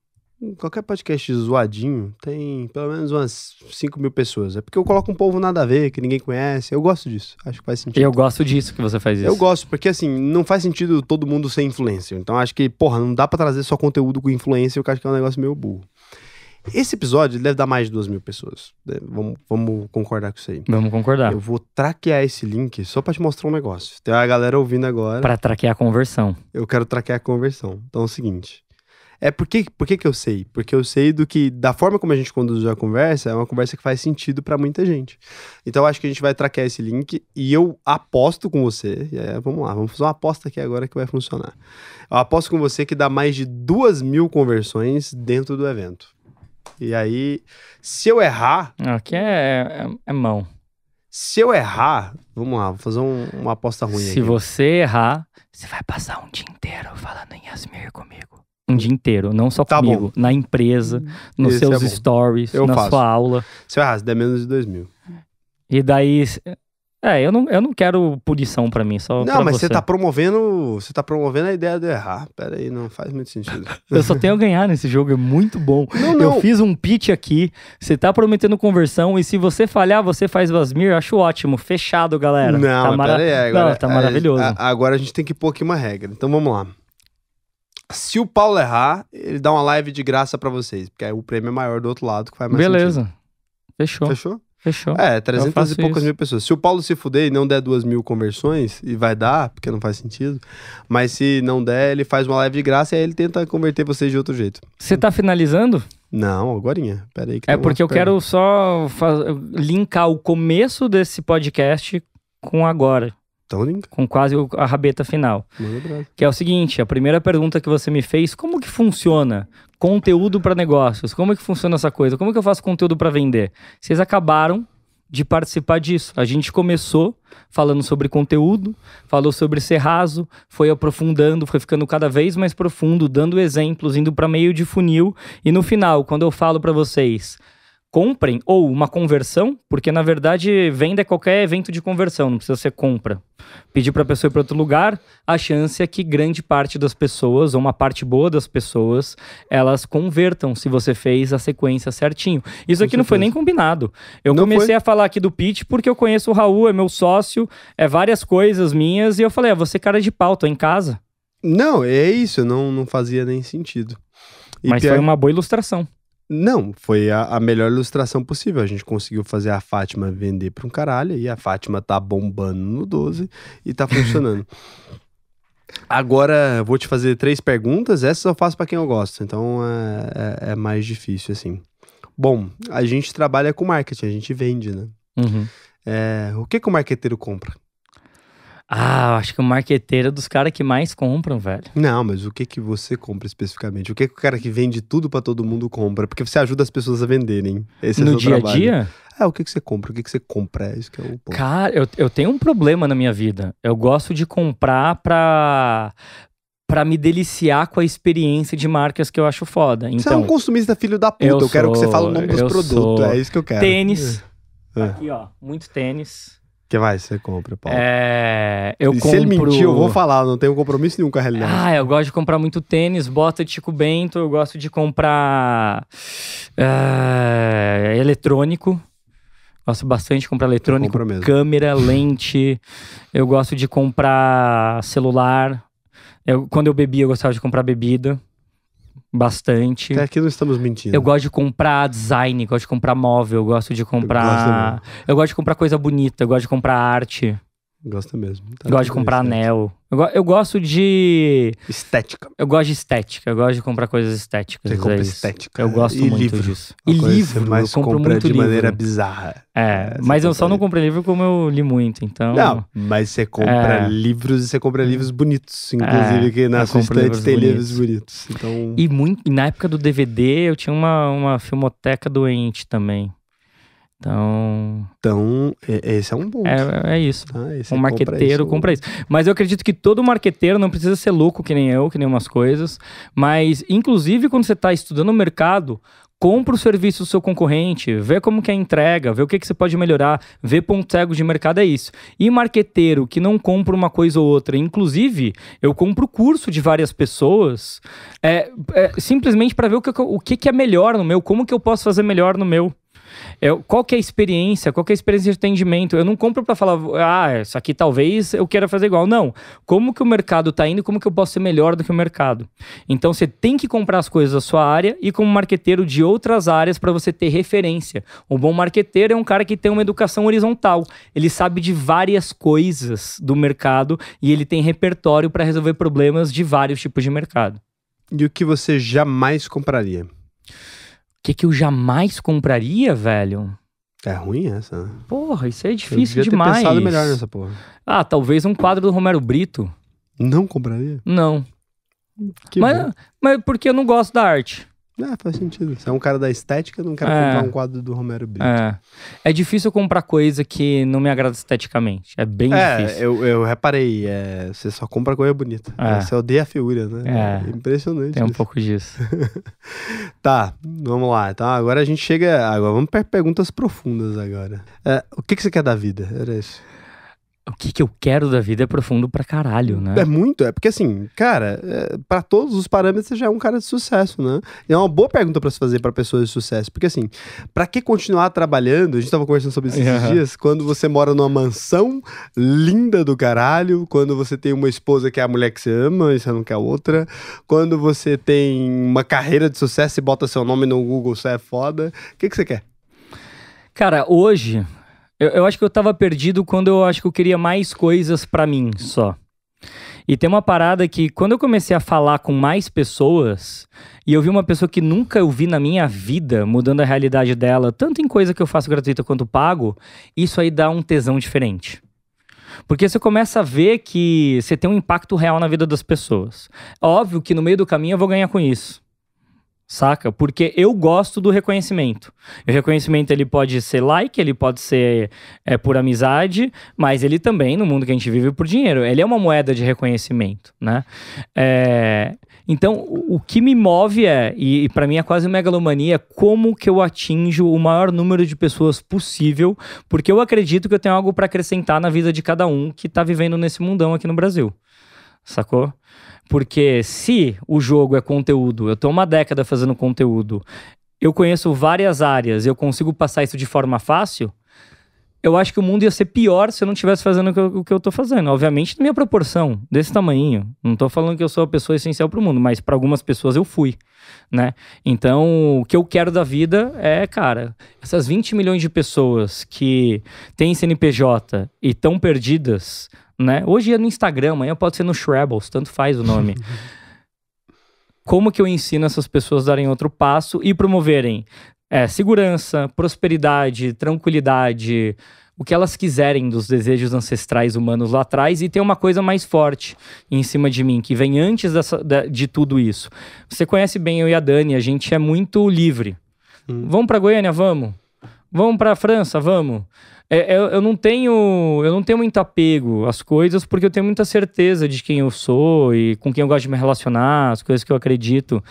Qualquer podcast zoadinho tem pelo menos umas 5 mil pessoas. É porque eu coloco um povo nada a ver, que ninguém conhece. Eu gosto disso. Acho que faz sentido. Eu gosto disso que você faz isso. Eu gosto, porque assim, não faz sentido todo mundo ser influencer. Então acho que, porra, não dá pra trazer só conteúdo com influencer, eu acho que é um negócio meio burro. Esse episódio deve dar mais de duas mil pessoas. né? Vamos, vamos concordar com isso aí. Vamos concordar. Eu vou traquear esse link só pra te mostrar um negócio. Tem a galera ouvindo agora. Pra traquear a conversão. Eu quero traquear a conversão. Então é o seguinte. É porque, por que eu sei? Porque eu sei do que, da forma como a gente conduziu a conversa, é uma conversa que faz sentido pra muita gente. Então eu acho que a gente vai traquear esse link e eu aposto com você. é, vamos lá, vamos fazer uma aposta aqui agora que vai funcionar. Eu aposto com você que dá mais de duas mil conversões dentro do evento. E aí, se eu errar, Aqui é, é, é mão. se eu errar, vamos lá, vou fazer um- uma aposta ruim Se aqui. você errar, você vai passar um dia inteiro falando em Yasmir comigo. Um dia inteiro, não só Tá comigo. Na empresa, nos Esse é seus bom. stories, Eu na faço. sua aula. Se eu errar, se der menos de dois mil. E daí, É, eu não, eu não quero punição pra mim, só Não, mas você. você tá promovendo. Você tá promovendo a ideia de errar. Pera aí, não faz muito sentido. Eu só tenho a ganhar nesse jogo, é muito bom. Não, não. Eu fiz um pitch aqui, você tá prometendo conversão, e se você falhar, você faz Vasmir, acho ótimo. Fechado, galera. Não, tá mara- pera aí, agora, Não, tá a- maravilhoso. a- agora a gente tem que pôr aqui uma regra. Então vamos lá. Se o Paulo errar, ele dá uma live de graça pra vocês, porque aí o prêmio é maior do outro lado, que faz mais Beleza. Fechou, sentido. Fechou? fechou. É, 300 e poucas isso. mil pessoas. Se o Paulo se fuder e não der duas mil conversões, e vai dar, porque não faz sentido, mas se não der, ele faz uma live de graça e aí ele tenta converter vocês de outro jeito. Você tá finalizando? Não, agorinha. Pera aí que É porque eu quero só linkar o começo desse podcast com agora, Com quase a rabeta final. Que é o seguinte, a primeira pergunta que você me fez, como que funciona conteúdo para negócios? Como que funciona essa coisa? Como que eu faço conteúdo para vender? Vocês acabaram de participar disso. A gente começou falando sobre conteúdo, falou sobre ser raso, foi aprofundando, foi ficando cada vez mais profundo, dando exemplos, indo para meio de funil e no final, quando eu falo para vocês, comprem ou uma conversão, porque na verdade venda é qualquer evento de conversão, não precisa ser compra. Pedir para a pessoa ir para outro lugar, a chance é que grande parte das pessoas, ou uma parte boa das pessoas, elas convertam se você fez a sequência certinho. Isso aqui não foi nem combinado. Eu Não comecei foi. a falar aqui do pitch porque eu conheço o Raul, é meu sócio, é várias coisas minhas, e eu falei, ah, você cara de pau, tô em casa. Não, é isso, não, não fazia nem sentido. E Mas pior- foi uma boa ilustração. Não, foi a, a melhor ilustração possível. A gente conseguiu fazer a Fátima vender pra um caralho e a Fátima tá bombando no 12 e tá funcionando. Agora, vou te fazer três perguntas. Essas eu faço pra quem eu gosto, então é, é- é mais difícil, assim. Bom, a gente trabalha com marketing, a gente vende, né? Uhum. É, o que, que o marqueteiro compra? Ah, acho que o marqueteiro é dos caras que mais compram, velho. Não, mas o que que você compra especificamente? O que que o cara que vende tudo pra todo mundo compra? Porque você ajuda as pessoas a venderem. Esse é o no dia a trabalho. dia, É, o que que você compra? O que que você compra? É isso que é o ponto. Cara, eu, eu tenho um problema na minha vida. Eu gosto de comprar pra, pra me deliciar com a experiência de marcas que eu acho foda. você é um Então, consumista filho da puta. Eu, eu quero que você fale o nome dos produtos. É isso que eu quero. tênis. É. Aqui, ó. Muito tênis. Que mais você compra, Paulo? É, eu e compro... se ele mentir, eu vou falar. Não tenho compromisso nenhum com a realidade. Ah, eu gosto de comprar muito tênis, bota de Chico Bento, eu gosto de comprar é, eletrônico. Gosto bastante de comprar eletrônico, câmera, lente. Eu gosto de comprar celular. Eu, quando eu bebia, eu gostava de comprar bebida. Bastante. Até aqui não estamos mentindo. Eu gosto de comprar design, gosto de comprar móvel, eu gosto de comprar. Eu gosto de comprar coisa bonita, eu gosto de comprar arte, Gosta mesmo. Tá gosto de comprar anel. Eu, go- eu gosto de. Estética. Eu gosto de estética, eu gosto de comprar coisas estéticas. Você compra é estética. Eu gosto e muito livro. disso. Uma E coisa que livro, mais eu compro compra muito de livro. maneira bizarra. É, É, mas eu só não comprei livro como eu li muito, então. Não, mas você compra É. livros e você compra livros bonitos. Inclusive, É, que na sua estante tem livros bonitos. Então, E, muito, e na época do DVD eu tinha uma, uma filmoteca doente também. Então, então é- esse é um ponto. é, é isso. tá? Um você marqueteiro compra isso. Mas eu acredito que todo marqueteiro não precisa ser louco que nem eu, que nem umas coisas. Mas, inclusive, quando você está estudando o mercado, compra o serviço do seu concorrente, vê como que é a entrega, vê o que, que você pode melhorar, vê ponto cego de mercado, é isso. E marqueteiro que não compra uma coisa ou outra, inclusive, eu compro curso de várias pessoas, é, é, simplesmente para ver o, que, o que, que é melhor no meu, como que eu posso fazer melhor no meu. Eu- qual que é a experiência? Qual que é a experiência de atendimento? Eu não compro para falar, ah, isso aqui talvez eu queira fazer igual. Não. Como que o mercado tá indo como que eu posso ser melhor do que o mercado? Então você tem que comprar as coisas da sua área e como marqueteiro de outras áreas para você ter referência. O bom marqueteiro é um cara que tem uma educação horizontal. Ele sabe de várias coisas do mercado e ele tem repertório para resolver problemas de vários tipos de mercado. E o que você jamais compraria? O que, que eu jamais compraria, velho? É ruim essa, né? Porra, isso é Eu difícil devia demais. ter pensado melhor nessa porra. Ah, talvez um quadro do Romero Brito. Não compraria? Não. Que mas, bom. mas porque eu não gosto da arte. É, faz sentido. Você é um cara da estética, não quer É. comprar um quadro do Romero Brito. É. É difícil comprar coisa que não me agrada esteticamente. É bem É, difícil. eu, eu reparei, é, você só compra coisa bonita. É. Você odeia a feiura, né? É. Impressionante. Tem um isso. pouco disso. Tá, vamos lá. Então agora a gente chega. Agora vamos para perguntas profundas agora. É, o que, que você quer da vida? Era isso. O que, que eu quero da vida é profundo pra caralho, né? É muito, é porque assim, cara, é, para todos os parâmetros você já é um cara de sucesso, né? E é uma boa pergunta para se fazer para pessoas de sucesso, porque assim, para que continuar trabalhando? A gente tava conversando sobre isso esses Uhum. dias, quando você mora numa mansão linda do caralho, quando você tem uma esposa que é a mulher que você ama e você não quer outra, quando você tem uma carreira de sucesso e bota seu nome no Google, você é foda. O que que você quer? Cara, hoje, eu, eu acho que eu tava perdido quando eu acho que eu queria mais coisas pra mim só. E tem uma parada que quando eu comecei a falar com mais pessoas, e eu vi uma pessoa que nunca eu vi na minha vida mudando a realidade dela, tanto em coisa que eu faço gratuita quanto pago, isso aí dá um tesão diferente. Porque você começa a ver que você tem um impacto real na vida das pessoas. Óbvio que no meio do caminho eu vou ganhar com isso. Saca? Porque eu gosto do reconhecimento. O reconhecimento ele pode ser like, ele pode ser é, por amizade, mas ele também, no mundo que a gente vive, por dinheiro. Ele é uma moeda de reconhecimento, né? É, então, o, que me move é, e, e para mim é quase megalomania, como que eu atinjo o maior número de pessoas possível, porque eu acredito que eu tenho algo para acrescentar na vida de cada um que tá vivendo nesse mundão aqui no Brasil. Sacou? Porque se o jogo é conteúdo, eu tô uma década fazendo conteúdo, eu conheço várias áreas, eu consigo passar isso de forma fácil, eu acho que o mundo ia ser pior se eu não estivesse fazendo o que, eu, o que eu tô fazendo. Obviamente, na minha proporção, desse tamanho. Não tô falando que eu sou a pessoa essencial pro mundo, mas para algumas pessoas eu fui, né? Então, o que eu quero da vida é, cara, essas 20 milhões de pessoas que têm CNPJ e estão perdidas, né? Hoje é no Instagram, amanhã pode ser no Shrebels, tanto faz o nome. Como que eu ensino essas pessoas a darem outro passo e promoverem é, segurança, prosperidade, tranquilidade, o que elas quiserem dos desejos ancestrais humanos lá atrás e tem uma coisa mais forte em cima de mim, que vem antes dessa, da- de tudo isso. Você conhece bem eu e a Dani, a gente é muito livre. Hum. Vamos pra Goiânia? Vamos. Vamos pra França? Vamos. É, eu, eu não tenho eu não tenho muito apego às coisas porque eu tenho muita certeza de quem eu sou e com quem eu gosto de me relacionar, as coisas que eu acredito.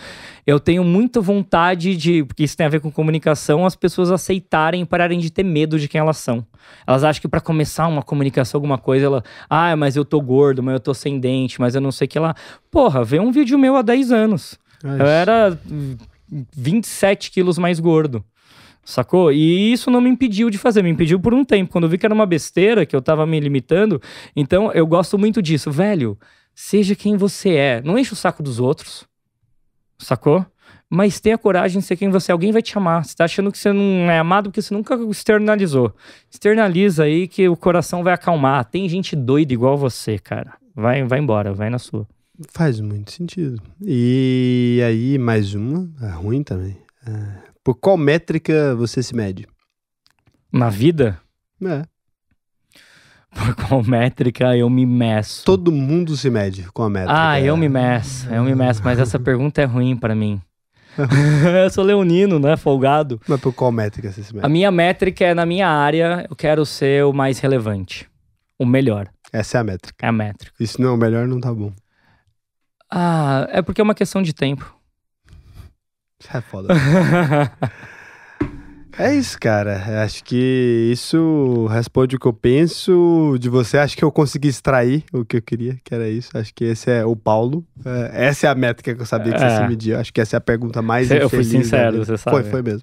Eu tenho muita vontade de, porque isso tem a ver com comunicação, as pessoas aceitarem e pararem de ter medo de quem elas são. Elas acham que pra começar uma comunicação, alguma coisa, ela, ah, mas eu tô gordo, mas eu tô sem dente, mas eu não sei o que lá. Porra, vê um vídeo meu há 10 anos. Eu era hum, 27 quilos mais gordo. Sacou? E isso não me impediu de fazer, me impediu por um tempo. Quando eu vi que era uma besteira, que eu tava me limitando. Então, eu gosto muito disso. Velho, seja quem você é. Não enche o saco dos outros. Sacou? Mas tenha coragem de ser quem você é. Alguém vai te amar. Você tá achando que você não é amado porque você nunca externalizou. Externaliza aí que o coração vai acalmar. Tem gente doida igual você, cara. Vai, vai embora, vai na sua. Faz muito sentido. E aí, mais uma, é ruim também. É, por qual métrica você se mede? Na vida, É, por qual métrica eu me meço? todo mundo se mede com a métrica. Ah, eu me meço, eu me meço, mas essa pergunta é ruim pra mim. eu sou leonino, né? Folgado. Mas por qual métrica você se mede? A minha métrica é na minha área, eu quero ser o mais relevante. O melhor. Essa é a métrica. É a métrica. E se não é o melhor, não tá bom. Ah, é porque é uma questão de tempo. Isso é foda. É isso, cara. Acho que isso responde o que eu penso de você. Acho que eu consegui extrair o que eu queria, que era isso. Acho que esse é o Paulo. É, essa é a métrica que eu sabia que você É. se media. Acho que essa é a pergunta mais Eu fui sincero, você sabe. Foi, foi mesmo.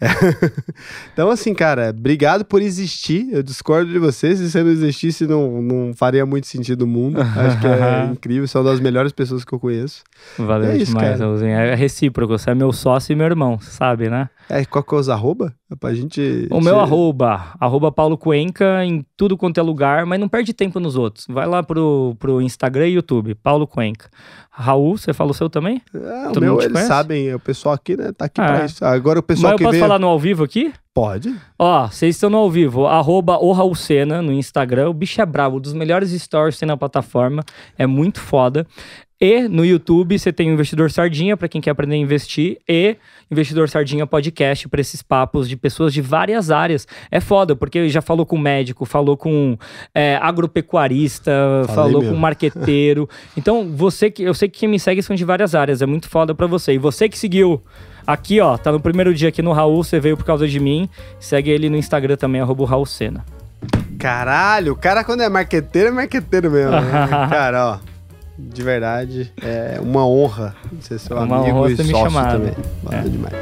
É. então, assim, cara, obrigado por existir. Eu discordo de você. Se você não existisse, não, não faria muito sentido o mundo. Acho que é incrível. Você é uma das melhores pessoas que eu conheço. Valeu É isso, demais, cara. Raulzinho. É recíproco, você é meu sócio e meu irmão, você sabe, né? É, qual que é os arroba? É pra gente... O meu arroba, arroba Paulo Cuenca em tudo quanto é lugar, mas não perde tempo nos outros. Vai lá pro, pro Instagram e YouTube, Paulo Cuenca. Raul, você fala o seu também? É, o Todo meu, mundo te eles conhece? sabem, o pessoal aqui, né, tá aqui Ah, pra é. isso. Agora o pessoal mas eu que posso vem... falar no ao vivo aqui? Pode. Ó, vocês estão no ao vivo, arroba o Raul Sena no Instagram. O bicho é brabo, um dos melhores stories que tem na plataforma. É muito foda. E no YouTube você tem o Investidor Sardinha, para quem quer aprender a investir, e Investidor Sardinha Podcast para esses papos de pessoas de várias áreas. É foda, porque já falou com médico, falou com é, agropecuarista, Falei falou mesmo. com marqueteiro. Então, você que eu sei que quem me segue são de várias áreas, é muito foda para você. E você que seguiu Aqui, ó, tá no primeiro dia aqui no Raul, você veio por causa de mim. Segue ele no Instagram também, arroba Raul Sena. Caralho, o cara quando é marqueteiro, é marqueteiro mesmo. né? cara, ó. De verdade, é uma honra ser seu Uma amigo honra e ter me sócio chamado. também. Valeu É. demais.